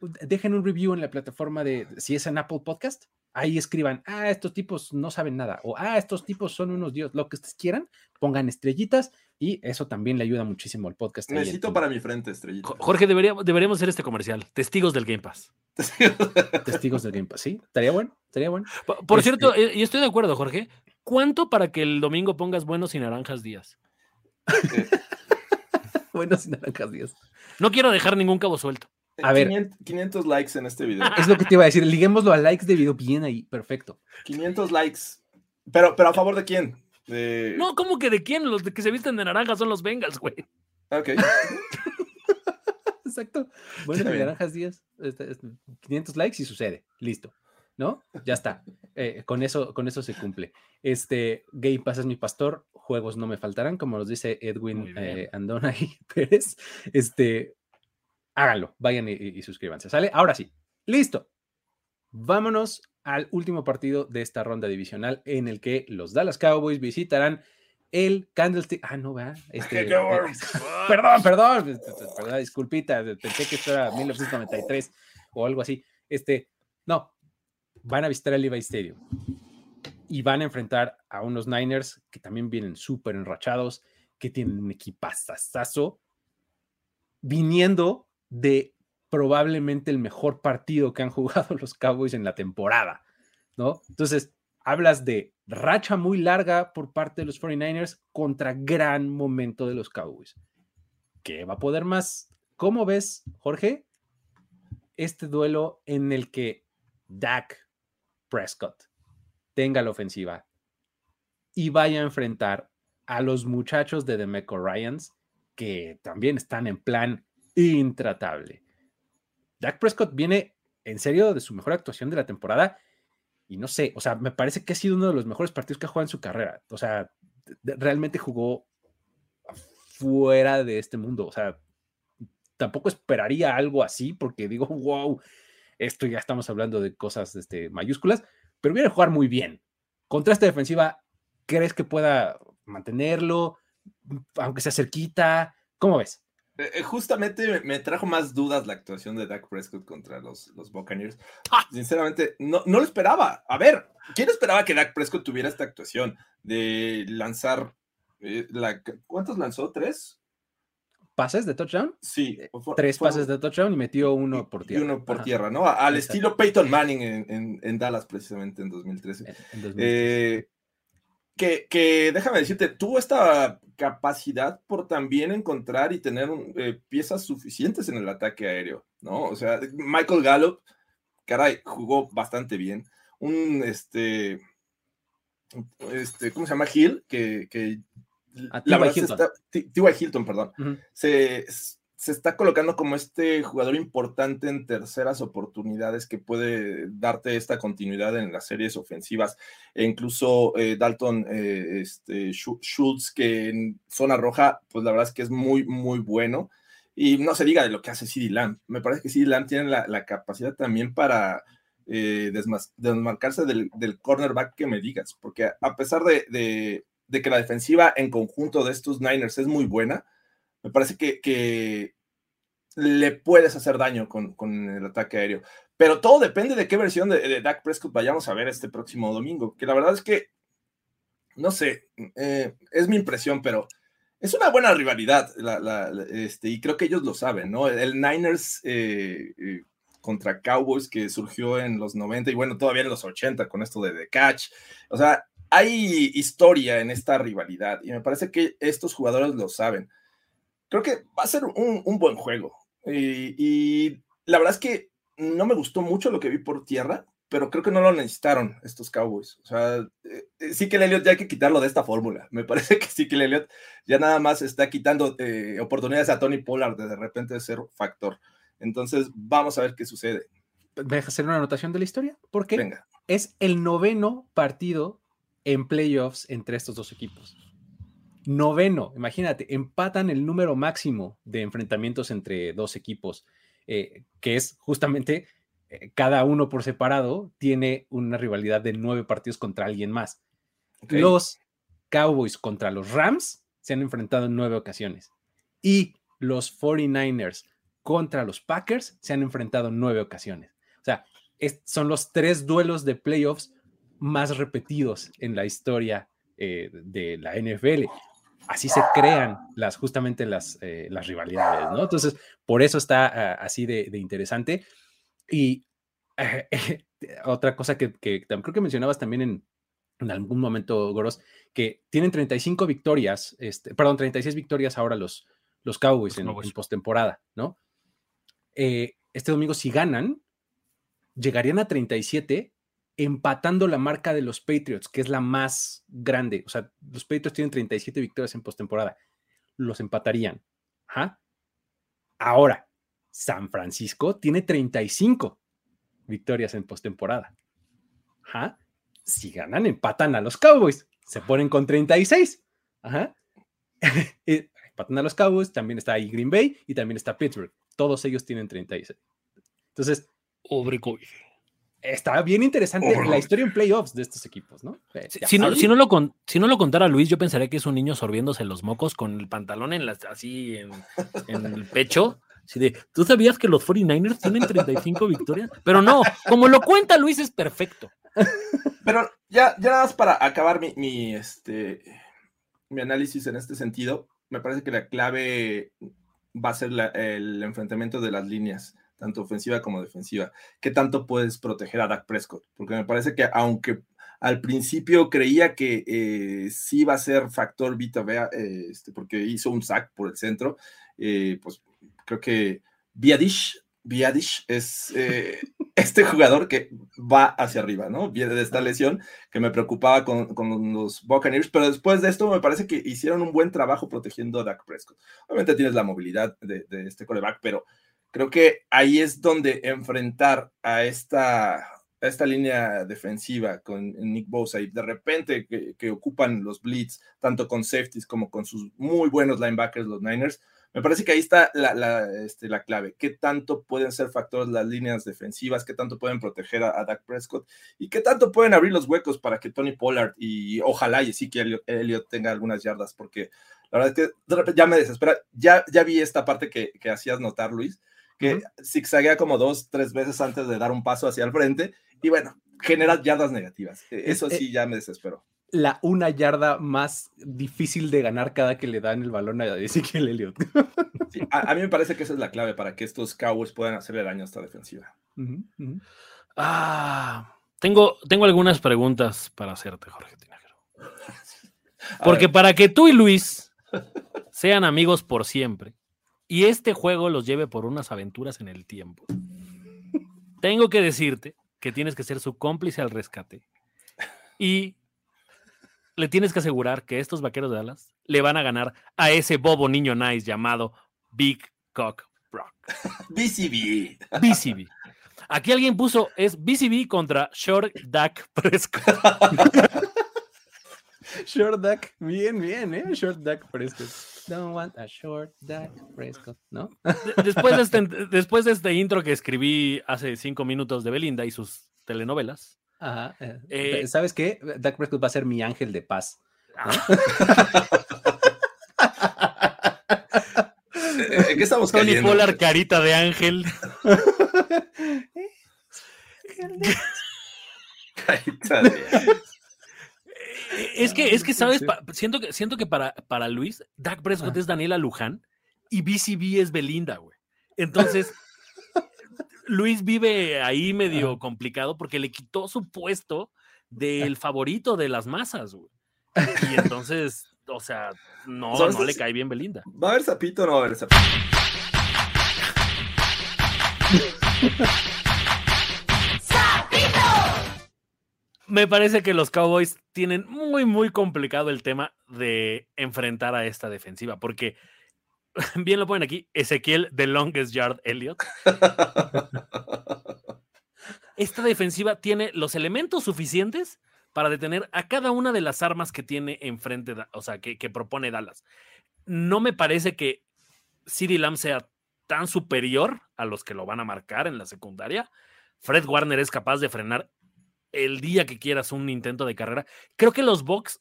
Dejen un review en la plataforma de, si es en Apple Podcast, ahí escriban, ah, estos tipos no saben nada, o ah, estos tipos son unos dios, lo que ustedes quieran, pongan estrellitas y eso también le ayuda muchísimo al podcast. Necesito para mi frente estrellitas. Jorge, debería, deberíamos hacer este comercial, testigos del Game Pass. testigos del Game Pass, sí, estaría bueno, estaría bueno. Por, por este... cierto, y estoy de acuerdo, Jorge, ¿cuánto para que el domingo pongas buenos y naranjas días? buenos y naranjas días. No quiero dejar ningún cabo suelto. A 500, ver. 500 likes en este video. Es lo que te iba a decir. Liguémoslo a likes de video bien ahí. Perfecto. 500 likes. Pero, pero a favor de quién? De... No, ¿cómo que de quién? Los de que se visten de naranja son los Bengals, güey. Ok. Exacto. Bueno, de naranjas días. 500 likes y sucede. Listo. ¿No? Ya está. Eh, con, eso, con eso se cumple. Este, Game Pass es mi pastor. Juegos no me faltarán, como nos dice Edwin eh, Andona y Pérez. Este, háganlo, vayan y, y, suscríbanse, ¿sale? Ahora sí, listo. Vámonos al último partido de esta ronda divisional en el que los Dallas Cowboys visitarán el Candlestick. Ah, no, va. Este, eh, perdón, perdón, perdón, disculpita, pensé que esto era 1993 o algo así. Este, no, van a visitar el Levi Stadium y van a enfrentar a unos Niners que también vienen súper enrachados, que tienen un equipazazazo, viniendo de probablemente el mejor partido que han jugado los Cowboys en la temporada, ¿no? Entonces, hablas de racha muy larga por parte de los 49ers contra gran momento de los Cowboys. ¿Qué va a poder más? ¿Cómo ves, Jorge, este duelo en el que Dak Prescott tenga la ofensiva y vaya a enfrentar a los muchachos de Demeco Ryans que también están en plan intratable. Dak Prescott viene en serio de su mejor actuación de la temporada y no sé, o sea, me parece que ha sido uno de los mejores partidos que ha jugado en su carrera. O sea, realmente jugó fuera de este mundo. O sea, tampoco esperaría algo así porque digo, wow, esto ya estamos hablando de cosas este, mayúsculas, pero viene a jugar muy bien. Contra esta defensiva, ¿crees que pueda mantenerlo? Aunque sea cerquita, ¿cómo ves? Eh, eh, justamente me trajo más dudas la actuación de Dak Prescott contra los, los Buccaneers. ¡Ah! Sinceramente, no, no lo esperaba. A ver, ¿quién esperaba que Dak Prescott tuviera esta actuación de lanzar eh, la, ¿Cuántos lanzó? ¿Tres? ¿Pases de touchdown? Sí. Tres pases de touchdown y metió uno por tierra. Y uno por Ajá. tierra, ¿no? Al Exacto. estilo Peyton Manning en, en, en, Dallas, precisamente en 2013. En, en 2013. Eh, que, que, déjame decirte, tuvo esta capacidad por también encontrar y tener eh, piezas suficientes en el ataque aéreo, ¿no? O sea, Michael Gallup, caray, jugó bastante bien. Un, este, este, ¿cómo se llama? Hill, que, que la verdad Hilton. T.Y. Hilton, perdón, uh -huh. se, se está colocando como este jugador importante en terceras oportunidades que puede darte esta continuidad en las series ofensivas. E incluso eh, Dalton eh, este, Schultz, que en zona roja, pues la verdad es que es muy, muy bueno. Y no se diga de lo que hace CD Lamb. Me parece que CD Lamb tiene la, capacidad también para eh, desmarcarse del, cornerback que me digas, porque a pesar de, de, que la defensiva en conjunto de estos Niners es muy buena, me parece que, le puedes hacer daño con, el ataque aéreo. Pero todo depende de qué versión de, Dak Prescott vayamos a ver este próximo domingo, que la verdad es que, no sé, eh, es mi impresión, pero es una buena rivalidad, este, y creo que ellos lo saben, ¿no? El Niners eh, eh, contra Cowboys que surgió en los 90 y bueno, todavía en los 80 con esto de The Catch. O sea, hay historia en esta rivalidad y me parece que estos jugadores lo saben. Creo que va a ser un, un buen juego. Y, y, la verdad es que no me gustó mucho lo que vi por tierra, pero creo que no lo necesitaron estos Cowboys. O sea, eh, sí que el Elliot ya hay que quitarlo de esta fórmula. Me parece que sí que el Elliot ya nada más está quitando eh, oportunidades a Tony Pollard de de repente ser factor. Entonces, vamos a ver qué sucede. ¿Me dejas hacer una anotación de la historia? Porque Venga. es el noveno partido en playoffs entre estos dos equipos. Noveno, imagínate, empatan el número máximo de enfrentamientos entre dos equipos, eh, que es justamente eh, cada uno por separado tiene una rivalidad de nueve partidos contra alguien más. Okay. Los Cowboys contra los Rams se han enfrentado en nueve ocasiones y los 49ers contra los Packers se han enfrentado en nueve ocasiones. O sea, es, son los tres duelos de playoffs más repetidos en la historia eh, de la NFL. Así se crean las, justamente las, eh, las rivalidades, ¿no? Entonces, por eso está uh, así de, de, interesante. Y eh, otra cosa que, que, creo que mencionabas también en, en algún momento, Goros, que tienen 35 victorias, este, perdón, 36 victorias ahora los, los Cowboys en, en postemporada, ¿no? Eh, este domingo, si ganan, llegarían a 37, empatando la marca de los Patriots, que es la más grande. O sea, los Patriots tienen 37 victorias en postemporada. Los empatarían. Ahora, San Francisco tiene 35 victorias en postemporada. Ajá. Si ganan, empatan a los Cowboys. Se ponen con 36. Ajá. empatan a los Cowboys. También está ahí Green Bay y también está Pittsburgh todos ellos tienen 36. Entonces, Obre está bien interesante oh, la historia en playoffs de estos equipos, ¿no? Si, si, no, si, no, lo con, si no lo contara Luis, yo pensaría que es un niño sorbiéndose los mocos con el pantalón en las, así en, en el pecho. Así de, ¿tú sabías que los 49ers tienen 35 victorias? Pero no, como lo cuenta Luis, es perfecto. Pero ya, ya nada más para acabar mi, mi, este, mi análisis en este sentido, me parece que la clave va a ser la, el enfrentamiento de las líneas, tanto ofensiva como defensiva. ¿Qué tanto puedes proteger a Dak Prescott? Porque me parece que aunque al principio creía que eh, sí iba a ser factor Vita Vea, eh, este, porque hizo un sack por el centro, eh, pues creo que Biadish, Biadish es eh, este jugador que va hacia arriba, ¿no? Viene de esta lesión que me preocupaba con, con, los Buccaneers, pero después de esto me parece que hicieron un buen trabajo protegiendo a Dak Prescott. Obviamente tienes la movilidad de, de este coreback, pero creo que ahí es donde enfrentar a esta, esta línea defensiva con Nick Bosa y de repente que, que ocupan los blitz, tanto con safeties como con sus muy buenos linebackers, los Niners, me parece que ahí está la, la, este, la, clave. ¿Qué tanto pueden ser factores las líneas defensivas? ¿Qué tanto pueden proteger a, a, Dak Prescott? ¿Y qué tanto pueden abrir los huecos para que Tony Pollard y ojalá y sí que Elliot, tenga algunas yardas? Porque La verdad es que ya me desespera. Ya, ya vi esta parte que, que hacías notar, Luis, que zigzaguea como dos, tres veces antes de dar un paso hacia el frente y bueno, genera yardas negativas. Eh, Es- Eso eh, sí ya me desesperó. La una yarda más difícil de ganar cada que le dan el balón a Ezekiel Elliott. Sí, a, a mí me parece que esa es la clave para que estos Cowboys puedan hacerle daño a esta defensiva. Ah, tengo, tengo algunas preguntas para hacerte, Jorge Tinajero. Porque para que tú y Luis sean amigos por siempre y este juego los lleve por unas aventuras en el tiempo, tengo que decirte que tienes que ser su cómplice al rescate y le tienes que asegurar que estos vaqueros de Dallas le van a ganar a ese bobo niño nice llamado Big Cock Brock. BCB. BCB. Aquí alguien puso es BCB contra Short Dak Prescott. Short Duck, bien, bien, ¿eh? Short Duck Prescott. Don't want a short Duck Prescott, ¿no? De- Después de, este, después de este intro que escribí hace cinco minutos de Belinda y sus telenovelas, Ajá. eh, Eh, ¿Sabes qué? Dak Prescott va a ser mi ángel de paz. ¿En qué estamos Tony cayendo? Pollard, carita de ángel. Carita de- Es que, es que, ¿sabes? Pa- siento que, siento que para, para Luis, Dak Prescott es Daniela Luján y BCB es Belinda, güey. Entonces, Luis vive ahí medio complicado porque le quitó su puesto del favorito de las masas, güey. Y entonces, o sea, no, no le cae bien Belinda. ¿Va a haber sapito o no va a haber sapito? Me parece que los Cowboys tienen muy, muy complicado el tema de enfrentar a esta defensiva, porque bien lo ponen aquí, Ezequiel The Longest Yard Elliott. Esta defensiva tiene los elementos suficientes para detener a cada una de las armas que tiene enfrente, o sea, que, que propone Dallas. No me parece que CeeDee Lamb sea tan superior a los que lo van a marcar en la secundaria. Fred Warner es capaz de frenar el día que quieras un intento de carrera. Creo que los Bucks,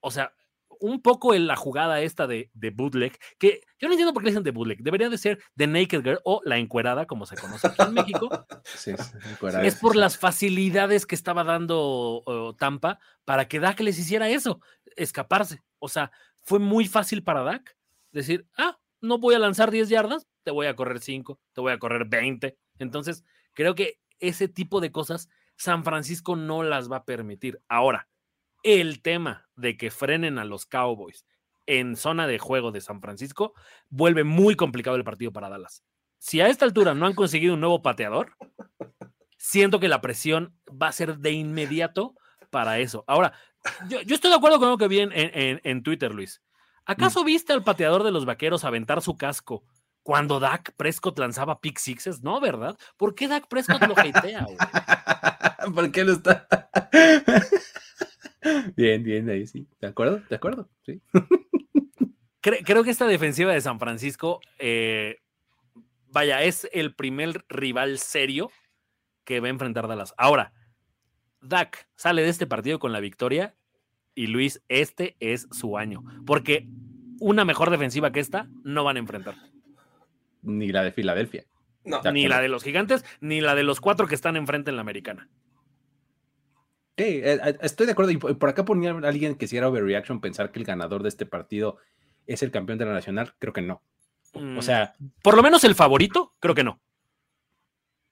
o sea, un poco en la jugada esta de, de bootleg, que yo no entiendo por qué le dicen de bootleg, debería de ser The Naked Girl o la encuerada, como se conoce aquí en México, Sí, es por las facilidades que estaba dando uh, Tampa para que Dak les hiciera eso, escaparse. O sea, fue muy fácil para Dak decir, ah, no voy a lanzar 10 yardas, te voy a correr 5, te voy a correr 20. Entonces, creo que ese tipo de cosas San Francisco no las va a permitir. Ahora, el tema de que frenen a los Cowboys en zona de juego de San Francisco vuelve muy complicado el partido para Dallas. Si a esta altura no han conseguido un nuevo pateador, siento que la presión va a ser de inmediato para eso. Ahora, yo, yo estoy de acuerdo con lo que vi en, en- en Twitter, Luis. ¿Acaso viste al pateador de los vaqueros aventar su casco cuando Dak Prescott lanzaba pick sixes? No, ¿verdad? ¿Por qué Dak Prescott lo hatea? güey? ¿Por qué lo está? bien, bien, ahí sí. ¿De acuerdo? ¿De acuerdo? Sí. Cre- creo que esta defensiva de San Francisco, eh, vaya, es el primer rival serio que va a enfrentar Dallas. Ahora, Dak sale de este partido con la victoria y Luis, este es su año, porque una mejor defensiva que esta no van a enfrentar. Ni la de Filadelfia. No, De Ni la de los gigantes, ni la de los cuatro que están enfrente en la americana. Sí, eh, eh, estoy de acuerdo. Y por acá ponía alguien que si era overreaction pensar que el ganador de este partido es el campeón de la nacional. Creo que no. Mm, O sea, por lo menos el favorito, creo que no.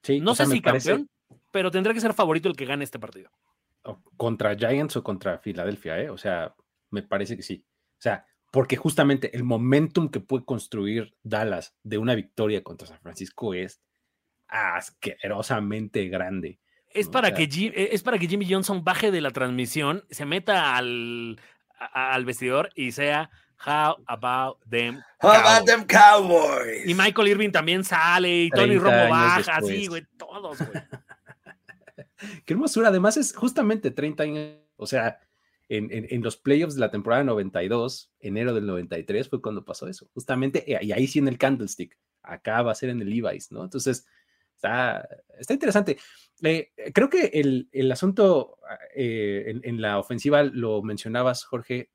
sí. No sé sea, si parece- campeón, pero tendrá que ser favorito el que gane este partido. o contra Giants o contra Filadelfia, ¿eh? O sea, me parece que sí. O sea, porque justamente el momentum que puede construir Dallas de una victoria contra San Francisco es asquerosamente grande. Es ¿no? para, O sea- que Jim- eh, es para que Jimmy Johnson baje de la transmisión, se meta al, a- al vestidor y sea How about them? How about Cowboys?" them Cowboys? Y Michael Irving también sale y Tony 30 Romo baja, así, güey, todos, güey. Qué hermosura. Además, es justamente 30 años. O sea, en, en- los playoffs de la temporada 92, enero del 93, fue cuando pasó eso. Justamente, eh, y ahí sí en el Candlestick. Acá va a ser en el Levi's, ¿no? Entonces, está, está interesante. Eh, creo que el, el asunto eh, en, en la ofensiva, lo mencionabas, Jorge,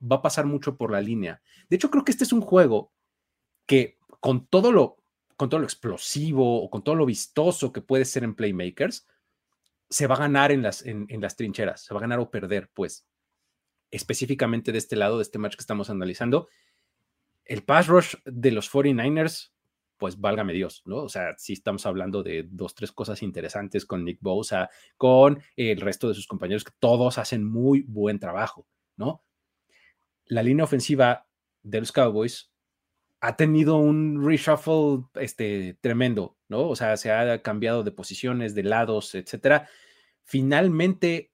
va a pasar mucho por la línea. De hecho, creo que este es un juego que con todo lo, con todo lo explosivo o con todo lo vistoso que puede ser en Playmakers, se va a ganar en las, en, las trincheras, se va a ganar o perder, pues, específicamente de este lado, de este match que estamos analizando. El pass rush de los 49ers, pues válgame Dios, ¿no? O sea, sí estamos hablando de dos, tres cosas interesantes con Nick Bosa, con el resto de sus compañeros, que todos hacen muy buen trabajo, ¿no? La línea ofensiva de los Cowboys ha tenido un reshuffle este, tremendo, ¿no? O sea, se ha cambiado de posiciones, de lados, etcétera. Finalmente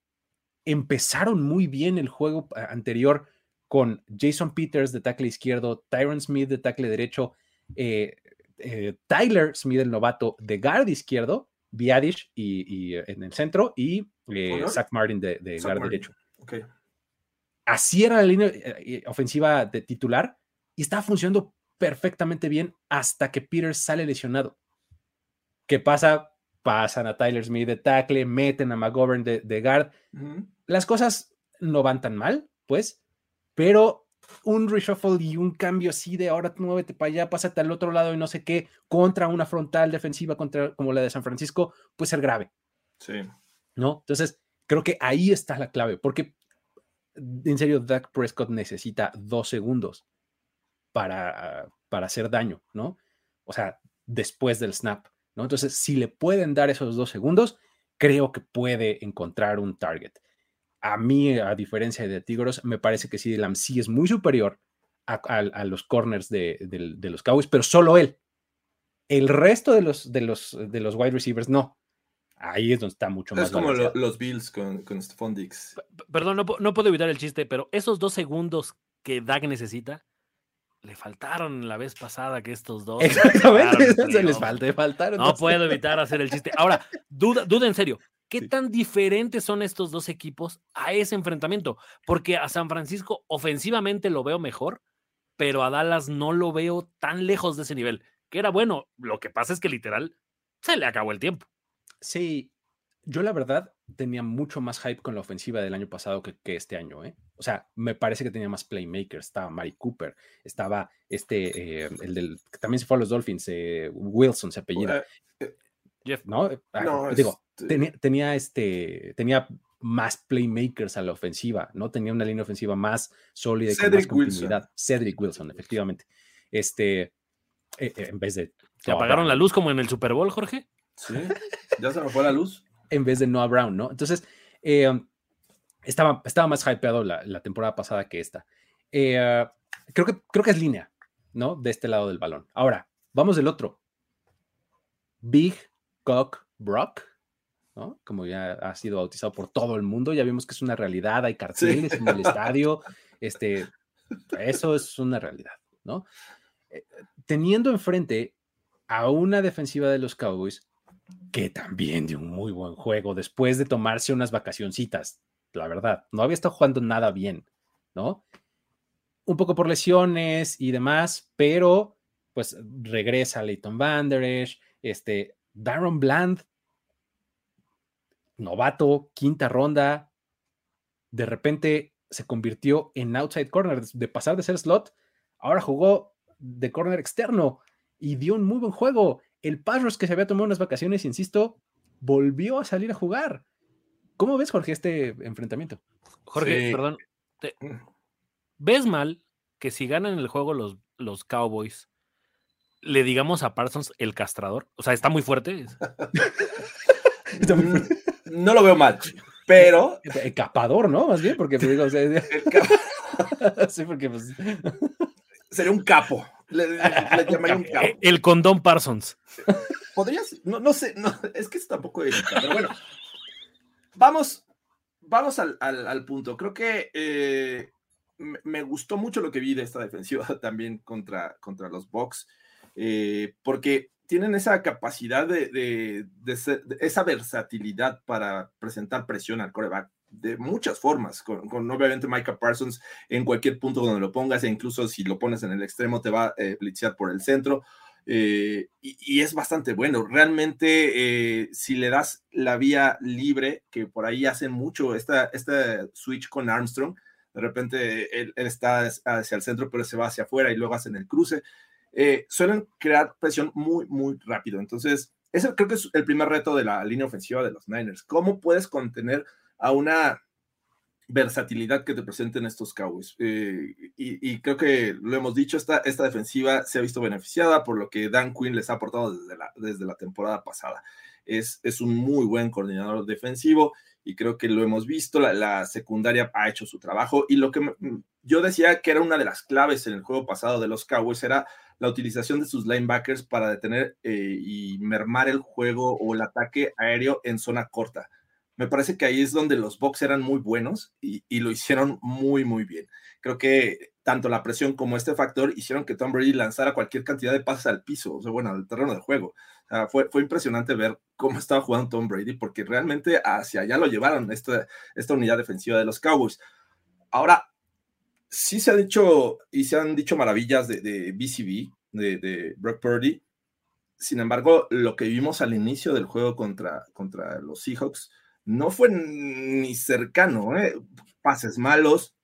empezaron muy bien el juego anterior con Jason Peters de tackle izquierdo, Tyron Smith de tackle derecho, eh, eh, Tyler Smith, el novato, de guard izquierdo, Biadish y, en el centro, y eh, Zach Martin de, de guard derecho. Así era la línea ofensiva de titular y estaba funcionando perfectamente bien hasta que Peter sale lesionado. ¿Qué pasa? Pasan a Tyler Smith de tackle, meten a McGovern de, guard. Las cosas no van tan mal, pues, pero un reshuffle y un cambio así de ahora muévete para allá, pásate al otro lado y no sé qué, contra una frontal defensiva contra, como la de San Francisco, puede ser grave. Sí. ¿No? Entonces, creo que ahí está la clave, porque en serio, Dak Prescott necesita dos segundos para, para hacer daño, ¿no? O sea, después del snap, ¿no? Entonces, si le pueden dar esos dos segundos, creo que puede encontrar un target. A mí, a diferencia de Tigros, me parece que CD Lamb sí es muy superior a, los corners de, los Cowboys, pero solo él. El resto de los, de los, de los wide receivers no. Ahí es donde está mucho más. Es como los Bills con, con Stephon Dix. Perdón, no, no, puedo evitar el chiste, pero esos dos segundos que Dak necesita le faltaron la vez pasada que estos dos. Exactamente, se les faltaron. No puedo evitar hacer el chiste. Ahora, duda, duda en serio. ¿Qué tan diferentes son estos dos equipos a ese enfrentamiento? Porque a San Francisco ofensivamente lo veo mejor, pero a Dallas no lo veo tan lejos de ese nivel. Que era bueno. Lo que pasa es que literal se le acabó el tiempo. Sí, yo la verdad tenía mucho más hype con la ofensiva del año pasado que, este año, ¿eh? O sea, me parece que tenía más playmakers. Estaba Mari Cooper, estaba este, eh, el del, que también se fue a los Dolphins, eh, Wilson se apellida. Eh, Jeff, ¿no? Ah, digo, este tenía, este, tenía más playmakers a la ofensiva, ¿no? Tenía una línea ofensiva más sólida y con más continuidad. Cedric Wilson, efectivamente. Este, en vez de. ¿Te apagaron la luz como en el Super Bowl, Jorge? Sí, ya se me fue la luz en vez de Noah Brown, ¿no? Entonces, eh, estaba, estaba más hypeado la, temporada pasada que esta. Eh, creo, que, creo que es línea, ¿no? De este lado del balón. Ahora, vamos del otro. Big Cock Brock, ¿no? Como ya ha sido bautizado por todo el mundo, ya vimos que es una realidad, hay carteles en el estadio, este, eso es una realidad, ¿no? Eh, teniendo enfrente a una defensiva de los Cowboys que también dio un muy buen juego después de tomarse unas vacacioncitas, la verdad. No había estado jugando nada bien, ¿no? Un poco por lesiones y demás, pero pues regresa Leighton Van este, Darren Bland, novato, quinta ronda, de repente se convirtió en outside corner, de pasar de ser slot, ahora jugó de corner externo y dio un muy buen juego el Parros que se había tomado unas vacaciones, insisto, volvió a salir a jugar. ¿Cómo ves, Jorge, este enfrentamiento? Jorge, perdón. Mm. ¿Ves mal que si ganan el juego los, los Cowboys, le digamos a Parsons el castrador? O sea, está muy fuerte. Mm, no lo veo mal, pero. El capador, ¿no? Más bien, porque pues, digo, o sea, sí, porque pues... Sería un capo. Le, llamaría un capo. El condón Parsons. Podrías, no, no sé, no, es que es tampoco pero bueno. Vamos, vamos al, al, punto. Creo que eh, me, gustó mucho lo que vi de esta defensiva también contra, contra los Bucks, eh, porque tienen esa capacidad de, de, de, esa versatilidad para presentar presión al coreback de muchas formas, con, obviamente Micah Parsons en cualquier punto donde lo pongas, e incluso si lo pones en el extremo te va a eh, blitzear por el centro. Eh, y, es bastante bueno. Realmente, eh, si le das la vía libre, que por ahí hacen mucho esta, esta switch con Armstrong, de repente él, está hacia el centro, pero se va hacia afuera y luego hacen el cruce. Eh, suelen crear presión muy, muy rápido. Entonces, ese creo que es el primer reto de la línea ofensiva de los Niners. ¿Cómo puedes contener a una versatilidad que te presenten estos Cowboys. Eh, y, creo que lo hemos dicho, esta, esta defensiva se ha visto beneficiada por lo que Dan Quinn les ha aportado desde la, desde la temporada pasada. Es, es un muy buen coordinador defensivo y creo que lo hemos visto, la, secundaria ha hecho su trabajo y lo que yo decía que era una de las claves en el juego pasado de los Cowboys era la utilización de sus linebackers para detener eh, y mermar el juego o el ataque aéreo en zona corta me parece que ahí es donde los Bucks eran muy buenos y, lo hicieron muy, muy bien. Creo que tanto la presión como este factor hicieron que Tom Brady lanzara cualquier cantidad de pases al piso, o sea, bueno, al terreno de juego. fue, fue impresionante ver cómo estaba jugando Tom Brady, porque realmente hacia allá lo llevaron esta, esta unidad defensiva de los Cowboys. Ahora, sí se ha dicho y se han dicho maravillas de, de BCB, de, de Brock Purdy. Sin embargo, lo que vimos al inicio del juego contra, contra los Seahawks, no fue ni cercano, ¿eh? pases malos,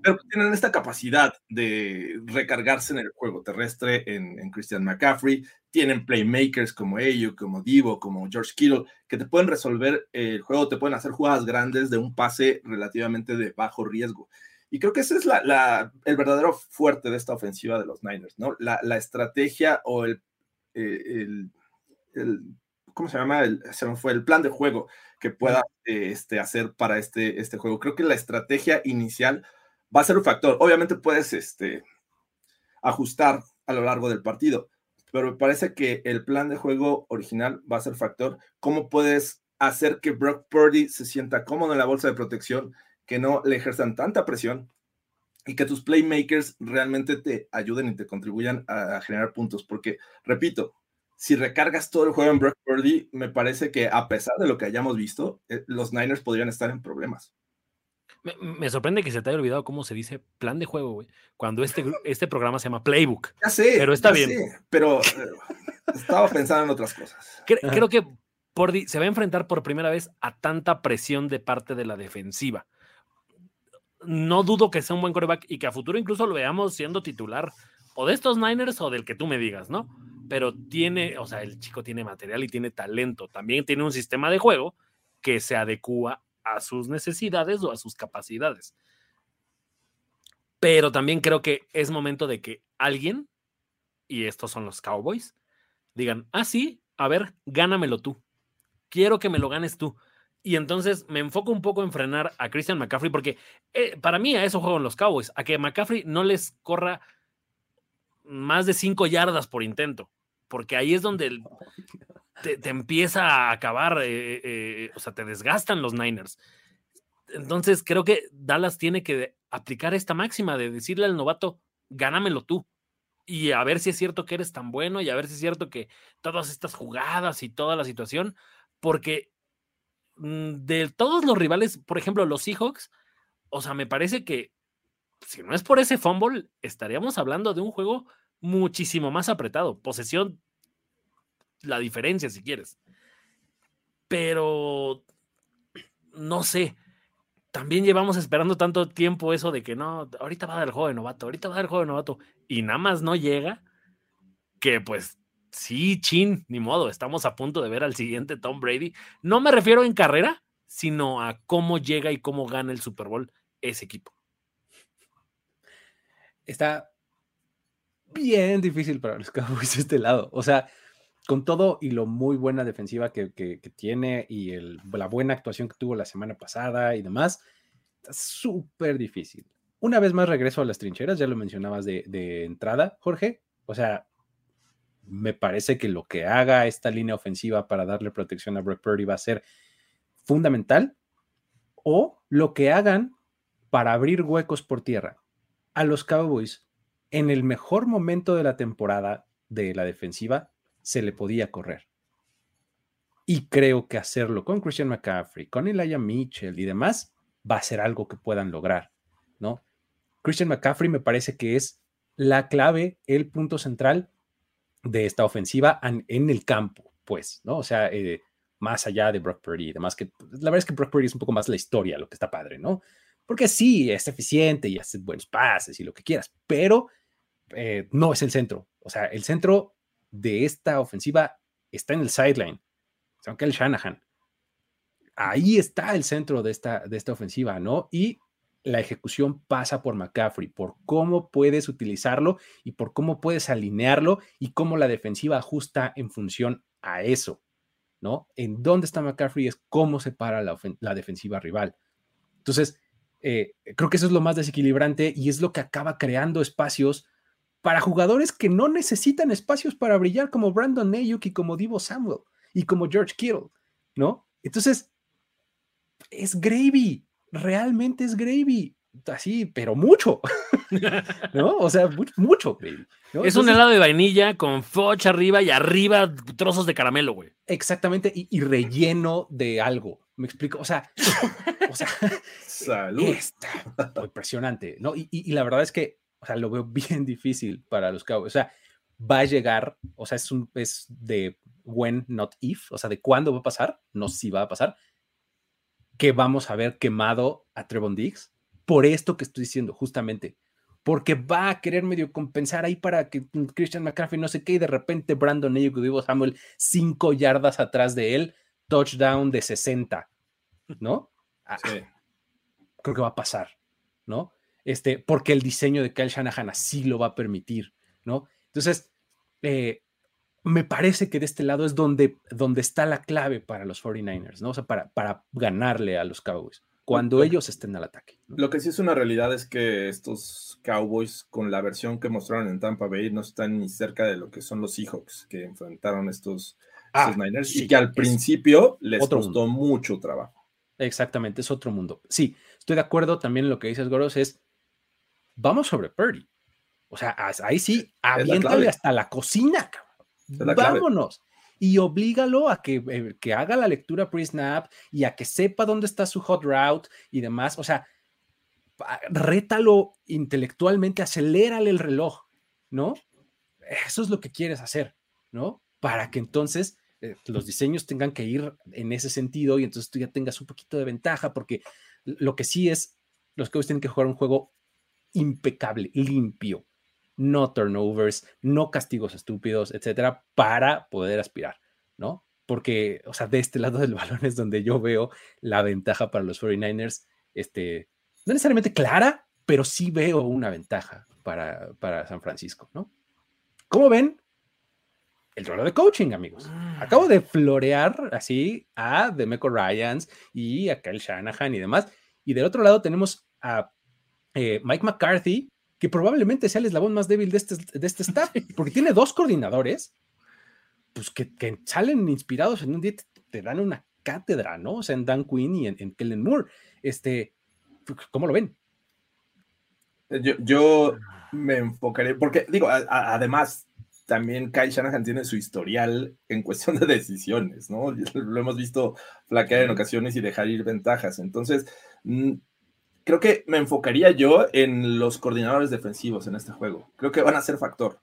pero tienen esta capacidad de recargarse en el juego terrestre en, Christian McCaffrey, tienen playmakers como ellos, como Divo, como George Kittle, que te pueden resolver el juego, te pueden hacer jugadas grandes de un pase relativamente de bajo riesgo. Y creo que ese es la, el verdadero fuerte de esta ofensiva de los Niners, ¿no? La, estrategia o el, eh, el ¿cómo se llama? El, se me fue el plan de juego que pueda este, hacer para este, este juego. Creo que la estrategia inicial va a ser un factor. Obviamente puedes este, ajustar a lo largo del partido, pero me parece que el plan de juego original va a ser factor. ¿Cómo puedes hacer que Brock Purdy se sienta cómodo en la bolsa de protección, que no le ejerzan tanta presión y que tus playmakers realmente te ayuden y te contribuyan a generar puntos? Porque, repito, si recargas todo el juego en Brock Purdy, me parece que a pesar de lo que hayamos visto, eh, los Niners podrían estar en problemas. Me, sorprende que se te haya olvidado cómo se dice plan de juego, güey. Cuando este, este programa se llama Playbook. Ya sé. Pero está bien. pero eh, estaba pensando en otras cosas. Creo, que Purdy se va a enfrentar por primera vez a tanta presión de parte de la defensiva. No dudo que sea un buen coreback y que a futuro incluso lo veamos siendo titular o de estos Niners o del que tú me digas, ¿no? Pero tiene, o sea, el chico tiene material y tiene talento. También tiene un sistema de juego que se adecua a sus necesidades o a sus capacidades. Pero también creo que es momento de que alguien, y estos son los Cowboys, digan, ah, sí, a ver, gánamelo tú. Quiero que me lo ganes tú. Y entonces me enfoco un poco en frenar a Christian McCaffrey, porque eh, para mí a eso juegan los Cowboys, a que McCaffrey no les corra más de cinco yardas por intento, porque ahí es donde te, empieza a acabar, eh, eh, o sea, te desgastan los Niners. Entonces creo que Dallas tiene que aplicar esta máxima de decirle al novato, gánamelo tú. Y a ver si es cierto que eres tan bueno y a ver si es cierto que todas estas jugadas y toda la situación, porque mm, de todos los rivales, por ejemplo, los Seahawks, o sea, me parece que si no es por ese fumble, estaríamos hablando de un juego muchísimo más apretado. Posesión, la diferencia si quieres. Pero, no sé, también llevamos esperando tanto tiempo eso de que no, ahorita va a dar el juego de novato, ahorita va a dar el juego de novato, y nada más no llega, que pues sí, chin, ni modo, estamos a punto de ver al siguiente Tom Brady. No me refiero en carrera, sino a cómo llega y cómo gana el Super Bowl ese equipo está bien difícil para los Cowboys este lado. O sea, con todo y lo muy buena defensiva que, tiene y la buena actuación que tuvo la semana pasada y demás, está súper difícil. Una vez más regreso a las trincheras, ya lo mencionabas de, de, entrada, Jorge. O sea, me parece que lo que haga esta línea ofensiva para darle protección a Brock Purdy va a ser fundamental. O lo que hagan para abrir huecos por tierra a los Cowboys en el mejor momento de la temporada de la defensiva se le podía correr. Y creo que hacerlo con Christian McCaffrey, con Elijah Mitchell y demás va a ser algo que puedan lograr, ¿no? Christian McCaffrey me parece que es la clave, el punto central de esta ofensiva en, el campo, pues, ¿no? O sea, eh, más allá de Brock Purdy y demás, que la verdad es que Brock Purdy es un poco más la historia, lo que está padre, ¿no? Porque sí, es eficiente y hace buenos pases y lo que quieras, pero eh, no es el centro. O sea, el centro de esta ofensiva está en el sideline. Aunque el Shanahan. Ahí está el centro de esta, de esta ofensiva, ¿no? Y la ejecución pasa por McCaffrey, por cómo puedes utilizarlo y por cómo puedes alinearlo y cómo la defensiva ajusta en función a eso, ¿no? En dónde está McCaffrey es cómo se para la, la defensiva rival. Entonces, eh, creo que eso es lo más desequilibrante y es lo que acaba creando espacios para jugadores que no necesitan espacios para brillar, como Brandon Ayuk y como Divo Samuel y como George Kittle, ¿no? Entonces, es gravy, realmente es gravy, así, pero mucho, ¿no? O sea, mucho, gravy. Es un helado de vainilla con foch arriba y arriba trozos de caramelo, güey. Exactamente, y, relleno de algo. Me explico, o sea, o sea, Salud. Está impresionante, ¿no? Y, la verdad es que, o sea, lo veo bien difícil para los Cowboys. O sea, va a llegar, o sea, es un es de when, not if, o sea, de cuándo va a pasar, no si va a pasar, que vamos a ver quemado a Trevon Diggs por esto que estoy diciendo, justamente, porque va a querer medio compensar ahí para que Christian McCaffrey no sé qué, y de repente Brandon Ayuk y Samuel cinco yardas atrás de él, touchdown de 60, ¿no? Ah, sí. Creo que va a pasar, ¿no? Este, porque el diseño de Kyle Shanahan así lo va a permitir, ¿no? Entonces, eh, me parece que de este lado es donde, donde está la clave para los 49ers, ¿no? O sea, para, para ganarle a los Cowboys, cuando ellos estén al ataque. Lo que sí es una realidad es que estos Cowboys, con la versión que mostraron en Tampa Bay, no están ni cerca de lo que son los Seahawks que enfrentaron estos, ah, Niners y que al principio les costó mucho trabajo. Exactamente, es otro mundo. Sí, estoy de acuerdo también en lo que dices, Goros, es vamos sobre Purdy. O sea, ahí sí, aviéntale hasta la cocina, cabrón. Vámonos. Y oblígalo a que, eh, que haga la lectura pre-snap y a que sepa dónde está su hot route y demás. O sea, rétalo intelectualmente, acelérale el reloj, ¿no? Eso es lo que quieres hacer, ¿no? Para que entonces eh, los diseños tengan que ir en ese sentido y entonces tú ya tengas un poquito de ventaja, porque lo que sí es, los que tienen que jugar un juego impecable, limpio, no turnovers, no castigos estúpidos, etcétera, para poder aspirar, ¿no? Porque, o sea, de este lado del balón es donde yo veo la ventaja para los 49ers, este, no necesariamente clara, pero sí veo una ventaja para, para San Francisco, ¿no? ¿Cómo ven? El rol de coaching, amigos. Mm. Acabo de florear así a Demeco Ryans y a Kyle Shanahan y demás. Y del otro lado tenemos a eh, Mike McCarthy, que probablemente sea el eslabón más débil de este, de este staff, porque tiene dos coordinadores, pues que, salen inspirados en un día, te, dan una cátedra, ¿no? O sea, en Dan Quinn y en, Kellen Moore. Este, ¿Cómo lo ven? Yo, yo me enfocaré, porque digo, además, también Kyle Shanahan tiene su historial en cuestión de decisiones, ¿no? Lo hemos visto flaquear en ocasiones y dejar ir ventajas. Entonces, mm, creo que me enfocaría yo en los coordinadores defensivos en este juego. Creo que van a ser factor.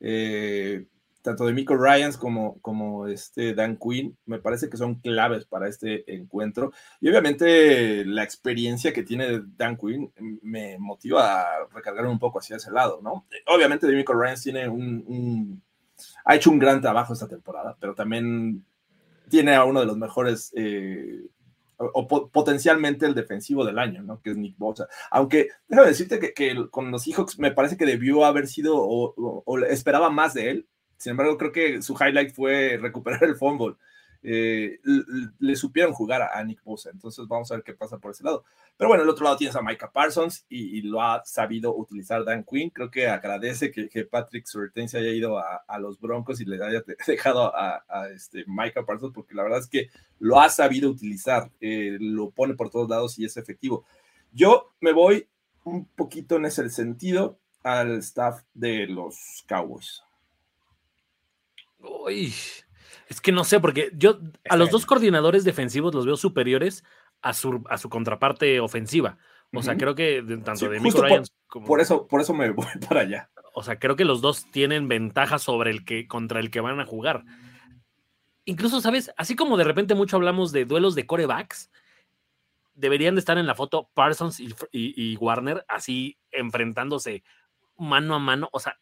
Eh, tanto de Michael Ryans como, como este Dan Quinn, me parece que son claves para este encuentro. Y obviamente la experiencia que tiene Dan Quinn me motiva a recargar un poco hacia ese lado, ¿no? Obviamente de Michael Ryans tiene un, ha hecho un gran trabajo esta temporada, pero también tiene a uno de los mejores eh, o potencialmente el defensivo del año, ¿no? Que es Nick Bosa. Aunque déjame decirte que, con los Seahawks me parece que debió haber sido o, esperaba más de él. Sin embargo, creo que su highlight fue recuperar el fumble. Eh, le supieron jugar a, Nick Bosa. Entonces vamos a ver qué pasa por ese lado. Pero bueno, el otro lado tienes a Micah Parsons y, lo ha sabido utilizar Dan Quinn. Creo que agradece que, Patrick Surtain haya ido a, los Broncos y le haya dejado a, este Micah Parsons porque la verdad es que lo ha sabido utilizar. Eh, lo pone por todos lados y es efectivo. Yo me voy un poquito en ese sentido al staff de los Cowboys. Uy, es que no sé, porque yo a los dos coordinadores defensivos los veo superiores a su, a su contraparte ofensiva. O sea, creo que tanto de Michael Ryan como. Por eso, por eso me voy para allá. O sea, creo que los dos tienen ventaja sobre el que, contra el que van a jugar. Incluso, ¿sabes? Así como de repente mucho hablamos de duelos de corebacks, deberían de estar en la foto Parsons y, Warner así enfrentándose mano a mano. O sea,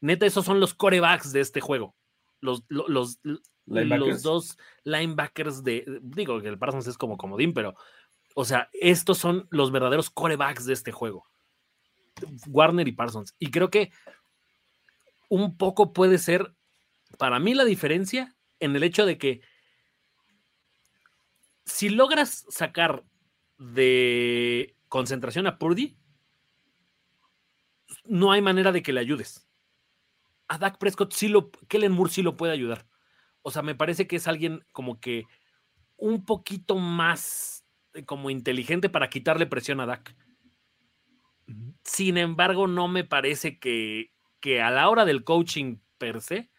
neta, esos son los corebacks de este juego. Los, los, los, dos linebackers de. Digo que el Parsons es como comodín, pero. O sea, estos son los verdaderos corebacks de este juego. Warner y Parsons. Y creo que un poco puede ser, para mí, la diferencia en el hecho de que si logras sacar de concentración a Purdy, no hay manera de que le ayudes. A Dak Prescott sí lo, Kellen Moore sí lo puede ayudar. O sea, me parece que es alguien como que un poquito más eh, como inteligente para quitarle presión a Dak. Sin embargo, no me parece que, que a la hora del coaching per se,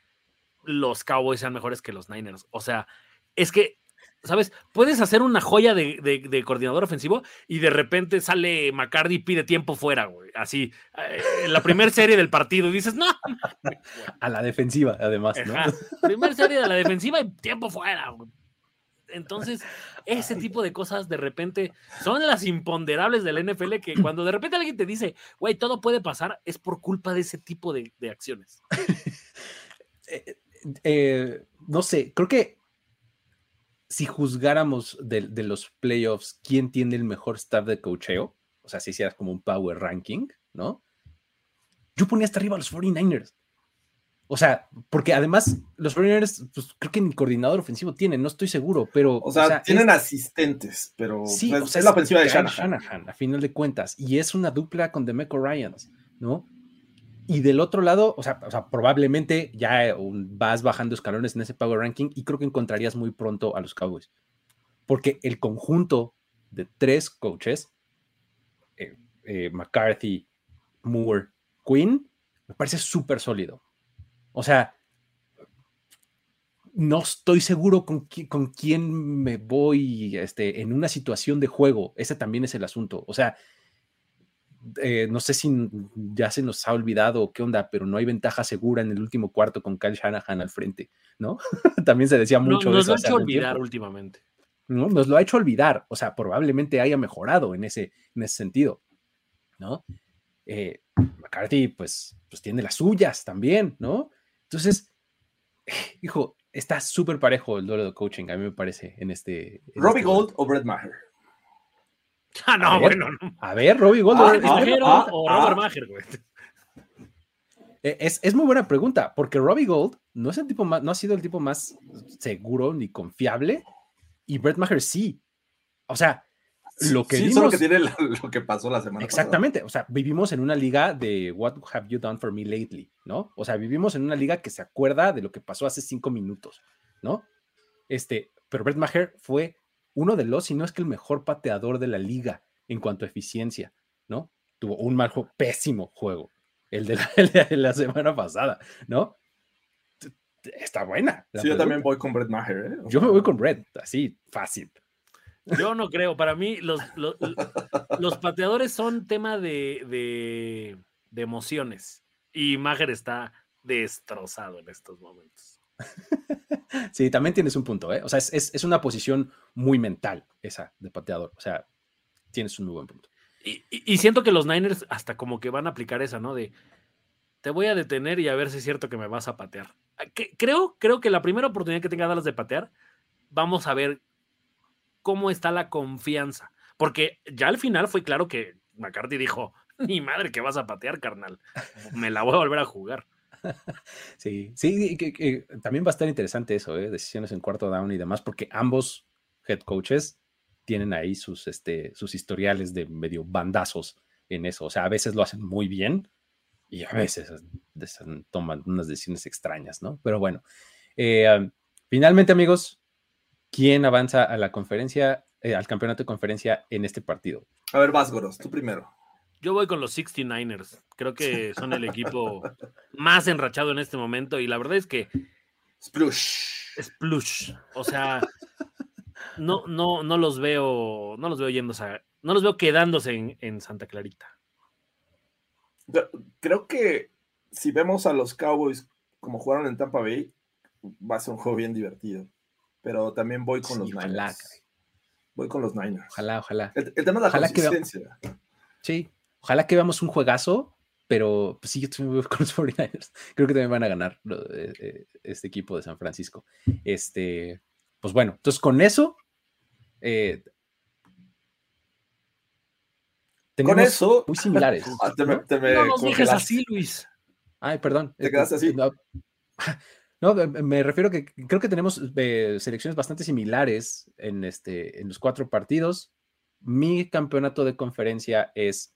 los Cowboys sean mejores que los Niners. O sea, es que ¿sabes? Puedes hacer una joya de, coordinador ofensivo y de repente sale McCarthy y pide tiempo fuera, güey. Así, eh, en la primera serie del partido y dices, no. A la defensiva, además, ¿no? Primera serie de la defensiva y tiempo fuera, güey. Entonces, ese tipo de cosas de repente son las imponderables del NFL que cuando de repente alguien te dice, güey, todo puede pasar, es por culpa de ese tipo de, acciones. Eh, eh, no sé, creo que si juzgáramos de, los playoffs quién tiene el mejor staff de cocheo, o sea, si hicieras como un power ranking, ¿no? Yo ponía hasta arriba a los 49ers. O sea, porque además los 49ers, pues creo que ni coordinador ofensivo tienen, no estoy seguro, pero. O sea, tienen asistentes, pero sí, pues, es la ofensiva de Shanahan. a final de cuentas. Y es una dupla con Demeco Ryans, ¿no? Y del otro lado, o sea, probablemente ya vas bajando escalones en ese power ranking y creo que encontrarías muy pronto a los Cowboys. Porque el conjunto de tres coaches, eh, eh, McCarthy, Moore, Quinn, me parece súper sólido. O sea, no estoy seguro con, con quién me voy este, en una situación de juego. Ese también es el asunto. O sea, eh, no sé si ya se nos ha olvidado qué onda, pero no hay ventaja segura en el último cuarto con Kyle Shanahan al frente, ¿no? También se decía mucho. nos lo ha hecho olvidar últimamente. ¿no? Nos lo ha hecho olvidar, o sea, probablemente haya mejorado en ese, en ese sentido, ¿no? Eh, McCarthy, pues, pues tiene las suyas también, ¿no? Entonces, hijo, está súper parejo el duelo de coaching, a mí me parece, en este. Robbie este Gold o Brett Maher. Ah, no, bueno. A ver, Robbie Gold. Ah, ah, o ah, Robert Maher, güey. Eh, es, muy buena pregunta, porque Robbie Gold no es el tipo más, no ha sido el tipo más seguro ni confiable, y Brett Maher sí. O sea, lo que sí, solo que tiene lo, que pasó la semana Exactamente, o sea, vivimos en una liga de What have you done for me lately, ¿no? O sea, vivimos en una liga que se acuerda de lo que pasó hace cinco minutos, ¿no? Este, pero Brett Maher fue uno de los, si no es que el mejor pateador de la liga en cuanto a eficiencia, ¿no? Tuvo un mal juego, pésimo juego, el de la, semana pasada, ¿no? Está buena. Sí, yo también voy con Brett Maher. ¿eh? Yo me voy con Brett, así, fácil. Yo no creo, para mí los, los, pateadores son tema de, de, de emociones y Maher está destrozado en estos momentos. sí, también tienes un punto, ¿eh? O sea, es, una posición muy mental esa de pateador. O sea, tienes un muy buen punto. Y, siento que los Niners hasta como que van a aplicar esa, ¿no? De te voy a detener y a ver si es cierto que me vas a patear. Ah, creo, creo que la primera oportunidad que tenga Dallas de patear, vamos a ver cómo está la confianza. Porque ya al final fue claro que McCarthy dijo, ni madre que vas a patear, carnal. Me la voy a volver a jugar. Sí, sí, que, también va a estar interesante eso, ¿eh? decisiones en cuarto down y demás, porque ambos head coaches tienen ahí sus, este, sus historiales de medio bandazos en eso. O sea, a veces lo hacen muy bien y a veces toman unas decisiones extrañas, ¿no? Pero bueno, eh, finalmente, amigos, ¿quién avanza a la conferencia, eh, al campeonato de conferencia en este partido? A ver, Vázgoros, tú primero. Yo voy con los 69ers. Creo que son el equipo más enrachado en este momento y la verdad es que... Splush. Splush. O sea, no, no, no los veo, no los veo yendo a, no los veo quedándose en, Santa Clarita. Creo que si vemos a los Cowboys como jugaron en Tampa Bay, va a ser un juego bien divertido. Pero también voy con los Niners. Voy con los Niners. Ojalá, ojalá. El, tema de la Ojalá que consistencia. Sí, ojalá que veamos un juegazo, pero pues sí, yo también voy con los 49ers. Creo que también van a ganar lo- eh, eh, este equipo de San Francisco. Este, pues bueno, entonces con eso, eh, Con eso, muy similares. ah, te me, ¿no? te me No nos dejes así, Luis. Ay, perdón. ¿Te quedaste así? No, me refiero que creo que tenemos eh, selecciones bastante similares en, este, en los cuatro partidos. Mi campeonato de conferencia es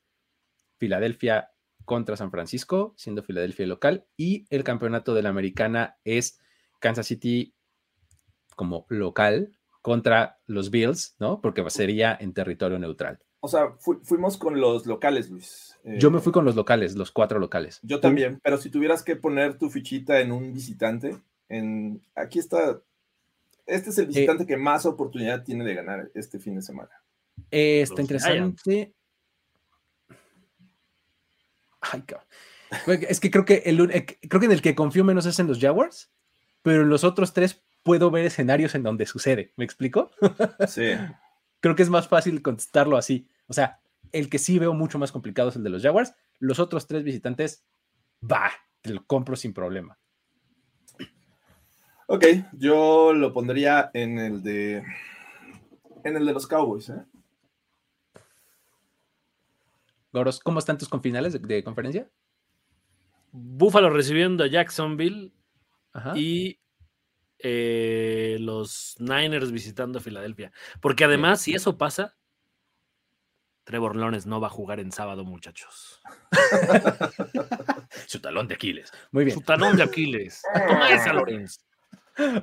Filadelfia contra San Francisco, siendo Filadelfia local, y el campeonato de la americana es Kansas City como local contra los Bills, ¿no? Porque sería en territorio neutral. O sea, fu- fuimos con los locales, Luis. Eh, Yo me fui con los locales, los cuatro locales. Yo también, pero si tuvieras que poner tu fichita en un visitante, en aquí está. Este Eh, es el visitante que más oportunidad tiene de ganar este fin de semana. Eh, está Los interesante. Ay, cabrón. Es que creo que, el, eh, creo que en el que confío menos es en los Jaguars, pero en los otros tres puedo ver escenarios en donde sucede. ¿Me explico? Sí. Creo que es más fácil contestarlo así. O sea, el que sí veo mucho más complicado es el de los Jaguars. Los otros tres visitantes, va, te lo compro sin problema. Ok, yo lo pondría en el de. En el de los Cowboys, ¿eh? Goros, ¿cómo están tus confinales de, de conferencia? Buffalo recibiendo a Jacksonville Ajá. y eh, los Niners visitando Filadelfia. Porque además, si eso pasa, Trevor Lawrence no va a jugar en sábado, muchachos. Su talón de Aquiles. Muy bien. Su talón de Aquiles. Toma esa, Lawrence.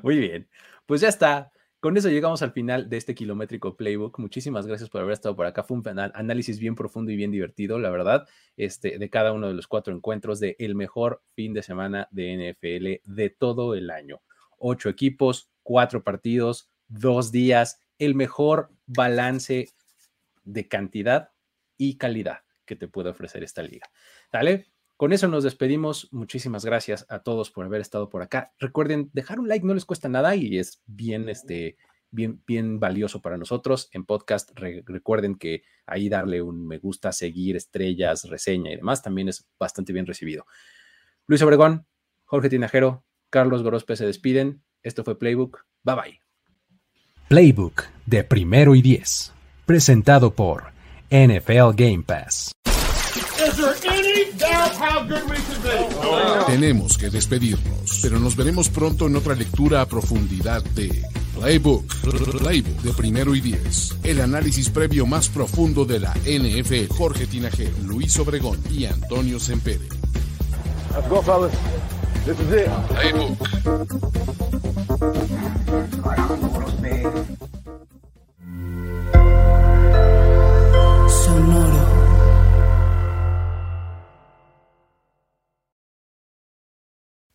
Muy bien. Pues ya está. Con eso llegamos al final de este kilométrico playbook. Muchísimas gracias por haber estado por acá. Fue un análisis bien profundo y bien divertido, la verdad, este, de cada uno de los cuatro encuentros de el mejor fin de semana de NFL de todo el año. Ocho equipos, cuatro partidos, dos días, el mejor balance de cantidad y calidad que te puede ofrecer esta liga. ¿Sale? Con eso nos despedimos. Muchísimas gracias a todos por haber estado por acá. Recuerden, dejar un like no les cuesta nada y es bien, este, bien, bien valioso para nosotros. En podcast, re- recuerden que ahí darle un me gusta, seguir, estrellas, reseña y demás también es bastante bien recibido. Luis Obregón, Jorge Tinajero, Carlos Gorospe se despiden. Esto fue Playbook. Bye bye. Playbook de primero y diez. Presentado por NFL Game Pass. Tenemos que despedirnos, pero nos veremos pronto en otra lectura a profundidad de Playbook, Playbook de primero y diez. El análisis previo más profundo de la NFL. Jorge Tinajero, Luis Obregón y Antonio Sempere. Let's go, fellas. This is it. Playbook.